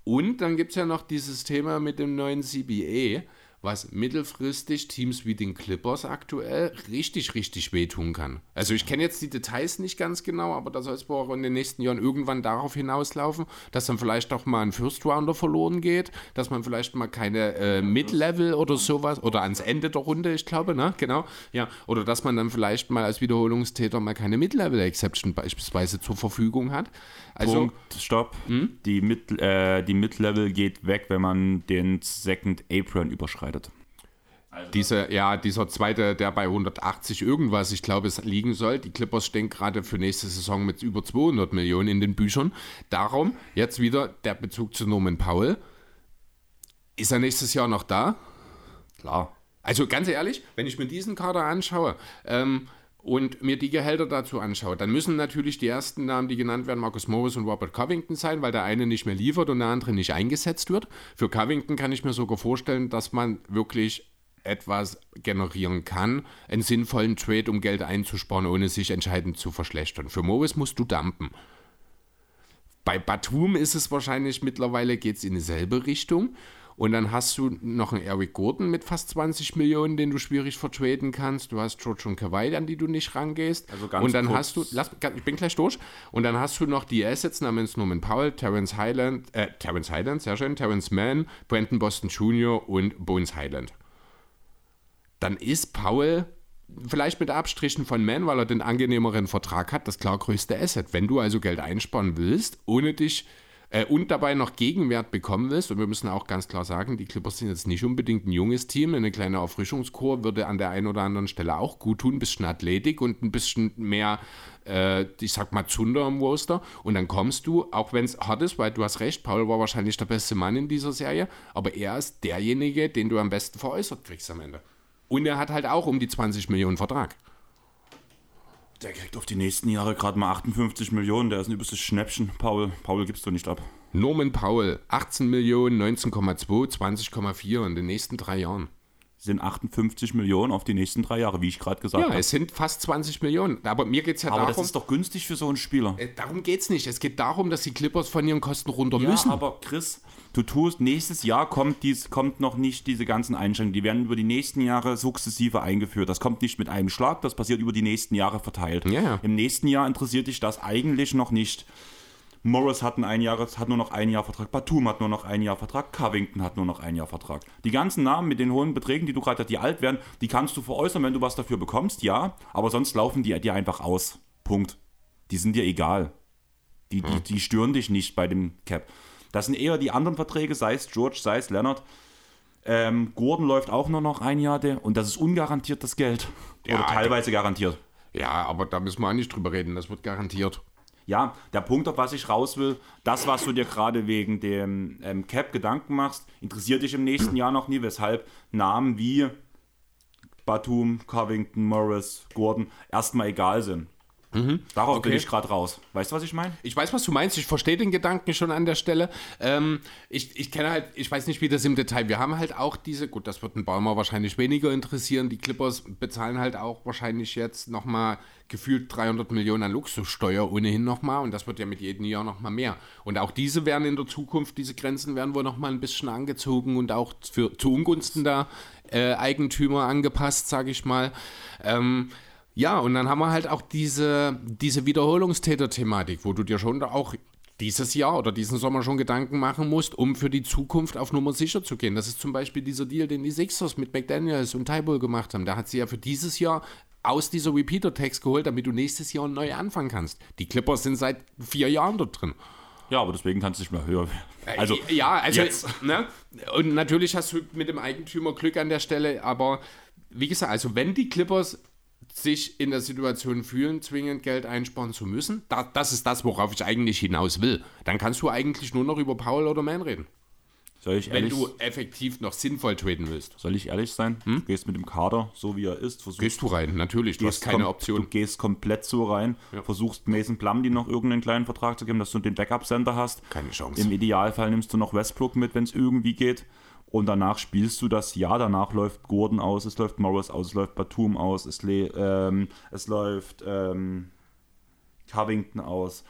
Und dann gibt es ja noch dieses Thema mit dem neuen CBA was mittelfristig Teams wie den Clippers aktuell richtig, richtig wehtun kann. Also ich kenne jetzt die Details nicht ganz genau, aber da soll es wohl auch in den nächsten Jahren irgendwann darauf hinauslaufen, dass dann vielleicht auch mal ein First Rounder verloren geht, dass man vielleicht mal keine äh, Mid-Level oder sowas oder ans Ende der Runde, ich glaube, ne? Genau. Ja. Oder dass man dann vielleicht mal als Wiederholungstäter mal keine Mid-Level-Exception beispielsweise zur Verfügung hat. Also, Punkt, Stopp. Hm? Die, Mid, äh, die Mid-Level geht weg, wenn man den Second Apron überschreitet. Also Diese, ja, dieser zweite, der bei 180 irgendwas, ich glaube, es liegen soll. Die Clippers stehen gerade für nächste Saison mit über 200 Millionen in den Büchern. Darum jetzt wieder der Bezug zu Norman Powell. Ist er nächstes Jahr noch da? Klar. Also ganz ehrlich, wenn ich mir diesen Kader anschaue, ähm, und mir die Gehälter dazu anschaue, dann müssen natürlich die ersten Namen, die genannt werden, Marcus Morris und Robert Covington sein, weil der eine nicht mehr liefert und der andere nicht eingesetzt wird. Für Covington kann ich mir sogar vorstellen, dass man wirklich etwas generieren kann, einen sinnvollen Trade, um Geld einzusparen, ohne sich entscheidend zu verschlechtern. Für Morris musst du dumpen. Bei Batum ist es wahrscheinlich mittlerweile, geht es in dieselbe Richtung. Und dann hast du noch einen Eric Gordon mit fast 20 Millionen, den du schwierig vertraden kannst. Du hast George und Kawhi, an die du nicht rangehst. Also ganz und dann kurz. hast du, lass, ich bin gleich durch. Und dann hast du noch die Assets namens Norman Powell, Terence Highland, äh, Terence Highland, sehr schön, Terence Mann, Brandon Boston Jr. und Bones Highland. Dann ist Powell vielleicht mit Abstrichen von Mann, weil er den angenehmeren Vertrag hat, das klar größte Asset. Wenn du also Geld einsparen willst, ohne dich äh, und dabei noch Gegenwert bekommen willst, und wir müssen auch ganz klar sagen, die Clippers sind jetzt nicht unbedingt ein junges Team, eine kleine Auffrischungskur würde an der einen oder anderen Stelle auch gut tun, ein bisschen Athletik und ein bisschen mehr, äh, ich sag mal, Zunder im Roster. Und dann kommst du, auch wenn es hart ist, weil du hast recht, Paul war wahrscheinlich der beste Mann in dieser Serie, aber er ist derjenige, den du am besten veräußert kriegst am Ende. Und er hat halt auch um die 20 Millionen Vertrag. Der kriegt auf die nächsten Jahre gerade mal 58 Millionen. Der ist ein übelstes Schnäppchen. Paul, Paul gibst du nicht ab. Norman Paul, 18 Millionen, 19,2, 20,4 in den nächsten drei Jahren sind 58 Millionen auf die nächsten drei Jahre, wie ich gerade gesagt habe. Ja, es sind fast 20 Millionen. Aber mir geht es ja aber darum. Aber das ist doch günstig für so einen Spieler. Äh, darum geht es nicht. Es geht darum, dass die Clippers von ihren Kosten runter ja, müssen. Aber Chris, du tust, nächstes Jahr kommt, dies, kommt noch nicht diese ganzen Einschränkungen. Die werden über die nächsten Jahre sukzessive eingeführt. Das kommt nicht mit einem Schlag, das passiert über die nächsten Jahre verteilt. Ja. Im nächsten Jahr interessiert dich das eigentlich noch nicht. Morris hat, ein Jahr, hat nur noch ein Jahr Vertrag, Batum hat nur noch ein Jahr Vertrag, Covington hat nur noch ein Jahr Vertrag. Die ganzen Namen mit den hohen Beträgen, die du gerade hast, die alt werden, die kannst du veräußern, wenn du was dafür bekommst, ja, aber sonst laufen die dir einfach aus. Punkt. Die sind dir egal. Die, die, hm. die stören dich nicht bei dem Cap. Das sind eher die anderen Verträge, sei es George, sei es Leonard. Ähm, Gordon läuft auch nur noch ein Jahr und das ist ungarantiert das Geld. Ja, Oder teilweise garantiert. Ja, aber da müssen wir auch nicht drüber reden, das wird garantiert. Ja, der Punkt, auf was ich raus will, das, was du dir gerade wegen dem ähm, Cap Gedanken machst, interessiert dich im nächsten Jahr noch nie, weshalb Namen wie Batum, Covington, Morris, Gordon erstmal egal sind. Darauf bin Okay. ich gerade raus. Weißt du, was ich meine? Ich weiß, was du meinst. Ich verstehe den Gedanken schon an der Stelle. Ähm, ich, ich kenne halt, ich weiß nicht, wie das im Detail. Wir haben halt auch diese, gut, das wird einen Baumer wahrscheinlich weniger interessieren. Die Clippers bezahlen halt auch wahrscheinlich jetzt nochmal gefühlt 300 Millionen an Luxussteuer ohnehin nochmal. Und das wird ja mit jedem Jahr nochmal mehr. Und auch diese werden in der Zukunft, diese Grenzen werden wohl nochmal ein bisschen angezogen und auch für, zu Ungunsten der äh, Eigentümer angepasst, sage ich mal. Ähm, ja, und dann haben wir halt auch diese, diese Wiederholungstäter-Thematik, wo du dir schon auch dieses Jahr oder diesen Sommer schon Gedanken machen musst, um für die Zukunft auf Nummer sicher zu gehen. Das ist zum Beispiel dieser Deal, den die Sixers mit McDaniels und Tybull gemacht haben. Da hat sie ja für dieses Jahr aus dieser Repeater-Text geholt, damit du nächstes Jahr neu anfangen kannst. Die Clippers sind seit vier Jahren dort drin. Ja, aber deswegen kannst du nicht mehr höher. Also, Äh, ja, also jetzt. Ne? und natürlich hast du mit dem Eigentümer Glück an der Stelle, aber wie gesagt, also wenn die Clippers sich in der Situation fühlen, zwingend Geld einsparen zu müssen, da, das ist das, worauf ich eigentlich hinaus will. Dann kannst du eigentlich nur noch über Paul oder Man reden, soll ich wenn ehrlich, du effektiv noch sinnvoll traden willst. soll ich ehrlich sein? Du gehst mit dem Kader, so wie er ist, versuchst Gehst du rein, natürlich, du hast keine Option. Du gehst komplett so rein, versuchst Mason Plumlee noch irgendeinen kleinen Vertrag zu geben, dass du den Backup-Center hast. Keine Chance. Im Idealfall nimmst du noch Westbrook mit, wenn es irgendwie geht. Und danach spielst du das Jahr. Danach läuft Gordon aus, es läuft Morris aus, es läuft Batum aus, es, ähm, es läuft ähm, Covington aus.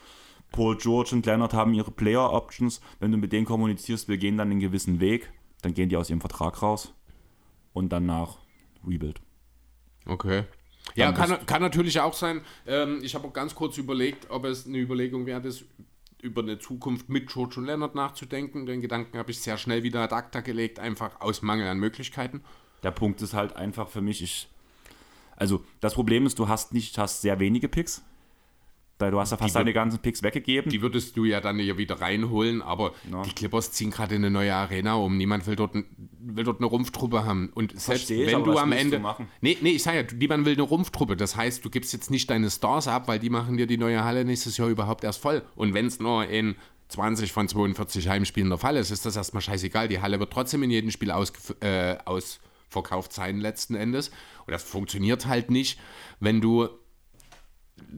Paul George und Leonard haben ihre Player-Options. Wenn du mit denen kommunizierst, wir gehen dann einen gewissen Weg, dann gehen die aus ihrem Vertrag raus. Und danach Rebuild. Okay. Ja, Dann kann, kann natürlich auch sein. Ähm, ich habe auch ganz kurz überlegt, ob es eine Überlegung wäre, das über eine Zukunft mit George und Leonard nachzudenken. Den Gedanken habe ich sehr schnell wieder ad acta gelegt, einfach aus Mangel an Möglichkeiten. Der Punkt ist halt einfach für mich, ich. Also, das Problem ist, du hast nicht, hast sehr wenige Picks. Du hast ja fast wird- deine ganzen Picks weggegeben. Die würdest du ja dann hier wieder reinholen, aber die Clippers ziehen gerade eine neue Arena um. Niemand will dort, will dort eine Rumpftruppe haben. Und selbst Versteh ich, wenn du am du Ende. machen? Nee, nee, ich sage ja, niemand will eine Rumpftruppe. Das heißt, du gibst jetzt nicht deine Stars ab, weil die machen dir die neue Halle nächstes Jahr überhaupt erst voll. Und wenn es nur in 20 von 42 Heimspielen der Fall ist, ist das erstmal scheißegal. Die Halle wird trotzdem in jedem Spiel äh, ausverkauft sein, letzten Endes. Und das funktioniert halt nicht, wenn du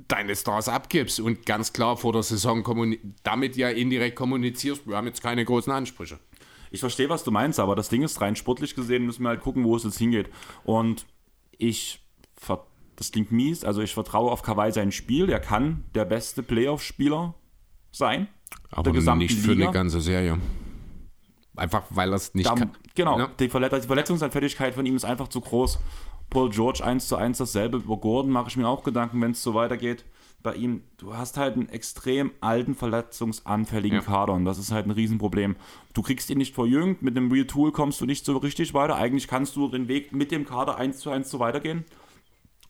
deine Stars abgibst und ganz klar vor der Saison damit ja indirekt kommunizierst, wir haben jetzt keine großen Ansprüche. Ich verstehe, was du meinst, aber das Ding ist, rein sportlich gesehen müssen wir halt gucken, wo es jetzt hingeht. Und ich, das klingt mies, also ich vertraue auf Kawhi sein Spiel. Er kann der beste Playoff-Spieler sein. Aber nicht für Liga. eine ganze Serie. Einfach weil er es nicht Da, kann. genau, Ja. die, Verlet die Verletzungsanfälligkeit von ihm ist einfach zu groß. Paul George 1 zu 1 dasselbe. Über Gordon mache ich mir auch Gedanken, wenn es so weitergeht. Bei ihm, du hast halt einen extrem alten, verletzungsanfälligen Ja. Kader und das ist halt ein Riesenproblem. Du kriegst ihn nicht verjüngt, mit einem Real Tool kommst du nicht so richtig weiter. Eigentlich kannst du den Weg mit dem Kader 1 zu 1 so weitergehen.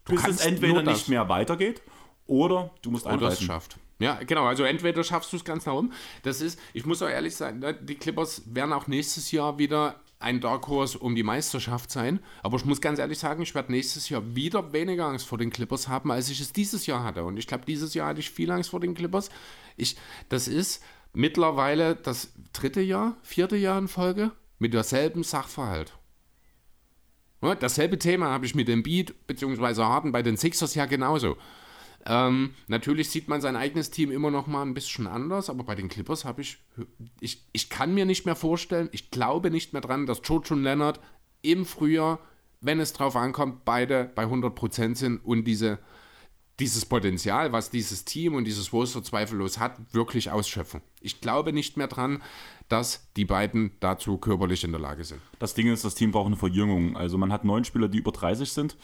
bis es entweder nicht mehr weitergeht oder du musst Oder es schafft. Ja, genau. Also entweder schaffst du es ganz nach oben. Das ist, ich muss auch ehrlich sein, ne, die Clippers werden auch nächstes Jahr wieder ein Dark Horse um die Meisterschaft sein. Aber ich muss ganz ehrlich sagen, ich werde nächstes Jahr wieder weniger Angst vor den Clippers haben, als ich es dieses Jahr hatte. Und ich glaube, dieses Jahr hatte ich viel Angst vor den Clippers. Ich, das ist mittlerweile das dritte Jahr, vierte Jahr in Folge mit derselben Sachverhalt. Ja, dasselbe Thema habe ich mit dem Beat bzw. Harden bei den Sixers ja genauso. Ähm, natürlich sieht man sein eigenes Team immer noch mal ein bisschen anders, aber bei den Clippers habe ich, ich, ich kann mir nicht mehr vorstellen, ich glaube nicht mehr dran, dass George und Leonard im Frühjahr, wenn es drauf ankommt, beide bei 100% sind und diese, dieses Potenzial, was dieses Team und dieses Roster zweifellos hat, wirklich ausschöpfen. Ich glaube nicht mehr dran, dass die beiden dazu körperlich in der Lage sind. Das Ding ist, das Team braucht eine Verjüngung. Also man hat neun Spieler, die über 30 sind.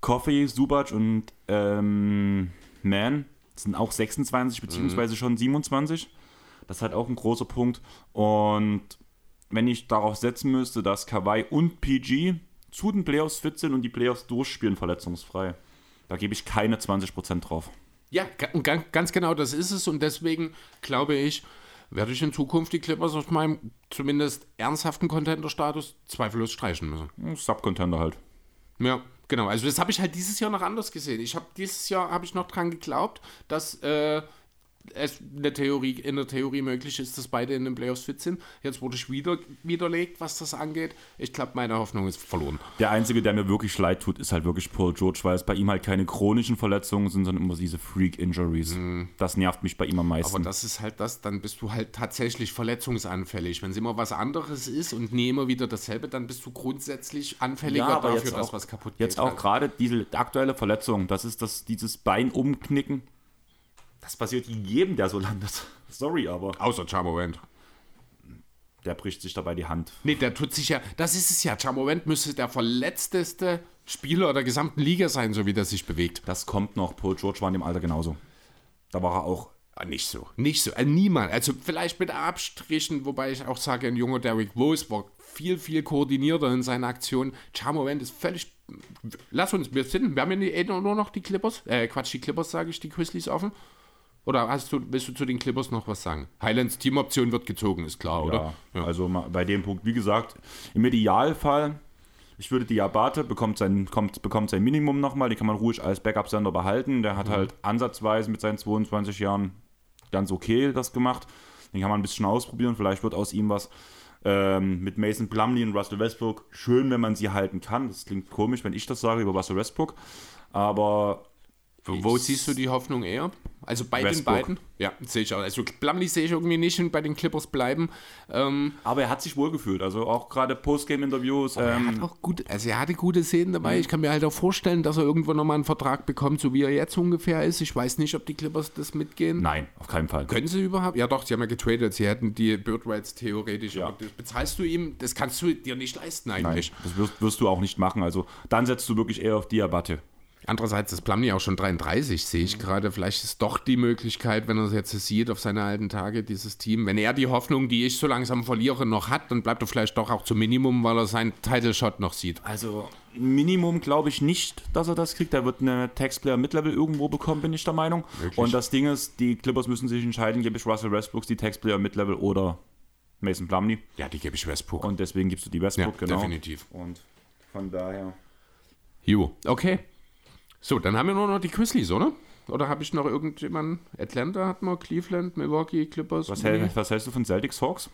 Coffee, Subac und ähm, Man sind auch 26 beziehungsweise schon 27. Das ist halt auch ein großer Punkt. Und wenn ich darauf setzen müsste, dass Kawhi und PG zu den Playoffs fit sind und die Playoffs durchspielen verletzungsfrei, da gebe ich keine 20% drauf. Ja, ganz genau das ist es und deswegen glaube ich, werde ich in Zukunft die Clippers aus meinem zumindest ernsthaften Contender-Status zweifellos streichen müssen. Subcontender halt. Ja, genau. Also das habe ich halt dieses Jahr noch anders gesehen. Ich habe dieses Jahr habe ich noch dran geglaubt, dass äh, es in der, Theorie, in der Theorie möglich ist, dass beide in den Playoffs fit sind. Jetzt wurde ich wieder widerlegt, was das angeht. Ich glaube, meine Hoffnung ist verloren. Der Einzige, der mir wirklich leid tut, ist halt wirklich Paul George, weil es bei ihm halt keine chronischen Verletzungen sind, sondern immer diese Freak-Injuries. Mhm. Das nervt mich bei ihm am meisten. Aber das ist halt das, dann bist du halt tatsächlich verletzungsanfällig. Wenn es immer was anderes ist und nie immer wieder dasselbe, dann bist du grundsätzlich anfälliger ja, dafür, jetzt dass auch, was kaputt Jetzt geht. auch gerade diese aktuelle Verletzung, das ist das, dieses Bein umknicken. Das passiert jedem, der so landet. *laughs* Sorry, aber Außer Jamorant. der bricht sich dabei die Hand. Nee, der tut sich ja, das ist es ja. Jamorant müsste der verletzteste Spieler der gesamten Liga sein, so wie der sich bewegt. Das kommt noch. Paul George war in dem Alter genauso. Da war er auch. Ah, Nicht so. Nicht so. Äh, niemand. Also vielleicht mit Abstrichen, wobei ich auch sage, ein junger Derrick Rose war viel, viel koordinierter in seiner Aktion. Jamorant ist völlig. Lass uns, wir sind, wir haben ja nur noch die Clippers. Äh, Quatsch, die Clippers sage ich, die Grizzlies offen. Oder hast du, willst du zu den Clippers noch was sagen? Highlands Teamoption wird gezogen, ist klar, oder? Ja, also bei dem Punkt, wie gesagt, im Idealfall, ich würde Diabate bekommt sein, kommt, bekommt sein Minimum nochmal, den kann man ruhig als Backup-Sender behalten. Der hat halt ansatzweise mit seinen 22 Jahren ganz okay das gemacht. Den kann man ein bisschen ausprobieren, vielleicht wird aus ihm was. Ähm, mit Mason Plumlee und Russell Westbrook, schön, wenn man sie halten kann. Das klingt komisch, wenn ich das sage über Russell Westbrook. Aber Wo, siehst du die Hoffnung eher? Also bei Westbrook. den beiden? Ja, sehe ich auch. Also Plumlee sehe ich irgendwie nicht und bei den Clippers bleiben. Ähm, Aber er hat sich wohlgefühlt. Also auch gerade Postgame-Interviews. er Ähm, hat auch gut, also er hatte gute Szenen dabei. Ich kann mir halt auch vorstellen, dass er irgendwann nochmal einen Vertrag bekommt, so wie er jetzt ungefähr ist. Ich weiß nicht, ob die Clippers das mitgehen. nein, auf keinen Fall. Können sie überhaupt? Ja doch, sie haben ja getradet. Sie hätten die Bird Rights theoretisch. Ja. Das bezahlst du ihm, das kannst du dir nicht leisten Nein, eigentlich. das wirst, wirst du auch nicht machen. Also dann setzt du wirklich eher auf Diabate. Andererseits ist Plumlee auch schon 33, sehe ich gerade. Vielleicht ist doch die Möglichkeit, wenn er es jetzt sieht auf seine alten Tage, dieses Team. Wenn er die Hoffnung, die ich so langsam verliere, noch hat, dann bleibt er vielleicht doch auch zum Minimum, weil er seinen Title Shot noch sieht. Also Minimum glaube ich nicht, dass er das kriegt. Er wird eine Taxplayer Mid-Level irgendwo bekommen, bin ich der Meinung. Möglich. Und das Ding ist, die Clippers müssen sich entscheiden, gebe ich Russell Westbrooks die Taxplayer Mid-Level oder Mason Plumlee. Ja, die gebe ich Westbrook. Und deswegen gibst du die Westbrook, Ja, genau. definitiv. Und von daher. Jo, okay. So, dann haben wir nur noch die Grizzlies, oder? Oder habe ich noch irgendjemanden? Atlanta hat man, Cleveland, Milwaukee, Clippers. Was, hält, was hältst du von Celtics Hawks?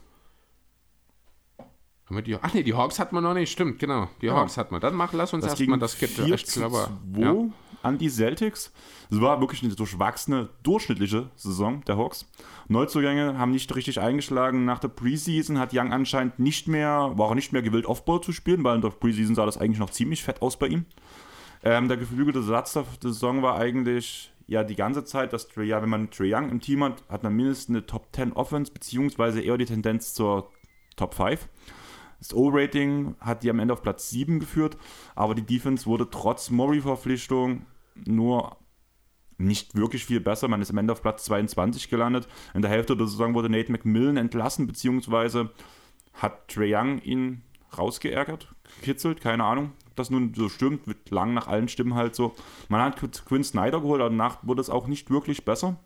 Haben wir die, ach nee, die Hawks hat man noch nicht, stimmt, genau. Die Hawks hat man. Dann mach, lass uns erstmal das gibt 4 echt zu clever. 2 Ja. an die Celtics. Es war wirklich eine durchwachsene, durchschnittliche Saison der Hawks. Neuzugänge haben nicht richtig eingeschlagen. Nach der Preseason hat Young anscheinend nicht mehr, war er nicht mehr gewillt, Offball zu spielen, weil in der Preseason sah das eigentlich noch ziemlich fett aus bei ihm. Ähm, der geflügelte Satz der, Saison war eigentlich ja die ganze Zeit, dass Trae, ja, wenn man Trae Young im Team hat, hat man mindestens eine Top 10 Offense, beziehungsweise eher die Tendenz zur Top 5. Das O-Rating hat die am Ende auf Platz 7 geführt, aber die Defense wurde trotz Murray-Verpflichtung nur nicht wirklich viel besser. Man ist am Ende auf Platz 22 gelandet. In der Hälfte der Saison wurde Nate McMillan entlassen, beziehungsweise hat Trae Young ihn rausgeärgert, gekitzelt, keine Ahnung. Das nun so stimmt, wird lang nach allen Stimmen halt so. Man hat Quinn Snyder geholt, danach wurde es auch nicht wirklich besser.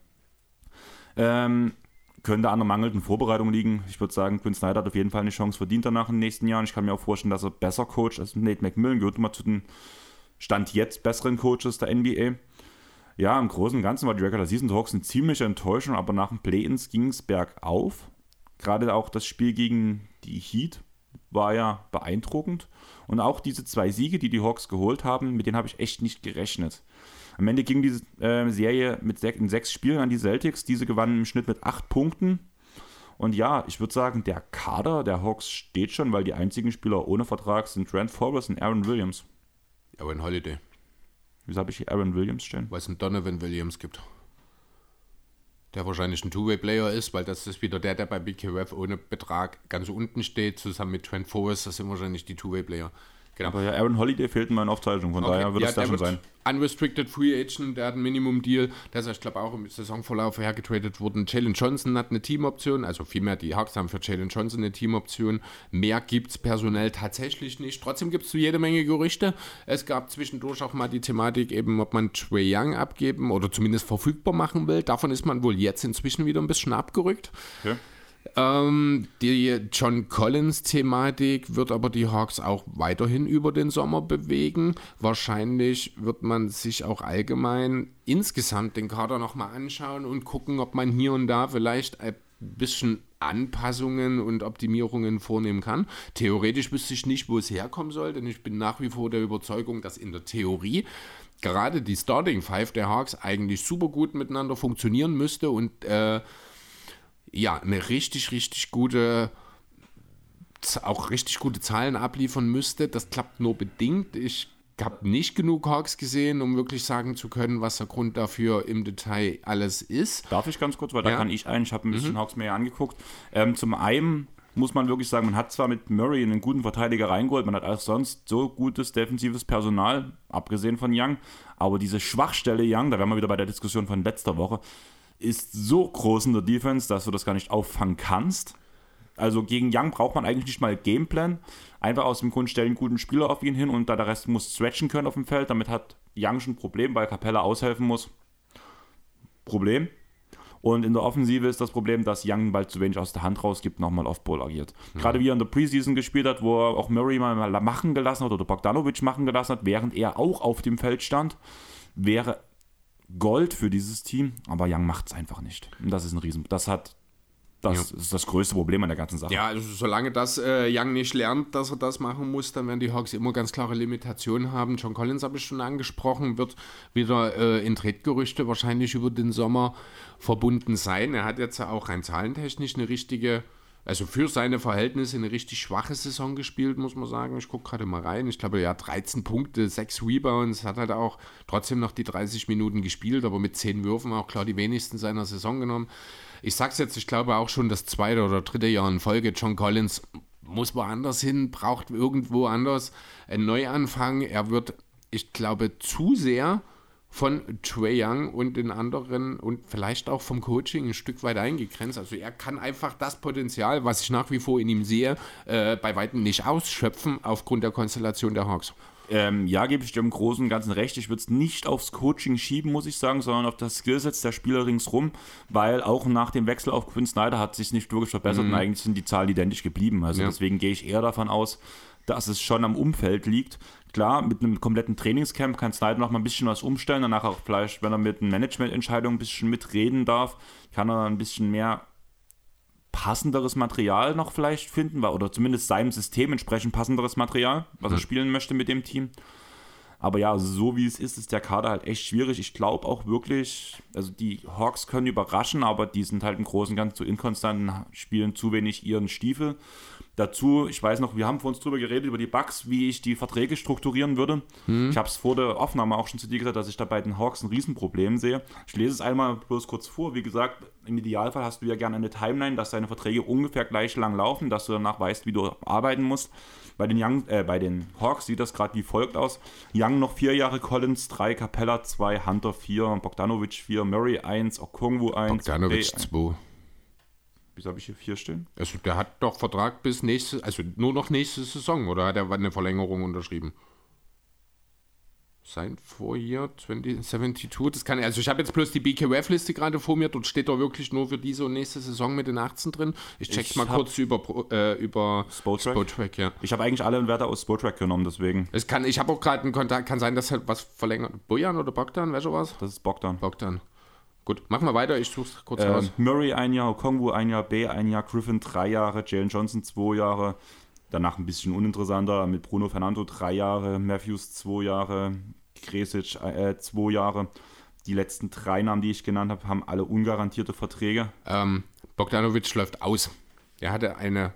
Ähm, könnte an der mangelnden Vorbereitung liegen. Ich würde sagen, Quinn Snyder hat auf jeden Fall eine Chance verdient danach in den nächsten Jahren. Ich kann mir auch vorstellen, dass er besser coacht als Nate McMillan. Gehört immer zu den Stand jetzt besseren Coaches der NBA. Ja, im Großen und Ganzen war die Regular Season Hawks eine ziemliche Enttäuschung, aber nach dem Play-Ins ging es bergauf. Gerade auch das Spiel gegen die Heat war ja beeindruckend. Und auch diese zwei Siege, die die Hawks geholt haben, mit denen habe ich echt nicht gerechnet. Am Ende ging diese äh, Serie mit sech, in sechs Spielen an die Celtics. Diese gewannen im Schnitt mit acht Punkten. Und ja, ich würde sagen, der Kader der Hawks steht schon, weil die einzigen Spieler ohne Vertrag sind Trent Forrest und Aaron Williams. Aber in Holiday, Wieso habe ich hier Aaron Williams stehen? weil es einen Donovan Williams gibt. Der wahrscheinlich ein Two-Way-Player ist, weil das ist wieder der, der bei BKF ohne Betrag ganz unten steht, zusammen mit Trent Forrest, das sind wahrscheinlich die Two-Way-Player. Genau. Aber ja, Aaron Holiday fehlt in meiner Aufzeichnung, von daher wird ja, es da schon sein. Unrestricted Free Agent, der hat ein Minimum-Deal. Der ist, ich glaube, auch im Saisonverlauf hergetradet worden. Jalen Johnson hat eine Teamoption, also vielmehr die Hawks haben für Jalen Johnson eine Teamoption. Mehr gibt es personell tatsächlich nicht. Trotzdem gibt es jede Menge Gerüchte. Es gab zwischendurch auch mal die Thematik, eben, ob man Trey Young abgeben oder zumindest verfügbar machen will. Davon ist man wohl jetzt inzwischen wieder ein bisschen abgerückt. Okay. Ähm, die John Collins-Thematik wird aber die Hawks auch weiterhin über den Sommer bewegen. Wahrscheinlich wird man sich auch allgemein insgesamt den Kader nochmal anschauen und gucken, ob man hier und da vielleicht ein bisschen Anpassungen und Optimierungen vornehmen kann. Theoretisch wüsste ich nicht, wo es herkommen soll, denn ich bin nach wie vor der Überzeugung, dass in der Theorie gerade die Starting Five der Hawks eigentlich super gut miteinander funktionieren müsste und äh, ja, eine richtig, richtig gute, auch richtig gute Zahlen abliefern müsste. Das klappt nur bedingt. Ich habe nicht genug Hawks gesehen, um wirklich sagen zu können, was der Grund dafür im Detail alles ist. Darf ich ganz kurz, weil da kann ich ein, ich habe ein bisschen mhm. Hawks mehr angeguckt. Ähm, zum einen muss man wirklich sagen, man hat zwar mit Murray einen guten Verteidiger reingeholt, man hat auch sonst so gutes defensives Personal, abgesehen von Young, aber diese Schwachstelle Young, da wären wir wieder bei der Diskussion von letzter Woche, ist so groß in der Defense, dass du das gar nicht auffangen kannst. Also gegen Young braucht man eigentlich nicht mal Gameplan. Einfach aus dem Grund stellen einen guten Spieler auf ihn hin und da der Rest muss stretchen können auf dem Feld. Damit hat Young schon ein Problem, weil Capella aushelfen muss. Problem. Und in der Offensive ist das Problem, dass Young bald zu wenig aus der Hand rausgibt, nochmal Off-Ball agiert. Mhm. Gerade wie er in der Preseason gespielt hat, wo er auch Murray mal machen gelassen hat oder Bogdanovic machen gelassen hat, während er auch auf dem Feld stand, wäre Gold für dieses Team, aber Young macht es einfach nicht. Und das ist ein Riesen. Das hat das ja. ist das größte Problem an der ganzen Sache. Ja, also solange das äh, Young nicht lernt, dass er das machen muss, dann werden die Hawks immer ganz klare Limitationen haben. John Collins habe ich schon angesprochen, wird wieder äh, in Tretgerüchte wahrscheinlich über den Sommer verbunden sein. Er hat jetzt auch rein zahlentechnisch eine richtige also für seine Verhältnisse eine richtig schwache Saison gespielt, muss man sagen. Ich gucke gerade mal rein. Ich glaube, ja, 13 Punkte, 6 Rebounds, hat halt auch trotzdem noch die 30 Minuten gespielt, aber mit 10 Würfen auch klar die wenigsten seiner Saison genommen. Ich sag's jetzt, ich glaube auch schon das zweite oder dritte Jahr in Folge. John Collins muss woanders hin, braucht irgendwo anders einen Neuanfang. Er wird, ich glaube, zu sehr von Trey Young und den anderen und vielleicht auch vom Coaching ein Stück weit eingegrenzt. Also er kann einfach das Potenzial, was ich nach wie vor in ihm sehe, äh, bei weitem nicht ausschöpfen aufgrund der Konstellation der Hawks. Ähm, ja, gebe ich dir im Großen und Ganzen recht. Ich würde es nicht aufs Coaching schieben, muss ich sagen, sondern auf das Skillset der Spieler ringsrum, weil auch nach dem Wechsel auf Quinn Snyder hat sich nicht wirklich verbessert mhm. und eigentlich sind die Zahlen identisch geblieben. Also ja. deswegen gehe ich eher davon aus, dass es schon am Umfeld liegt. Klar, mit einem kompletten Trainingscamp kann Snyder noch mal ein bisschen was umstellen. Danach auch vielleicht, wenn er mit Managemententscheidungen ein bisschen mitreden darf, kann er ein bisschen mehr passenderes Material noch vielleicht finden, oder zumindest seinem System entsprechend passenderes Material, was er spielen möchte mit dem Team. Aber ja, so wie es ist, ist der Kader halt echt schwierig. Ich glaube auch wirklich, also die Hawks können überraschen, aber die sind halt im Großen und Ganzen zu inkonstanten, spielen zu wenig ihren Stiefel. Dazu, ich weiß noch, wir haben vor uns drüber geredet, über die Bugs, wie ich die Verträge strukturieren würde. Hm. Ich habe es vor der Aufnahme auch schon zu dir gesagt, dass ich da bei den Hawks ein Riesenproblem sehe. Ich lese es einmal bloß kurz vor. Wie gesagt, im Idealfall hast du ja gerne eine Timeline, dass deine Verträge ungefähr gleich lang laufen, dass du danach weißt, wie du arbeiten musst. Bei den, Young, äh, bei den Hawks sieht das gerade wie folgt aus. Young noch vier Jahre, Collins 3, Capella 2, Hunter 4, Bogdanovic 4, Murray 1, Okongwu 1. Bogdanovic 2. Wieso habe ich hier vier stehen? Also der hat doch Vertrag bis nächste, also nur noch nächste Saison, oder hat er eine Verlängerung unterschrieben? Sein Vorjahr 2072, das kann also ich habe jetzt bloß die BKWF-Liste gerade vor mir, dort steht doch wirklich nur für diese und nächste Saison mit den 18 drin. Ich check's ich mal kurz über, äh, über Spotrack. Spotrack ja. Ich habe eigentlich alle Werte aus Spotrack genommen, deswegen. Es kann, ich habe auch gerade einen Kontakt, kann sein, dass halt was verlängert. Bojan oder Bogdan, welcher was? Das ist Bogdan. Bogdan. Gut, machen wir weiter, ich suche es kurz ähm, aus. Murray ein Jahr, Kongwu ein Jahr, B ein Jahr, Griffin drei Jahre, Jalen Johnson zwei Jahre. Danach ein bisschen uninteressanter mit Bruno Fernando drei Jahre, Matthews zwei Jahre, Kresic äh, zwei Jahre. Die letzten drei Namen, die ich genannt habe, haben alle ungarantierte Verträge. Ähm, Bogdanovic läuft aus. Er hatte eine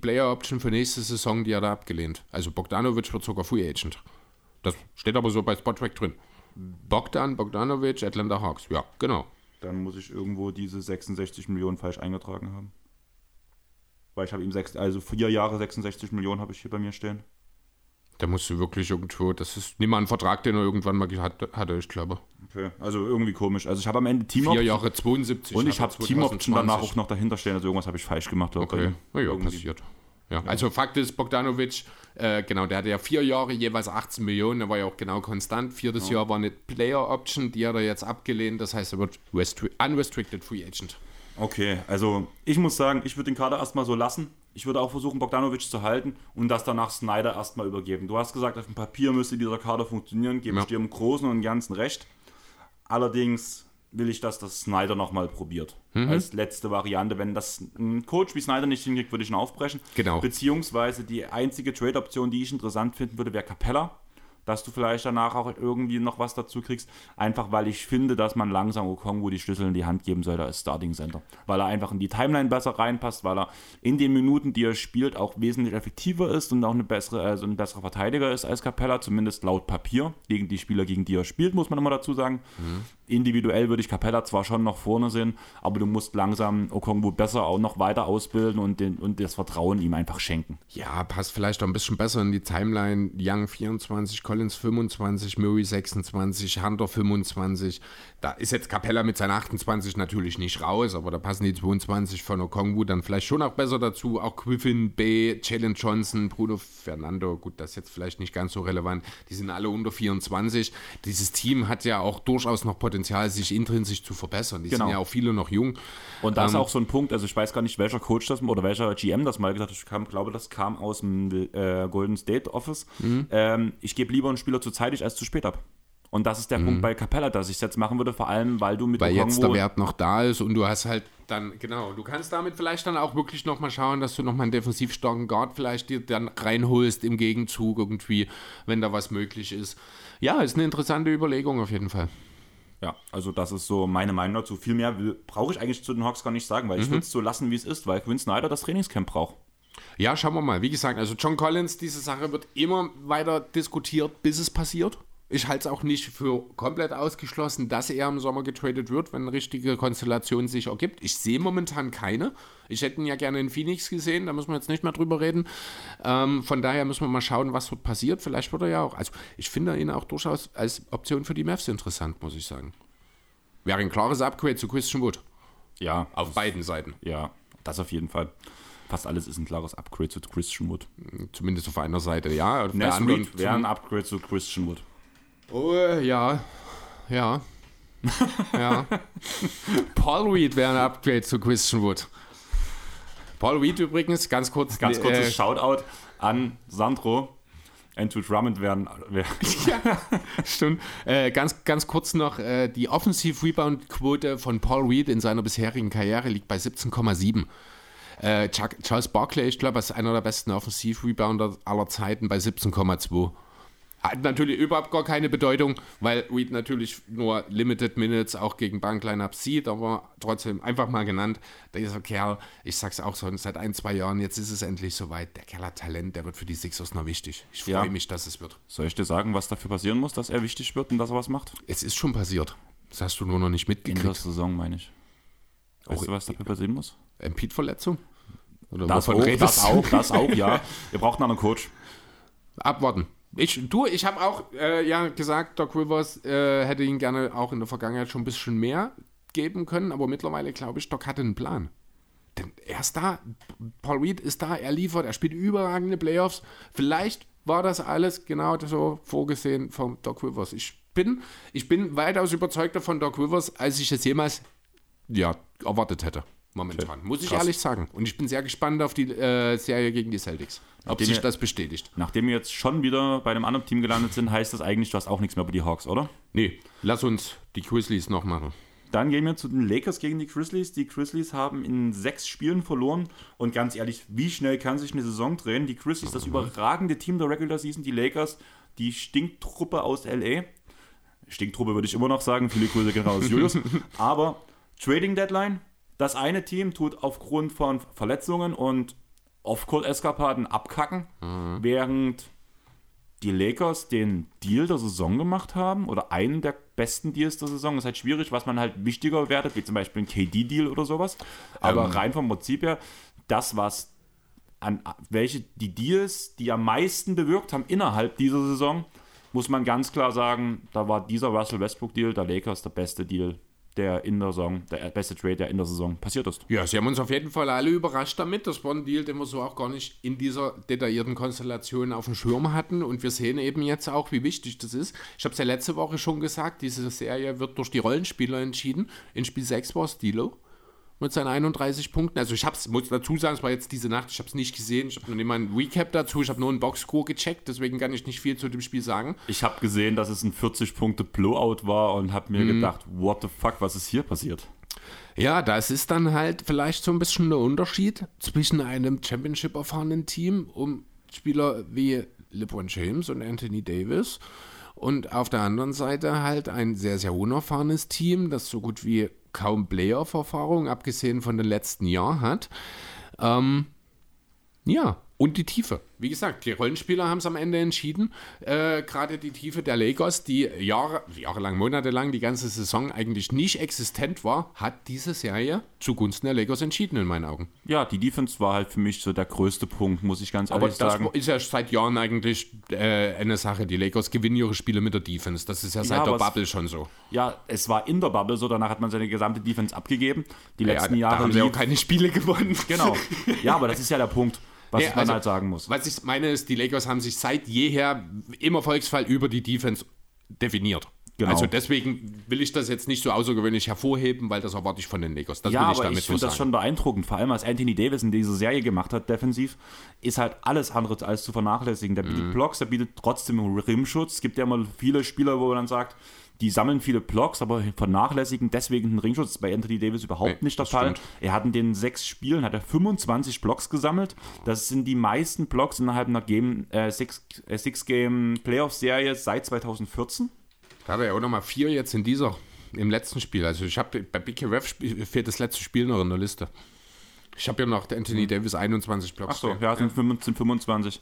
Player Option für nächste Saison, die er da abgelehnt. Also Bogdanovic wird sogar Free Agent. Das steht aber so bei Spottrack drin. Bogdan Bogdanovic, Atlanta Hawks. Ja, genau. Dann muss ich irgendwo diese 66 Millionen falsch eingetragen haben. Weil ich habe ihm sechs, also vier Jahre 66 Millionen habe ich hier bei mir stehen. Da musst du wirklich irgendwo, das ist nicht mal ein Vertrag, den er irgendwann mal hatte, ich glaube. Okay, also irgendwie komisch. Also ich habe am Ende Team Vier Jahre 72. Und ich habe Team Option danach auch noch dahinter stehen, also irgendwas habe ich falsch gemacht. Okay, ja, ja passiert. Ja. Also Fakt ist, Bogdanovic, äh, genau, der hatte ja vier Jahre, jeweils 18 Millionen, der war ja auch genau konstant. Viertes ja. Jahr war eine Player Option, die hat er jetzt abgelehnt, das heißt, er wird unrestricted Free Agent. Okay, also ich muss sagen, ich würde den Kader erstmal so lassen. Ich würde auch versuchen, Bogdanovic zu halten und das danach Snyder erstmal übergeben. Du hast gesagt, auf dem Papier müsste dieser Kader funktionieren, gebe Ja. ich dir im Großen und Ganzen recht. Allerdings will ich, dass das Snyder nochmal probiert. Mhm. Als letzte Variante. Wenn das ein Coach wie Snyder nicht hinkriegt, würde ich ihn aufbrechen. Genau. Beziehungsweise die einzige Trade-Option, die ich interessant finden würde, wäre Capella. Dass du vielleicht danach auch irgendwie noch was dazu kriegst. Einfach weil ich finde, dass man langsam Okongwu die Schlüssel in die Hand geben sollte als Starting Center. Weil er einfach in die Timeline besser reinpasst, weil er in den Minuten, die er spielt, auch wesentlich effektiver ist und auch eine bessere, also ein besserer Verteidiger ist als Capella, zumindest laut Papier. Gegen die Spieler, gegen die er spielt, muss man immer dazu sagen. Individuell würde ich Capella zwar schon noch vorne sehen, aber du musst langsam Okongwu besser auch noch weiter ausbilden und, den, und das Vertrauen ihm einfach schenken. Ja, passt vielleicht auch ein bisschen besser in die Timeline. Young 24, Collins 25, Murray 26, Hunter 25. Da ist jetzt Capella mit seinen 28 natürlich nicht raus, aber da passen die 22 von Okongwu dann vielleicht schon auch besser dazu. Auch Griffin, B, Jalen Johnson, Bruno Fernando, gut, das ist jetzt vielleicht nicht ganz so relevant. Die sind alle unter 24. Dieses Team hat ja auch durchaus noch Potenzial, sich intrinsisch zu verbessern. Die Genau. sind ja auch viele noch jung. Und das ist Ähm, auch so ein Punkt, also ich weiß gar nicht, welcher Coach das oder welcher GM das mal gesagt hat. Ich kam, glaube, das kam aus dem äh, Golden State Office. Mhm. Ähm, ich gebe lieber einen Spieler zu zeitig als zu spät ab. Und das ist der Punkt bei Capella, dass ich es jetzt machen würde, vor allem, weil du mit Mhm. weil jetzt der Wert noch da ist und du hast halt dann, genau, du kannst damit vielleicht dann auch wirklich nochmal schauen, dass du nochmal einen defensiv starken Guard vielleicht dir dann reinholst im Gegenzug irgendwie, wenn da was möglich ist. Ja, ist eine interessante Überlegung auf jeden Fall. Ja, also das ist so meine Meinung dazu. Viel mehr brauche ich eigentlich zu den Hawks gar nicht sagen, weil Mhm. ich würde es so lassen, wie es ist, weil Quinn Snyder das Trainingscamp braucht. Ja, schauen wir mal. Wie gesagt, also John Collins, diese Sache wird immer weiter diskutiert, bis es passiert. Ich halte es auch nicht für komplett ausgeschlossen, dass er im Sommer getradet wird, wenn eine richtige Konstellation sich ergibt. Ich sehe momentan keine. Ich hätte ihn ja gerne in Phoenix gesehen, da müssen wir jetzt nicht mehr drüber reden. Ähm, von daher müssen wir mal schauen, was dort passiert. Vielleicht wird er ja auch. Also ich finde ihn auch durchaus als Option für die Mavs interessant, muss ich sagen. Wäre ein klares Upgrade zu Christian Wood. Ja, Auf beiden Seiten. ja, das auf jeden Fall. Fast alles ist ein klares Upgrade zu Christian Wood. Zumindest auf einer Seite, ja. Auf der anderen Nesreed wäre ein Upgrade zu Christian Wood. Oh, ja. Ja. ja. *laughs* Paul Reed wäre ein Upgrade zu Christian Wood. Paul Reed übrigens, ganz kurz. Ganz kurzes äh, Shoutout an Sandro. Andrew Drummond wären. Wär, *laughs* *laughs* Stimmt. Äh, ganz, ganz kurz noch, äh, die Offensiv-Rebound-Quote von Paul Reed in seiner bisherigen Karriere liegt bei 17,7. Äh, Charles Barkley, ich glaube, ist einer der besten Offensiv-Rebounder aller Zeiten bei 17,2. Hat natürlich überhaupt gar keine Bedeutung, weil Reed natürlich nur Limited Minutes auch gegen Bankline-Ups sieht, aber trotzdem einfach mal genannt. Dieser Kerl, ich sag's auch schon seit ein, zwei Jahren, jetzt ist es endlich soweit. Der Kerl hat Talent, der wird für die Sixers noch wichtig. Ich freue Ja. mich, dass es wird. soll ich dir sagen, was dafür passieren muss, dass er wichtig wird und dass er was macht? Es ist schon passiert. Das hast du nur noch nicht In der mitgekriegt. Saison, meine ich. Weißt Oh, du, was dafür passieren muss? Empit-Verletzung? Oder Das auch, das auch, das auch, ja. Wir brauchen einen anderen Coach. Abwarten. Ich, du, ich habe auch äh, ja gesagt, Doc Rivers äh, hätte ihn gerne auch in der Vergangenheit schon ein bisschen mehr geben können, aber mittlerweile glaube ich, Doc hatte einen Plan. Denn er ist da, Paul Reed ist da, er liefert, er spielt überragende Playoffs. Vielleicht war das alles genau so vorgesehen vom Doc Rivers. Ich bin, ich bin weitaus überzeugter von Doc Rivers, als ich es jemals ja, erwartet hätte. Momentan, muss ich Krass. ehrlich sagen. Und ich bin sehr gespannt auf die äh, Serie gegen die Celtics. Ob Nachdem sich wir- das bestätigt. Nachdem wir jetzt schon wieder bei einem anderen Team gelandet sind, heißt das eigentlich, du hast auch nichts mehr über die Hawks, oder? Nee, lass uns die Grizzlies noch machen. Dann gehen wir zu den Lakers gegen die Grizzlies. Die Grizzlies haben in sechs Spielen verloren. Und ganz ehrlich, wie schnell kann sich eine Saison drehen? Die Grizzlies, das überragende Team der Regular Season. Die Lakers, die Stinktruppe aus L.A. Stinktruppe würde ich immer noch sagen. Viele Grüße gehen raus, *laughs* Julius. Aber Trading Deadline. Das eine Team tut aufgrund von Verletzungen und Off-Court-Eskapaden abkacken, während die Lakers den Deal der Saison gemacht haben oder einen der besten Deals der Saison. Das ist halt schwierig, was man halt wichtiger wertet, wie zum Beispiel ein KD-Deal oder sowas. Aber Ähm. rein vom Prinzip her, das, was an welche die Deals, die am meisten bewirkt haben innerhalb dieser Saison, muss man ganz klar sagen, da war dieser Russell Westbrook-Deal der Lakers der beste Deal, der in der Saison, der beste Trade, der in der Saison passiert ist. Ja, sie haben uns auf jeden Fall alle überrascht damit. Das war ein Deal, den wir so auch gar nicht in dieser detaillierten Konstellation auf dem Schirm hatten. Und wir sehen eben jetzt auch, wie wichtig das ist. Ich habe es ja letzte Woche schon gesagt, diese Serie wird durch die Rollenspieler entschieden. In Spiel 6 war es Dilo. Mit seinen 31 Punkten. Also ich hab's, muss dazu sagen, es war jetzt diese Nacht, ich habe es nicht gesehen, ich habe nur nicht mal ein Recap dazu, ich habe nur einen Boxscore gecheckt, deswegen kann ich nicht viel zu dem Spiel sagen. Ich habe gesehen, dass es ein 40-Punkte-Blowout war und habe mir mhm. gedacht, what the fuck, was ist hier passiert? Ja, das ist dann halt vielleicht so ein bisschen der Unterschied zwischen einem Championship-erfahrenen Team um Spieler wie LeBron James und Anthony Davis und auf der anderen Seite halt ein sehr, sehr unerfahrenes Team, das so gut wie kaum Playoff-Erfahrung, abgesehen von den letzten Jahren hat. Ähm, ja, und die Tiefe. Wie gesagt, die Rollenspieler haben es am Ende entschieden. Äh, Gerade die Tiefe der Lakers, die Jahre, jahrelang, monatelang, die ganze Saison eigentlich nicht existent war, hat diese Serie zugunsten der Lakers entschieden, in meinen Augen. Ja, die Defense war halt für mich so der größte Punkt, muss ich ganz ehrlich sagen. Aber das ist ja seit Jahren eigentlich äh, eine Sache. Die Lakers gewinnen ihre Spiele mit der Defense. Das ist ja seit ja, der Bubble schon so. Ja, es war in der Bubble so. Danach hat man seine gesamte Defense abgegeben. Die ja, letzten ja, Jahre. Haben sie auch keine Spiele gewonnen. Genau. *laughs* Ja, aber das ist ja der Punkt was ja, man also, halt sagen muss. Was ich meine ist, die Lakers haben sich seit jeher im Erfolgsfall über die Defense definiert. Genau. Also deswegen will ich das jetzt nicht so außergewöhnlich hervorheben, weil das erwarte ich von den Lakers. Das ja, will ich aber ich finde das schon beeindruckend. Vor allem, was Anthony Davis in dieser Serie gemacht hat, defensiv, ist halt alles andere als zu vernachlässigen. Der bietet mhm. Blocks, der bietet trotzdem Rimschutz. Es gibt ja immer viele Spieler, wo man dann sagt, die sammeln viele Blocks, aber vernachlässigen deswegen den Ringschutz. Das ist bei Anthony Davis überhaupt nee, nicht der Fall. Stimmt. Er hat in den sechs Spielen hat er 25 Blocks gesammelt. Das sind die meisten Blocks innerhalb einer Game, äh, Six, äh, Six Game Playoff Serie seit 2014. Da hat er ja auch nochmal vier jetzt in dieser, im letzten Spiel. Also ich habe bei BKRF fehlt das letzte Spiel noch in der Liste. Ich habe ja noch Anthony hm. Davis 21 Blocks. Achso, ja, sind 15, 25.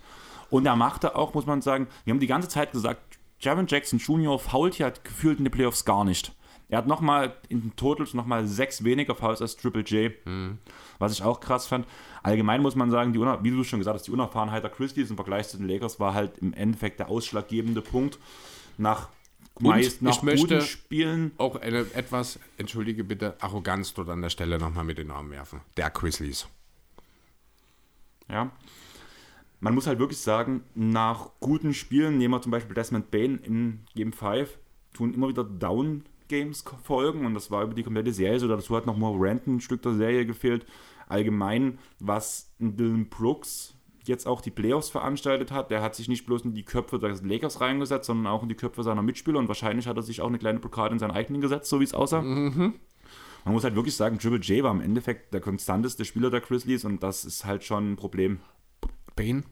Und er machte auch, muss man sagen, wir haben die ganze Zeit gesagt, Jaron Jackson Jr. fault ja gefühlt in den Playoffs gar nicht. Er hat nochmal in den Totals nochmal sechs weniger Fouls als Triple J. Mhm. Was ich auch krass fand. Allgemein muss man sagen, die, wie du schon gesagt hast, die Unerfahrenheit der Christies im Vergleich zu den Lakers war halt im Endeffekt der ausschlaggebende Punkt. Nach meist nach ich guten Spielen. Auch eine etwas, entschuldige bitte, Arroganz dort an der Stelle nochmal mit den Armen werfen. Der Grizzlies. Ja man muss halt wirklich sagen, nach guten Spielen, nehmen wir zum Beispiel Desmond Bain in Game 5, tun immer wieder Down-Games folgen und das war über die komplette Serie so. Dazu hat noch mal Rand ein Stück der Serie gefehlt. Allgemein, was Dylan Brooks jetzt auch die Playoffs veranstaltet hat, der hat sich nicht bloß in die Köpfe des Lakers reingesetzt, sondern auch in die Köpfe seiner Mitspieler und wahrscheinlich hat er sich auch eine kleine Blockade in seinen eigenen gesetzt, so wie es aussah. Mhm. Man muss halt wirklich sagen, Triple J war im Endeffekt der konstanteste Spieler der Grizzlies und das ist halt schon ein Problem. Bane?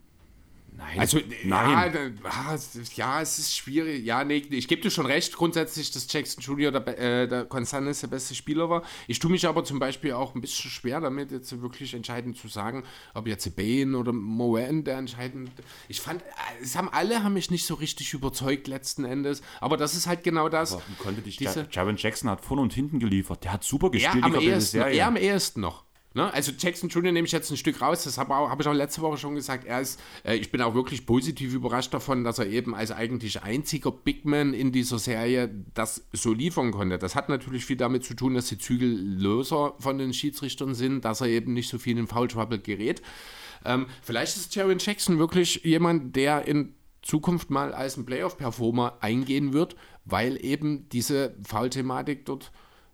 Nein. Also, nein. Ja, ja, es ist schwierig. Ja, nee, ich gebe dir schon recht, grundsätzlich, dass Jackson Jr. der, äh, der Constantis der beste Spieler war. Ich tue mich aber zum Beispiel auch ein bisschen schwer damit, jetzt wirklich entscheidend zu sagen, ob jetzt Bane oder Moen der entscheidend. Ich fand, es haben alle haben mich nicht so richtig überzeugt letzten Endes. Aber das ist halt genau das. Aber konnte dich diese, Jaron Jackson hat vorne und hinten geliefert. Der hat super gespielt. Er am, ehesten, er am ehesten noch. Ne? Also Jackson Jr. nehme ich jetzt ein Stück raus, das habe hab ich auch letzte Woche schon gesagt. Er ist, äh, ich bin auch wirklich positiv überrascht davon, dass er eben als eigentlich einziger Big Man in dieser Serie das so liefern konnte. Das hat natürlich viel damit zu tun, dass die Zügel löser von den Schiedsrichtern sind, dass er eben nicht so viel in Foul Trouble gerät. Ähm, vielleicht ist Jaron Jackson wirklich jemand, der in Zukunft mal als ein Playoff-Performer eingehen wird, weil eben diese Foul-Thematik dort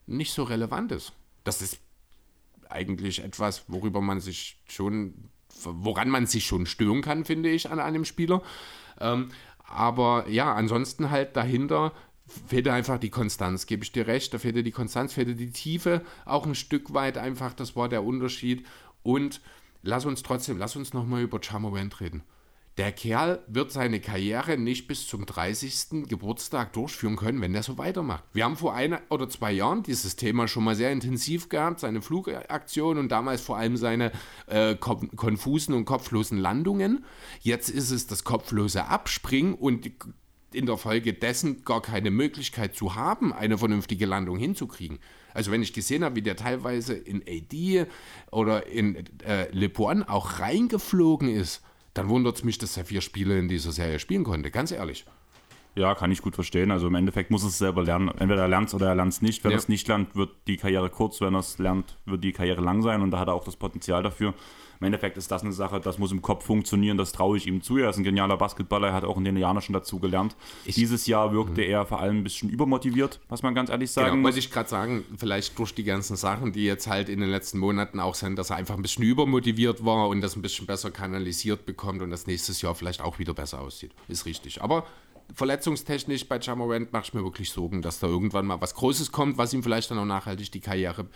nicht so relevant ist. Das ist eigentlich etwas, worüber man sich schon, woran man sich schon stören kann, finde ich, an einem Spieler. Ähm, aber ja, ansonsten halt dahinter fehlte einfach die Konstanz, gebe ich dir recht. Da fehlte die Konstanz, fehlte die Tiefe auch ein Stück weit einfach, das war der Unterschied. Und lass uns trotzdem, lass uns nochmal über Chamorant reden. Der Kerl wird seine Karriere nicht bis zum 30. Geburtstag durchführen können, wenn er so weitermacht. Wir haben vor ein oder zwei Jahren dieses Thema schon mal sehr intensiv gehabt, seine Flugaktion und damals vor allem seine äh, konfusen und kopflosen Landungen. Jetzt ist es das kopflose Abspringen und in der Folge dessen gar keine Möglichkeit zu haben, eine vernünftige Landung hinzukriegen. Also wenn ich gesehen habe, wie der teilweise in AD oder in äh, Le Point auch reingeflogen ist, dann wundert es mich, dass er vier Spiele in dieser Serie spielen konnte, ganz ehrlich. Ja, kann ich gut verstehen. Also im Endeffekt muss es selber lernen. Entweder er lernt es oder er lernt es nicht. Wenn Ja. er es nicht lernt, wird die Karriere kurz. Wenn er es lernt, wird die Karriere lang sein. Und da hat er auch das Potenzial dafür. Im Endeffekt ist das eine Sache, das muss im Kopf funktionieren. Das traue ich ihm zu. Er ist ein genialer Basketballer. Er hat auch in den Jahren schon dazu gelernt. Dieses Jahr wirkte er vor allem ein bisschen übermotiviert, was man ganz ehrlich sagen Genau, muss. ich gerade sagen, vielleicht durch die ganzen Sachen, die jetzt halt in den letzten Monaten auch sind, dass er einfach ein bisschen übermotiviert war und das ein bisschen besser kanalisiert bekommt und das nächstes Jahr vielleicht auch wieder besser aussieht. Ist richtig. Aber verletzungstechnisch bei Jamorant mache ich mir wirklich Sorgen, dass da irgendwann mal was Großes kommt, was ihm vielleicht dann auch nachhaltig die Karriere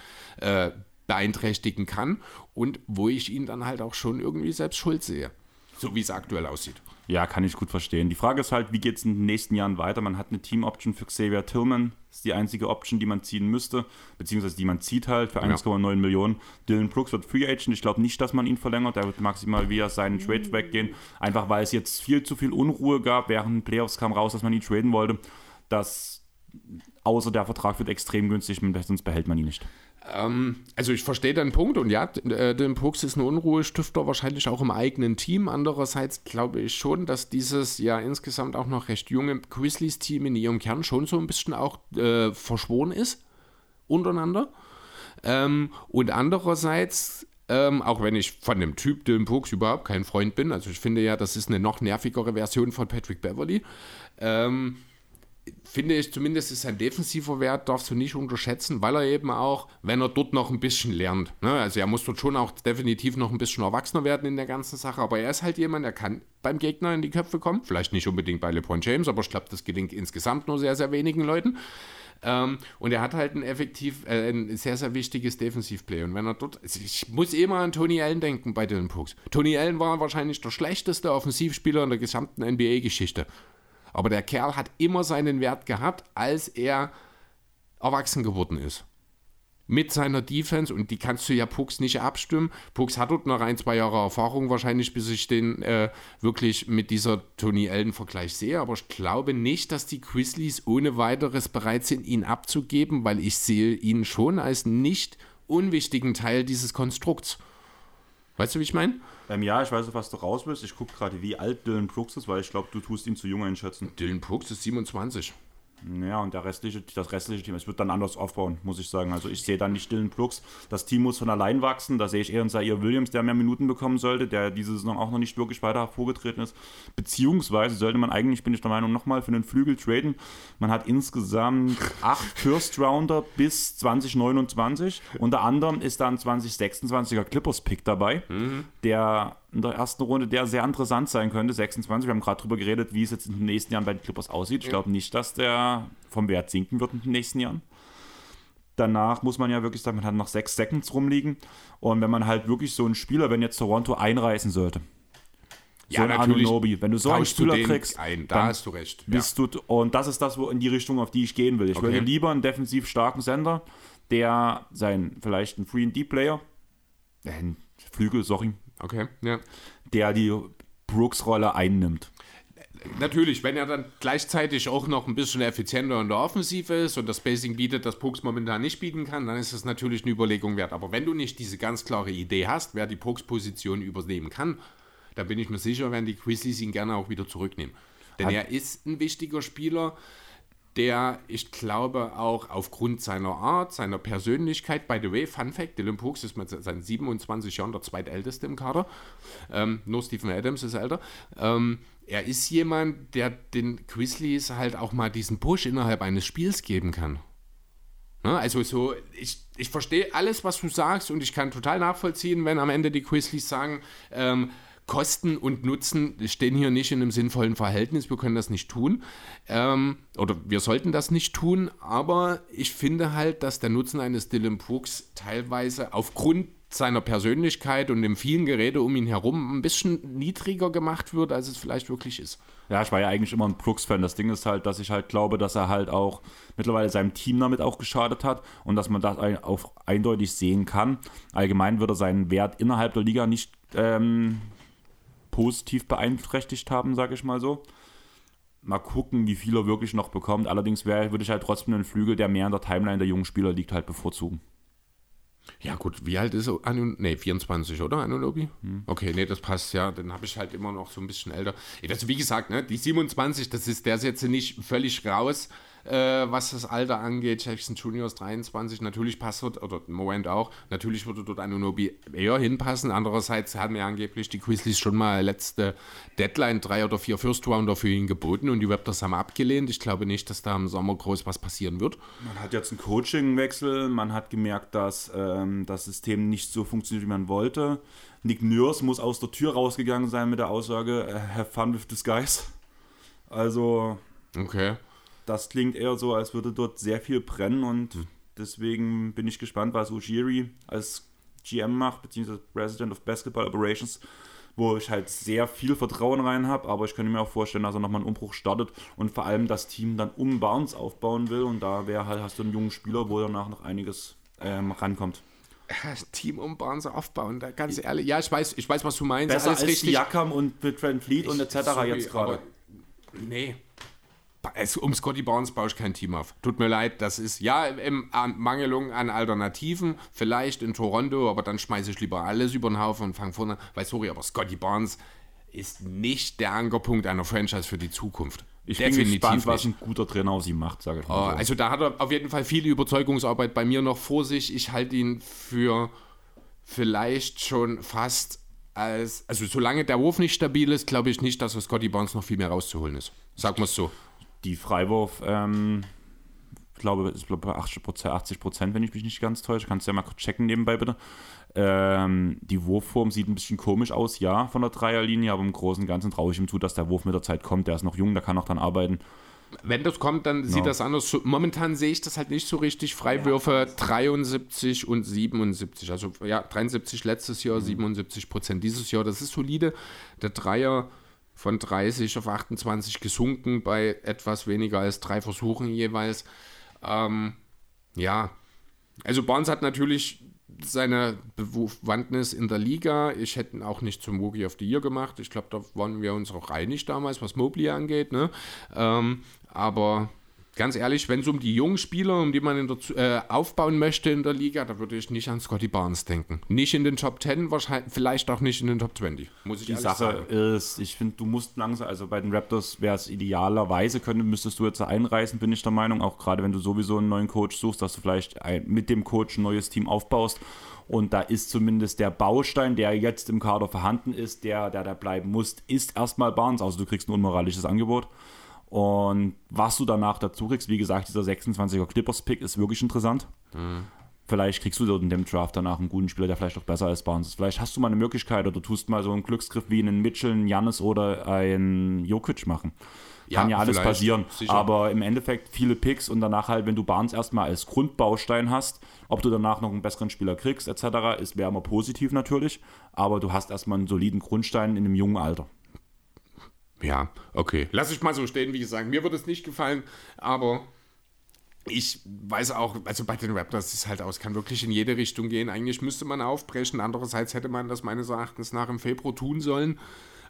äh, beeinträchtigen kann und wo ich ihn dann halt auch schon irgendwie selbst schuld sehe. So wie es aktuell aussieht. Ja, kann ich gut verstehen. Die Frage ist halt, wie geht es in den nächsten Jahren weiter? Man hat eine Team-Option für Xavier Tillman. Das ist die einzige Option, die man ziehen müsste, beziehungsweise die man zieht halt für 1,9 Millionen. Dylan Brooks wird Free Agent. Ich glaube nicht, dass man ihn verlängert. Er wird maximal via seinen Trade weggehen. Einfach weil es jetzt viel zu viel Unruhe gab. Während Playoffs kam raus, dass man ihn traden wollte. Das, außer der Vertrag wird extrem günstig, sonst behält man ihn nicht. Ähm, also ich verstehe deinen Punkt und ja, äh, Dylan Brooks ist ein Unruhestifter, wahrscheinlich auch im eigenen Team. Andererseits glaube ich schon, dass dieses ja insgesamt auch noch recht junge Grizzlies-Team in ihrem Kern schon so ein bisschen auch äh, verschworen ist untereinander. Ähm, und andererseits, ähm, auch wenn ich von dem Typ Dylan Brooks überhaupt kein Freund bin, also ich finde ja, das ist eine noch nervigere Version von Patrick Beverly, ähm, finde ich zumindest ist sein defensiver Wert, darfst du nicht unterschätzen, weil er eben auch, wenn er dort noch ein bisschen lernt, ne, also er muss dort schon auch definitiv noch ein bisschen erwachsener werden in der ganzen Sache, aber er ist halt jemand, der kann beim Gegner in die Köpfe kommen, vielleicht nicht unbedingt bei LeBron James, aber ich glaube, das gelingt insgesamt nur sehr, sehr wenigen Leuten. Ähm, und er hat halt ein effektiv, äh, ein sehr, sehr wichtiges Defensivplay. Und wenn er dort, also ich muss immer an Tony Allen denken bei Dylan Brooks. Tony Allen war wahrscheinlich der schlechteste Offensivspieler in der gesamten NBA-Geschichte. Aber der Kerl hat immer seinen Wert gehabt, als er erwachsen geworden ist. Mit seiner Defense und die kannst du ja Pucks nicht abstimmen. Pucks hat dort noch ein, zwei Jahre Erfahrung wahrscheinlich, bis ich den äh, wirklich mit dieser Tony Allen-Vergleich sehe. Aber ich glaube nicht, dass die Grizzlies ohne weiteres bereit sind, ihn abzugeben, weil ich sehe ihn schon als nicht unwichtigen Teil dieses Konstrukts. Weißt du, wie ich meine? Ähm, ja, ich weiß, auf was du raus willst. Ich gucke gerade, wie alt Dylan Brooks ist, weil ich glaube, du tust ihn zu jung einschätzen. Dylan Brooks ist 27. Ja, und der restliche, das restliche Team, es wird dann anders aufbauen, muss ich sagen. Also ich sehe da nicht Dylan Brooks. Das Team muss von allein wachsen. Da sehe ich eher einen Zaire Williams, der mehr Minuten bekommen sollte, der diese Saison auch noch nicht wirklich weiter hervorgetreten ist. Beziehungsweise sollte man eigentlich, bin ich der Meinung, nochmal für einen Flügel traden. Man hat insgesamt acht First Rounder bis 2029. Unter anderem ist da ein 2026er Clippers-Pick dabei, der in der ersten Runde, der sehr interessant sein könnte. 26, wir haben gerade drüber geredet, wie es jetzt in den nächsten Jahren bei den Clippers aussieht. Ich glaube nicht, dass der vom Wert sinken wird in den nächsten Jahren. Danach muss man ja wirklich sagen, man hat noch sechs Seconds rumliegen. Und wenn man halt wirklich so einen Spieler, wenn jetzt Toronto einreißen sollte, Ja, so ein natürlich Anunobi, wenn du so einen Spieler kriegst, ein. Da dann hast du recht. Ja. bist du, und das ist das, wo in die Richtung, auf die ich gehen will. Ich Okay. würde lieber einen defensiv starken Sender, der sein, vielleicht ein 3D-Player, äh, ein Flügel, sorry, Okay, ja. der die Brooks-Rolle einnimmt. Natürlich, wenn er dann gleichzeitig auch noch ein bisschen effizienter in der Offensive ist und das Spacing bietet, das Pucks momentan nicht bieten kann, dann ist das natürlich eine Überlegung wert. Aber wenn du nicht diese ganz klare Idee hast, wer die Pucks-Position übernehmen kann, dann bin ich mir sicher, werden die Grizzlies ihn gerne auch wieder zurücknehmen. Denn Hat- er ist ein wichtiger Spieler, der, ich glaube, auch aufgrund seiner Art, seiner Persönlichkeit, by the way, Fun Fact, Dylan Brooks ist mit seinen 27 Jahren der zweitälteste im Kader, ähm, nur Stephen Adams ist älter, ähm, er ist jemand, der den Grizzlies halt auch mal diesen Push innerhalb eines Spiels geben kann. Ne? Also so, ich, ich verstehe alles, was du sagst und ich kann total nachvollziehen, wenn am Ende die Grizzlies sagen, ähm, Kosten und Nutzen stehen hier nicht in einem sinnvollen Verhältnis, wir können das nicht tun. Ähm, oder wir sollten das nicht tun, aber ich finde halt, dass der Nutzen eines Dylan Brooks teilweise aufgrund seiner Persönlichkeit und dem vielen Gerede um ihn herum ein bisschen niedriger gemacht wird, als es vielleicht wirklich ist. Ja, ich war ja eigentlich immer ein Brooks-Fan. Das Ding ist halt, dass ich halt glaube, dass er halt auch mittlerweile seinem Team damit auch geschadet hat und dass man das auch eindeutig sehen kann. Allgemein würde er seinen Wert innerhalb der Liga nicht ähm, positiv beeinträchtigt haben, sage ich mal so. Mal gucken, wie viel er wirklich noch bekommt. Allerdings wär, würde ich halt trotzdem einen Flügel, der mehr in der Timeline der jungen Spieler liegt, halt bevorzugen. Ja, gut, wie alt ist er? Nee, 24, oder? Anunobi? Hm. Okay, nee, das passt ja. Dann habe ich halt immer noch so ein bisschen älter. Also, wie gesagt, ne, die 27, das ist, der ist jetzt nicht völlig raus äh, was das Alter angeht. Jackson Jr. ist 23, natürlich passt dort, oder im Moment auch, natürlich würde dort Anunobi eher hinpassen. Andererseits haben ja angeblich die Grizzlies schon mal letzte Deadline drei oder vier First Rounder für ihn geboten und die Raptors haben abgelehnt. Ich glaube nicht, dass da im Sommer groß was passieren wird. Man hat jetzt einen Coachingwechsel, man hat gemerkt, dass ähm, das System nicht so funktioniert, wie man wollte. Nick Nurse muss aus der Tür rausgegangen sein mit der Aussage, äh, have fun with this guys. Also. Okay das klingt eher so, als würde dort sehr viel brennen und hm. deswegen bin ich gespannt, was Ujiri als GM macht, beziehungsweise President of Basketball Operations, wo ich halt sehr viel Vertrauen rein habe, aber ich könnte mir auch vorstellen, dass er nochmal einen Umbruch startet und vor allem das Team dann um Barnes aufbauen will und da wäre halt, hast du einen jungen Spieler, wo danach noch einiges ähm, rankommt. Team um Barnes aufbauen, da, ganz ehrlich. Ja, ich weiß, ich weiß, was du meinst. Besser als richtig. Jakam und mit Trent Fleet und etc. Jetzt gerade. Nee, um Scotty Barnes baue ich kein Team auf. Tut mir leid, das ist ja im Mangelung an Alternativen, vielleicht in Toronto, aber dann schmeiße ich lieber alles über den Haufen und fange vorne. Weil, sorry, aber Scotty Barnes ist nicht der Ankerpunkt einer Franchise für die Zukunft. Ich Definitiv bin gespannt, was ein guter Trainer aus ihm macht, sage ich mal. So. Also da hat er auf jeden Fall viel Überzeugungsarbeit bei mir noch vor sich. Ich halte ihn für vielleicht schon fast als, also solange der Wurf nicht stabil ist, glaube ich nicht, dass für Scotty Barnes noch viel mehr rauszuholen ist. Wir es so die Freiwurf, ähm, ich glaube, ist bei 80 Prozent, 80 Prozent, wenn ich mich nicht ganz täusche. Kannst du ja mal checken nebenbei bitte. Ähm, die Wurfform sieht ein bisschen komisch aus, ja, von der Dreierlinie, aber im Großen und Ganzen traue ich ihm zu, dass der Wurf mit der Zeit kommt. Der ist noch jung, der kann auch dann arbeiten. Wenn das kommt, dann sieht no. das anders. Momentan sehe ich das halt nicht so richtig. Freiwürfe ja. 73 und 77. Also ja, 73 letztes Jahr, mhm. 77 Prozent dieses Jahr. Das ist solide. Der Dreier von 30 auf 28 gesunken bei etwas weniger als drei Versuchen jeweils. Ähm, ja, also Barnes hat natürlich seine Bewandtnis in der Liga. Ich hätte ihn auch nicht zum Rookie of the Year gemacht. Ich glaube, da waren wir uns auch einig damals, was Mobley angeht. Ne? Ähm, aber ganz ehrlich, wenn es um die jungen Spieler, um die man der, äh, aufbauen möchte in der Liga, da würde ich nicht an Scotty Barnes denken. Nicht in den Top 10, wahrscheinlich, vielleicht auch nicht in den Top 20. Muss ich die Sache sagen. ist, ich finde, du musst langsam, also bei den Raptors wäre es idealerweise, könnte, müsstest du jetzt einreißen, bin ich der Meinung, auch gerade wenn du sowieso einen neuen Coach suchst, dass du vielleicht ein, mit dem Coach ein neues Team aufbaust. Und da ist zumindest der Baustein, der jetzt im Kader vorhanden ist, der, der da bleiben muss, ist erstmal Barnes. Also du kriegst ein unmoralisches Angebot. Und was du danach dazu kriegst, wie gesagt, dieser 26er Clippers-Pick ist wirklich interessant. Mhm. Vielleicht kriegst du dort in dem Draft danach einen guten Spieler, der vielleicht auch besser als Barnes ist. Vielleicht hast du mal eine Möglichkeit oder du tust mal so einen Glücksgriff wie einen Mitchell, einen Janis oder einen Jokic machen. Kann ja, ja alles passieren. Sicher. Aber im Endeffekt viele Picks und danach halt, wenn du Barnes erstmal als Grundbaustein hast, ob du danach noch einen besseren Spieler kriegst, etc., ist wäre immer positiv natürlich. Aber du hast erstmal einen soliden Grundstein in einem jungen Alter. Ja, okay. Lass ich mal so stehen, wie gesagt. Mir würde es nicht gefallen, aber ich weiß auch, also bei den Raptors ist halt aus, kann wirklich in jede Richtung gehen. Eigentlich müsste man aufbrechen. Andererseits hätte man das meines Erachtens nach im Februar tun sollen.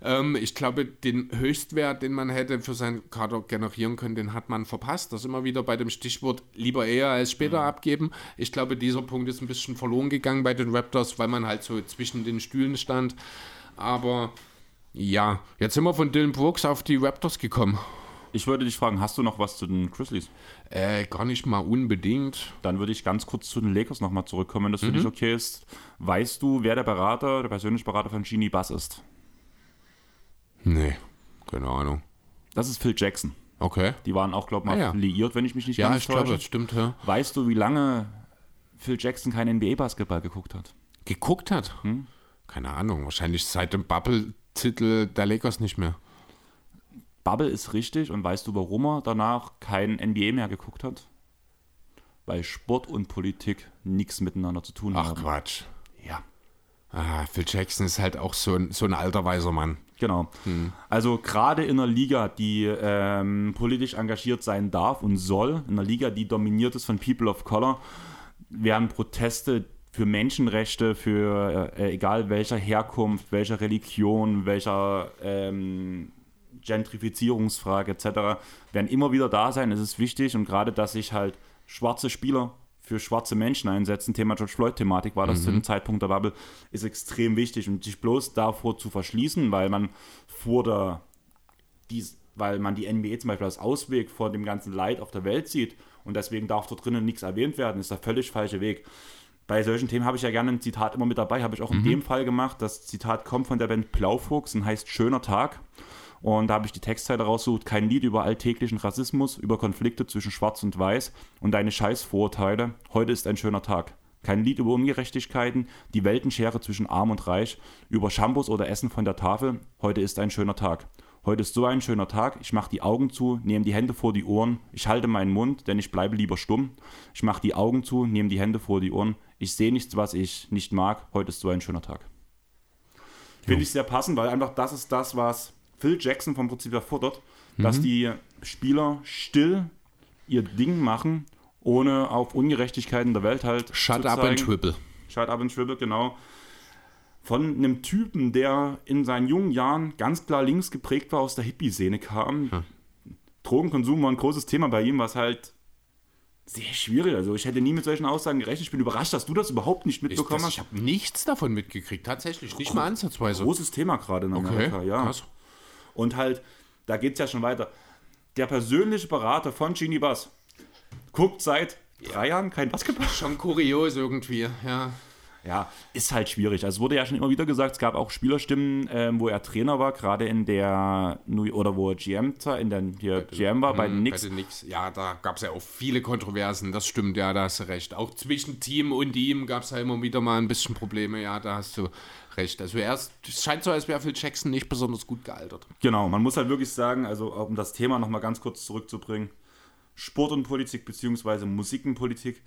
Ähm, ich glaube, den Höchstwert, den man hätte für seinen Kader generieren können, den hat man verpasst. Das immer wieder bei dem Stichwort lieber eher als später mhm. abgeben. Ich glaube, dieser Punkt ist ein bisschen verloren gegangen bei den Raptors, weil man halt so zwischen den Stühlen stand. Aber ja, jetzt sind wir von Dylan Brooks auf die Raptors gekommen. Ich würde dich fragen, hast du noch was zu den Grizzlies? Äh, gar nicht mal unbedingt. Dann würde ich ganz kurz zu den Lakers nochmal zurückkommen, wenn das mhm. für dich okay ist. Weißt du, wer der Berater, der persönliche Berater von Genie Bass ist? Nee, keine Ahnung. Das ist Phil Jackson. Okay. Die waren auch, glaube ich, mal ah, ja. liiert, wenn ich mich nicht ja, ganz täusche. Ja, ich glaube, das stimmt, ja. Weißt du, wie lange Phil Jackson kein NBA-Basketball geguckt hat? Geguckt hat? Hm? Keine Ahnung, wahrscheinlich seit dem Bubble Titel der Lakers nicht mehr. Bubble ist richtig und weißt du, warum er danach kein NBA mehr geguckt hat? Weil Sport und Politik nichts miteinander zu tun Ach, haben. Ach Quatsch. Ja. Ah, Phil Jackson ist halt auch so ein, so ein alter weiser Mann. Genau. Hm. Also gerade in einer Liga, die ähm, politisch engagiert sein darf und soll, in einer Liga, die dominiert ist von People of Color, werden Proteste, für Menschenrechte, für äh, egal welcher Herkunft, welcher Religion, welcher ähm, Gentrifizierungsfrage etc., werden immer wieder da sein. Es ist wichtig und gerade, dass sich halt schwarze Spieler für schwarze Menschen einsetzen. Thema George Floyd-Thematik war das zu dem Zeitpunkt der Bubble, ist extrem wichtig. Und sich bloß davor zu verschließen, weil man vor der, dies, weil man die NBA zum Beispiel als Ausweg vor dem ganzen Leid auf der Welt sieht und deswegen darf dort drinnen nichts erwähnt werden, ist der völlig falsche Weg. Bei solchen Themen habe ich ja gerne ein Zitat immer mit dabei, habe ich auch in dem Fall gemacht. Das Zitat kommt von der Band Blaufuchs und heißt Schöner Tag. Und da habe ich die Textzeile rausgesucht, kein Lied über alltäglichen Rassismus, über Konflikte zwischen Schwarz und Weiß und deine Scheißvorurteile. Heute ist ein schöner Tag. Kein Lied über Ungerechtigkeiten, die Weltenschere zwischen Arm und Reich, über Shampoos oder Essen von der Tafel. Heute ist ein schöner Tag. Heute ist so ein schöner Tag. Ich mache die Augen zu, nehme die Hände vor die Ohren. Ich halte meinen Mund, denn ich bleibe lieber stumm. Ich mache die Augen zu, nehme die Hände vor die Ohren. Ich sehe nichts, was ich nicht mag. Heute ist so ein schöner Tag. Finde ich sehr passend, weil einfach das ist das, was Phil Jackson vom Prinzip her fordert, dass die Spieler still ihr Ding machen, ohne auf Ungerechtigkeiten der Welt halt Shut zu up zeigen. and triple. Shut up and Schwibbel, genau. Von einem Typen, der in seinen jungen Jahren ganz klar links geprägt war, aus der Hippie-Szene kam. Drogenkonsum war ein großes Thema bei ihm, was halt sehr schwierig. Also ich hätte nie mit solchen Aussagen gerechnet. Ich bin überrascht, dass du das überhaupt nicht Ich, mitbekommen das, ich hast. habe nichts davon mitgekriegt, tatsächlich. Nicht mal ansatzweise. Großes Thema gerade in Amerika, ja. krass. Und halt, da geht es ja schon weiter. Der persönliche Berater von Genie Bass guckt seit drei Jahren kein Basketball. Schon kurios irgendwie, ja. Ja, ist halt schwierig. Also es wurde ja schon immer wieder gesagt, es gab auch Spielerstimmen, ähm, wo er Trainer war, gerade in der New oder wo er GM war, in der hier GM war bei den Knicks. Bei den Knicks. Ja, da gab es ja auch viele Kontroversen, das stimmt, ja, da hast du recht. Auch zwischen Team und ihm gab es ja immer wieder mal ein bisschen Probleme, ja, da hast du recht. Also erst, es scheint so, als wäre Phil Jackson nicht besonders gut gealtert. Genau, man muss halt wirklich sagen, also um das Thema nochmal ganz kurz zurückzubringen, Sport und Politik beziehungsweise Musik und Politik,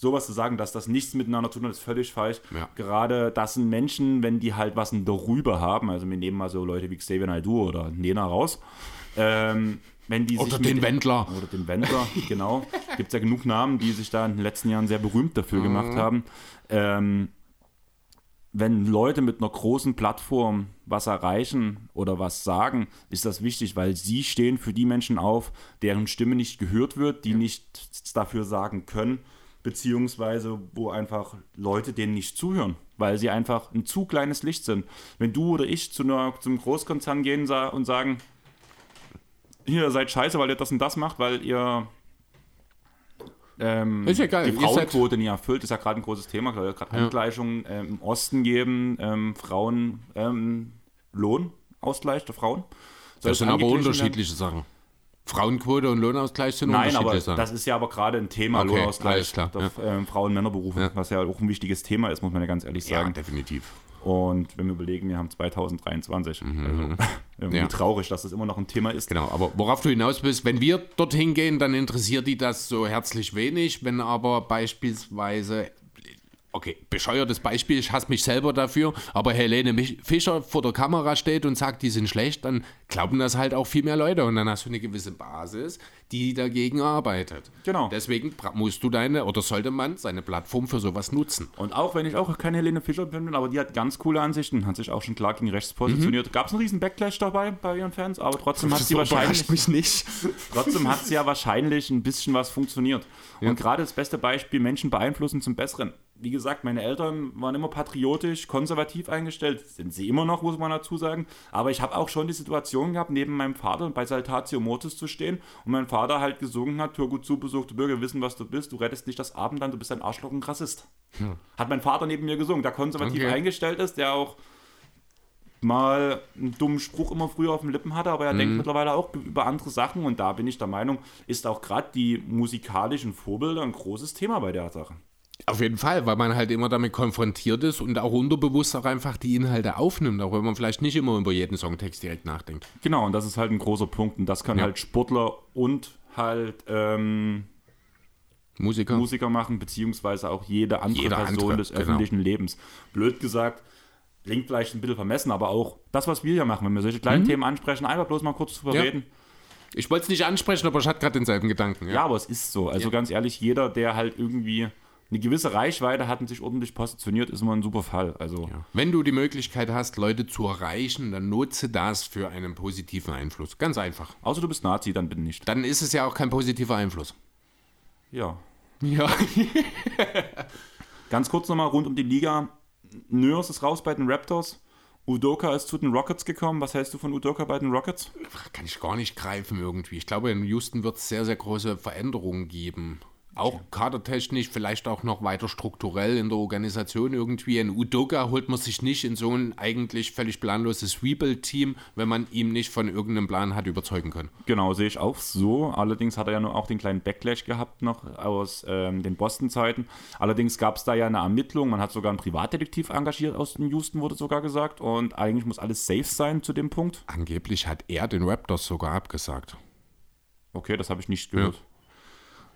sowas zu sagen, dass das nichts miteinander zu tun hat, ist völlig falsch. Ja. Gerade das sind Menschen, wenn die halt was darüber haben, also wir nehmen mal so Leute wie Xavier Naidoo oder Nena raus, ähm, wenn die Oder sich den Wendler. Oder den Wendler, *laughs* genau. Gibt es ja genug Namen, die sich da in den letzten Jahren sehr berühmt dafür gemacht haben. Ähm, wenn Leute mit einer großen Plattform was erreichen oder was sagen, ist das wichtig, weil sie stehen für die Menschen auf, deren Stimme nicht gehört wird, die nichts dafür sagen können, beziehungsweise wo einfach Leute denen nicht zuhören, weil sie einfach ein zu kleines Licht sind. Wenn du oder ich zu einer, zum Großkonzern gehen sa- und sagen, hier ihr seid scheiße, weil ihr das und das macht, weil ihr ähm, Ist ja geil, die Frauenquote nicht erfüllt, ist ja gerade ein großes Thema, gerade Angleichungen ähm, im Osten geben, ähm, Frauen ähm, Lohnausgleich der Frauen. Soll Das sind aber angeglichen werden? unterschiedliche Sachen. Frauenquote und Lohnausgleich sind Nein, aber Sachen. das ist ja aber gerade ein Thema, Okay, Lohnausgleich klar, der ähm, Frauen-Männer-Berufe, was ja auch ein wichtiges Thema ist, muss man ja ganz ehrlich ja, sagen. definitiv. Und wenn wir überlegen, wir haben 2023, also *laughs* irgendwie Ja. traurig, dass das immer noch ein Thema ist. Genau, aber worauf du hinaus bist, wenn wir dorthin gehen, dann interessiert die das so herzlich wenig. Wenn aber beispielsweise, okay, bescheuertes Beispiel, ich hasse mich selber dafür, aber Helene Fischer vor der Kamera steht und sagt, die sind schlecht, dann glauben das halt auch viel mehr Leute und dann hast du eine gewisse Basis, die dagegen arbeitet. Genau. Deswegen musst du deine, oder sollte man seine Plattform für sowas nutzen. Und auch wenn ich auch keine Helene Fischer bin, aber die hat ganz coole Ansichten, hat sich auch schon klar gegen rechts positioniert. Gab es einen riesen Backlash dabei bei ihren Fans, aber trotzdem hat *laughs* sie wahrscheinlich mich nicht. *laughs* Trotzdem hat es ja wahrscheinlich ein bisschen was funktioniert. Und gerade das beste Beispiel, Menschen beeinflussen zum Besseren. Wie gesagt, meine Eltern waren immer patriotisch, konservativ eingestellt, sind sie immer noch, muss man dazu sagen. Aber ich habe auch schon die Situation gehabt, neben meinem Vater bei Saltatio Mortis zu stehen und mein Vater halt gesungen hat, hör gut zu, besuchte Bürger wissen, was du bist, du rettest nicht das Abendland, du bist ein Arschloch und Rassist. Hat mein Vater neben mir gesungen, der konservativ Okay. eingestellt ist, der auch mal einen dummen Spruch immer früher auf den Lippen hatte, aber er denkt mittlerweile auch über andere Sachen und da bin ich der Meinung, ist auch gerade die musikalischen Vorbilder ein großes Thema bei der Sache. Auf jeden Fall, weil man halt immer damit konfrontiert ist und auch unterbewusst auch einfach die Inhalte aufnimmt, auch wenn man vielleicht nicht immer über jeden Songtext direkt nachdenkt. Genau, und das ist halt ein großer Punkt und das können Ja. halt Sportler und halt ähm, Musiker. Musiker machen, beziehungsweise auch jede andere Jeder Person andere, des genau. öffentlichen Lebens. Blöd gesagt, klingt vielleicht ein bisschen vermessen, aber auch das, was wir hier machen, wenn wir solche kleinen Themen ansprechen, einfach bloß mal kurz drüber Mhm. Ja. reden. Ich wollte es nicht ansprechen, aber ich hatte gerade denselben Gedanken. Ja, aber es ist so. Also Ja. ganz ehrlich, jeder, der halt irgendwie eine gewisse Reichweite hat und sich ordentlich positioniert, ist immer ein super Fall. Also Wenn du die Möglichkeit hast, Leute zu erreichen, dann nutze das für einen positiven Einfluss. Ganz einfach. außer du bist Nazi, dann bitte nicht. Dann ist es ja auch kein positiver Einfluss. Ja. Ja. Ganz kurz nochmal rund um die Liga. Nurse ist raus bei den Raptors. Udoka ist zu den Rockets gekommen. Was hältst du von Udoka bei den Rockets? Kann ich gar nicht greifen irgendwie. Ich glaube, in Houston wird es sehr, sehr große Veränderungen geben. Auch kadertechnisch, vielleicht auch noch weiter strukturell in der Organisation irgendwie. Ein Udoka holt man sich nicht in so ein eigentlich völlig planloses Rebuild-Team, wenn man ihm nicht von irgendeinem Plan hat überzeugen können. Genau, sehe ich auch so. Allerdings hat er ja nur auch den kleinen Backlash gehabt noch aus ähm, den Boston-Zeiten. Allerdings gab es da ja eine Ermittlung. Man hat sogar einen Privatdetektiv engagiert aus dem Houston, wurde sogar gesagt. Und eigentlich muss alles safe sein zu dem Punkt. Angeblich hat er den Raptors sogar abgesagt. Okay, das habe ich nicht gehört. Ja.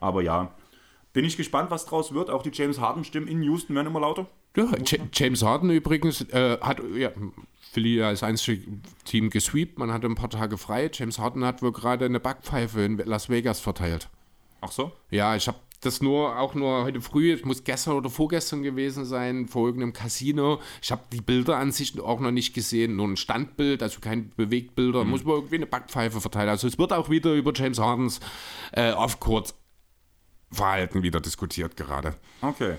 Aber ja, bin ich gespannt, was draus wird. Auch die James Harden-Stimmen in Houston werden immer lauter. Ja, James Harden übrigens äh, hat ja, Philly als einzige Team gesweept. Man hatte ein paar Tage frei. James Harden hat wohl gerade eine Backpfeife in Las Vegas verteilt. Ach so? Ja, ich habe das nur auch nur heute früh, es muss gestern oder vorgestern gewesen sein, vor irgendeinem Casino. Ich habe die Bilder an sich auch noch nicht gesehen, nur ein Standbild, also kein Bewegtbilder. Mhm. Muss man irgendwie eine Backpfeife verteilen. Also es wird auch wieder über James Hardens äh, Off-Court Verhalten wieder diskutiert gerade. Okay.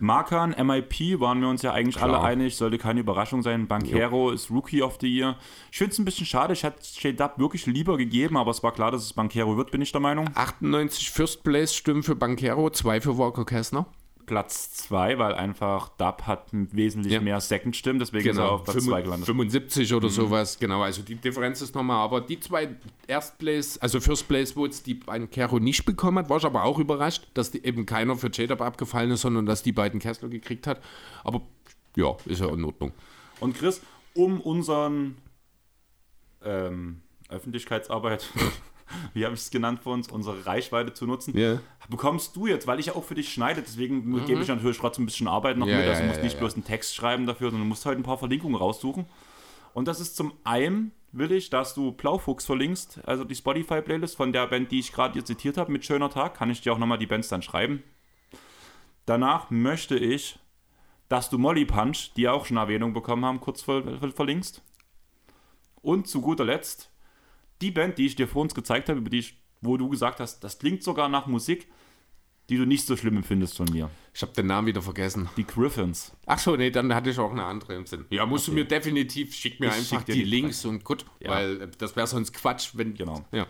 Markan, MIP, waren wir uns ja eigentlich Klar. alle einig, sollte keine Überraschung sein. Bankero jo. ist Rookie of the Year. Ich finde es ein bisschen schade, ich hätte J-Dub wirklich lieber gegeben, aber es war klar, dass es Bankero wird, bin ich der Meinung. 98 First Place Stimmen für Bankero, 2 für Walker Kessner. Platz 2, weil einfach Dub hat wesentlich ja. mehr Second-Stimmen, deswegen genau. ist er genau. auf Platz 2 gelandet. 75 oder mhm. sowas, genau. Also die Differenz ist nochmal, aber die zwei Erstplace, also First Place Votes, die ein Kero nicht bekommen hat, war ich aber auch überrascht, dass die eben keiner für J-Dub abgefallen ist, sondern dass die beiden Kessler gekriegt hat. Aber ja, ist ja in Ordnung. Und Chris, um unseren ähm, Öffentlichkeitsarbeit *laughs* wie habe ich es genannt für uns, unsere Reichweite zu nutzen, yeah. bekommst du jetzt, weil ich ja auch für dich schneide, deswegen mhm. gebe ich natürlich trotzdem ein bisschen Arbeit noch ja, mit. Also ja, musst ja, nicht bloß einen Text schreiben dafür, sondern du musst halt ein paar Verlinkungen raussuchen. Und das ist zum einen will ich, dass du Blaufuchs verlinkst, also die Spotify-Playlist von der Band, die ich gerade hier zitiert habe, mit Schöner Tag, kann ich dir auch nochmal die Bands dann schreiben. Danach möchte ich, dass du Molly Punch, die auch schon Erwähnung bekommen haben, kurz ver ver verlinkst. Und zu guter Letzt die Band, die ich dir vor uns gezeigt habe, über die ich, wo du gesagt hast, das klingt sogar nach Musik, die du nicht so schlimm empfindest von mir. Ich habe den Namen wieder vergessen. Die Griffins. Ach so, nee, dann hatte ich auch eine andere im Sinn. Ja, musst okay. du mir definitiv, schick mir ich einfach schick die, die Links und gut, ja. weil äh, das wäre sonst Quatsch, wenn. Genau. Ja.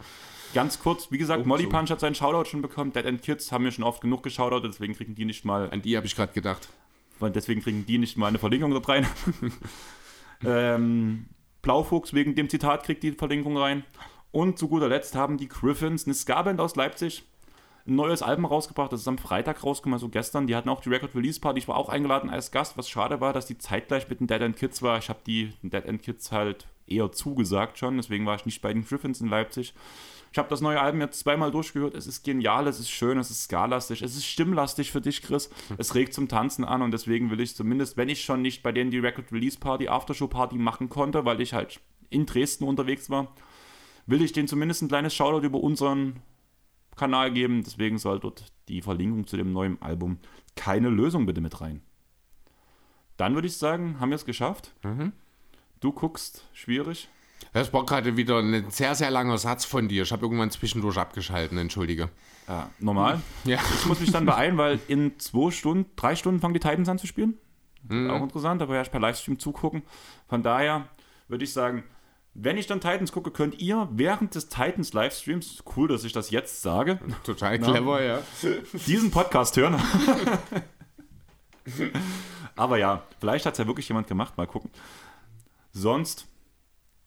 Ganz kurz, wie gesagt, oh, Molly so. Punch hat seinen Shoutout schon bekommen. Dead End Kids haben wir schon oft genug geschaut, deswegen kriegen die nicht mal. An die habe ich gerade gedacht. Weil deswegen kriegen die nicht mal eine Verlinkung da rein. *laughs* ähm, Blaufuchs wegen dem Zitat kriegt die Verlinkung rein. Und zu guter Letzt haben die Griffins, eine Ska-Band aus Leipzig, ein neues Album rausgebracht. Das ist am Freitag rausgekommen, also gestern. Die hatten auch die Record Release Party. Ich war auch eingeladen als Gast, was schade war, dass die zeitgleich mit den Dead End Kids war. Ich habe die Dead End Kids halt eher zugesagt schon, deswegen war ich nicht bei den Griffins in Leipzig. Ich habe das neue Album jetzt zweimal durchgehört. Es ist genial, es ist schön, es ist skalastig, es ist stimmlastig für dich, Chris. Es regt zum Tanzen an und deswegen will ich zumindest, wenn ich schon nicht bei denen die Record Release Party, Aftershow Party machen konnte, weil ich halt in Dresden unterwegs war, will ich denen zumindest ein kleines Shoutout über unseren Kanal geben. Deswegen soll dort die Verlinkung zu dem neuen Album keine Lösung bitte mit rein. Dann würde ich sagen, haben wir es geschafft. Mhm. Du guckst schwierig. Das war gerade wieder ein sehr, sehr langer Satz von dir. Ich habe irgendwann zwischendurch abgeschalten, entschuldige. Ja, normal. Ja. Ich muss mich dann beeilen, weil in zwei Stunden, drei Stunden fangen die Titans an zu spielen. Mhm. Auch interessant, aber ja, ich per Livestream zugucken. Von daher würde ich sagen, wenn ich dann Titans gucke, könnt ihr während des Titans Livestreams, cool, dass ich das jetzt sage. Total clever, ja. Diesen Podcast hören. *laughs* Aber ja, vielleicht hat es ja wirklich jemand gemacht. Mal gucken. Sonst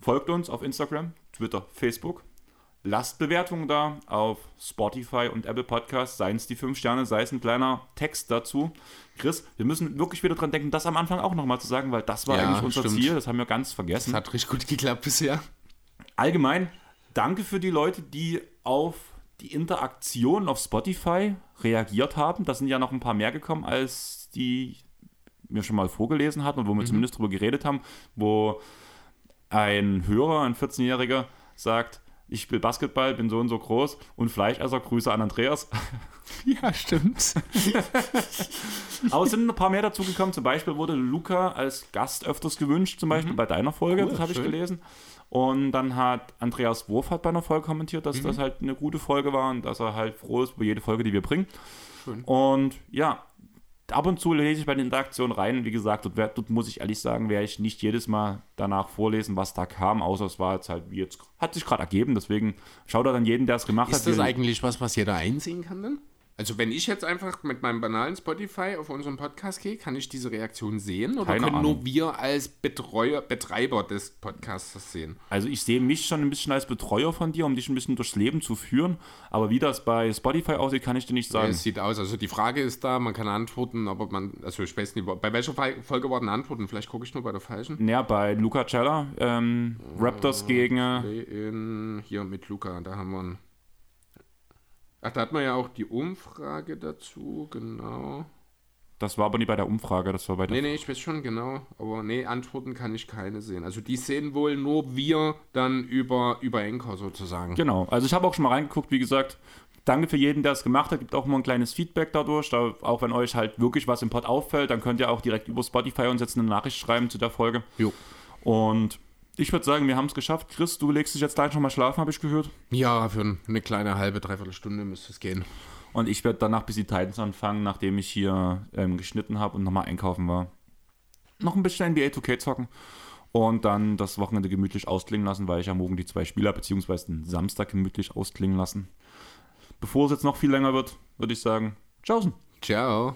folgt uns auf Instagram, Twitter, Facebook. Lasst Bewertungen da auf Spotify und Apple Podcasts, seien es die 5 Sterne, sei es ein kleiner Text dazu. Chris, wir müssen wirklich wieder dran denken, das am Anfang auch nochmal zu sagen, weil das war ja, eigentlich unser stimmt. Ziel, das haben wir ganz vergessen. Das hat richtig gut geklappt bisher. Allgemein, danke für die Leute, die auf die Interaktion auf Spotify reagiert haben. Da sind ja noch ein paar mehr gekommen, als die wir schon mal vorgelesen hatten und wo wir mhm. zumindest drüber geredet haben, wo ein Hörer, ein 14-Jähriger, sagt, ich spiele Basketball, bin so und so groß und Fleischesser, Grüße an Andreas. *laughs* Ja, stimmt. *laughs* Aber es sind ein paar mehr dazugekommen. Zum Beispiel wurde Luca als Gast öfters gewünscht, zum Beispiel bei deiner Folge, Mhm. Cool, das habe ich gelesen. Und dann hat Andreas Wurf hat bei einer Folge kommentiert, dass Mhm. das halt eine gute Folge war und dass er halt froh ist über jede Folge, die wir bringen. Schön. Und ja, ab und zu lese ich bei den Interaktionen rein. Wie gesagt, dort, dort muss ich ehrlich sagen, werde ich nicht jedes Mal danach vorlesen, was da kam, außer es war jetzt halt wie jetzt, hat sich gerade ergeben. Deswegen schaut da dann jeden, der es gemacht Ist hat. das wie- eigentlich was, was jeder einsehen kann dann? Also wenn ich jetzt einfach mit meinem banalen Spotify auf unseren Podcast gehe, kann ich diese Reaktion sehen oder Keine können Ahnung. nur wir als Betreuer, Betreiber des Podcasts das sehen? Also ich sehe mich schon ein bisschen als Betreuer von dir, um dich ein bisschen durchs Leben zu führen. Aber wie das bei Spotify aussieht, kann ich dir nicht Ja, sagen. es sieht aus, also die Frage ist da, man kann antworten, aber man, also ich weiß nicht, bei welcher Fol- Folge waren Antworten? Vielleicht gucke ich nur bei der falschen. Naja, bei Luca Cella, ähm, Raptors gegen. äh, In, hier mit Luca, da haben wir einen. Ach, da hat man ja auch die Umfrage dazu, genau. Das war aber nicht bei der Umfrage, das war bei der. Nee, nee, ich weiß schon genau, aber nee, Antworten kann ich keine sehen. Also die sehen wohl nur wir dann über, über Anchor sozusagen. Genau, also ich habe auch schon mal reingeguckt, wie gesagt. Danke für jeden, der es gemacht hat. Gibt auch mal ein kleines Feedback dadurch. Da, auch wenn euch halt wirklich was im Pod auffällt, dann könnt ihr auch direkt über Spotify uns jetzt eine Nachricht schreiben zu der Folge. Jo. Und ich würde sagen, wir haben es geschafft. Chris, du legst dich jetzt gleich schon mal schlafen, habe ich gehört. Ja, für eine kleine halbe, dreiviertel Stunde müsste es gehen. Und ich werde danach bis die Titans anfangen, nachdem ich hier ähm, geschnitten habe und nochmal einkaufen war. Noch ein bisschen NBA 2K zocken und dann das Wochenende gemütlich ausklingen lassen, weil ich ja morgen die zwei Spieler beziehungsweise den Samstag gemütlich ausklingen lassen. Bevor es jetzt noch viel länger wird, würde ich sagen, tschaußen. Ciao.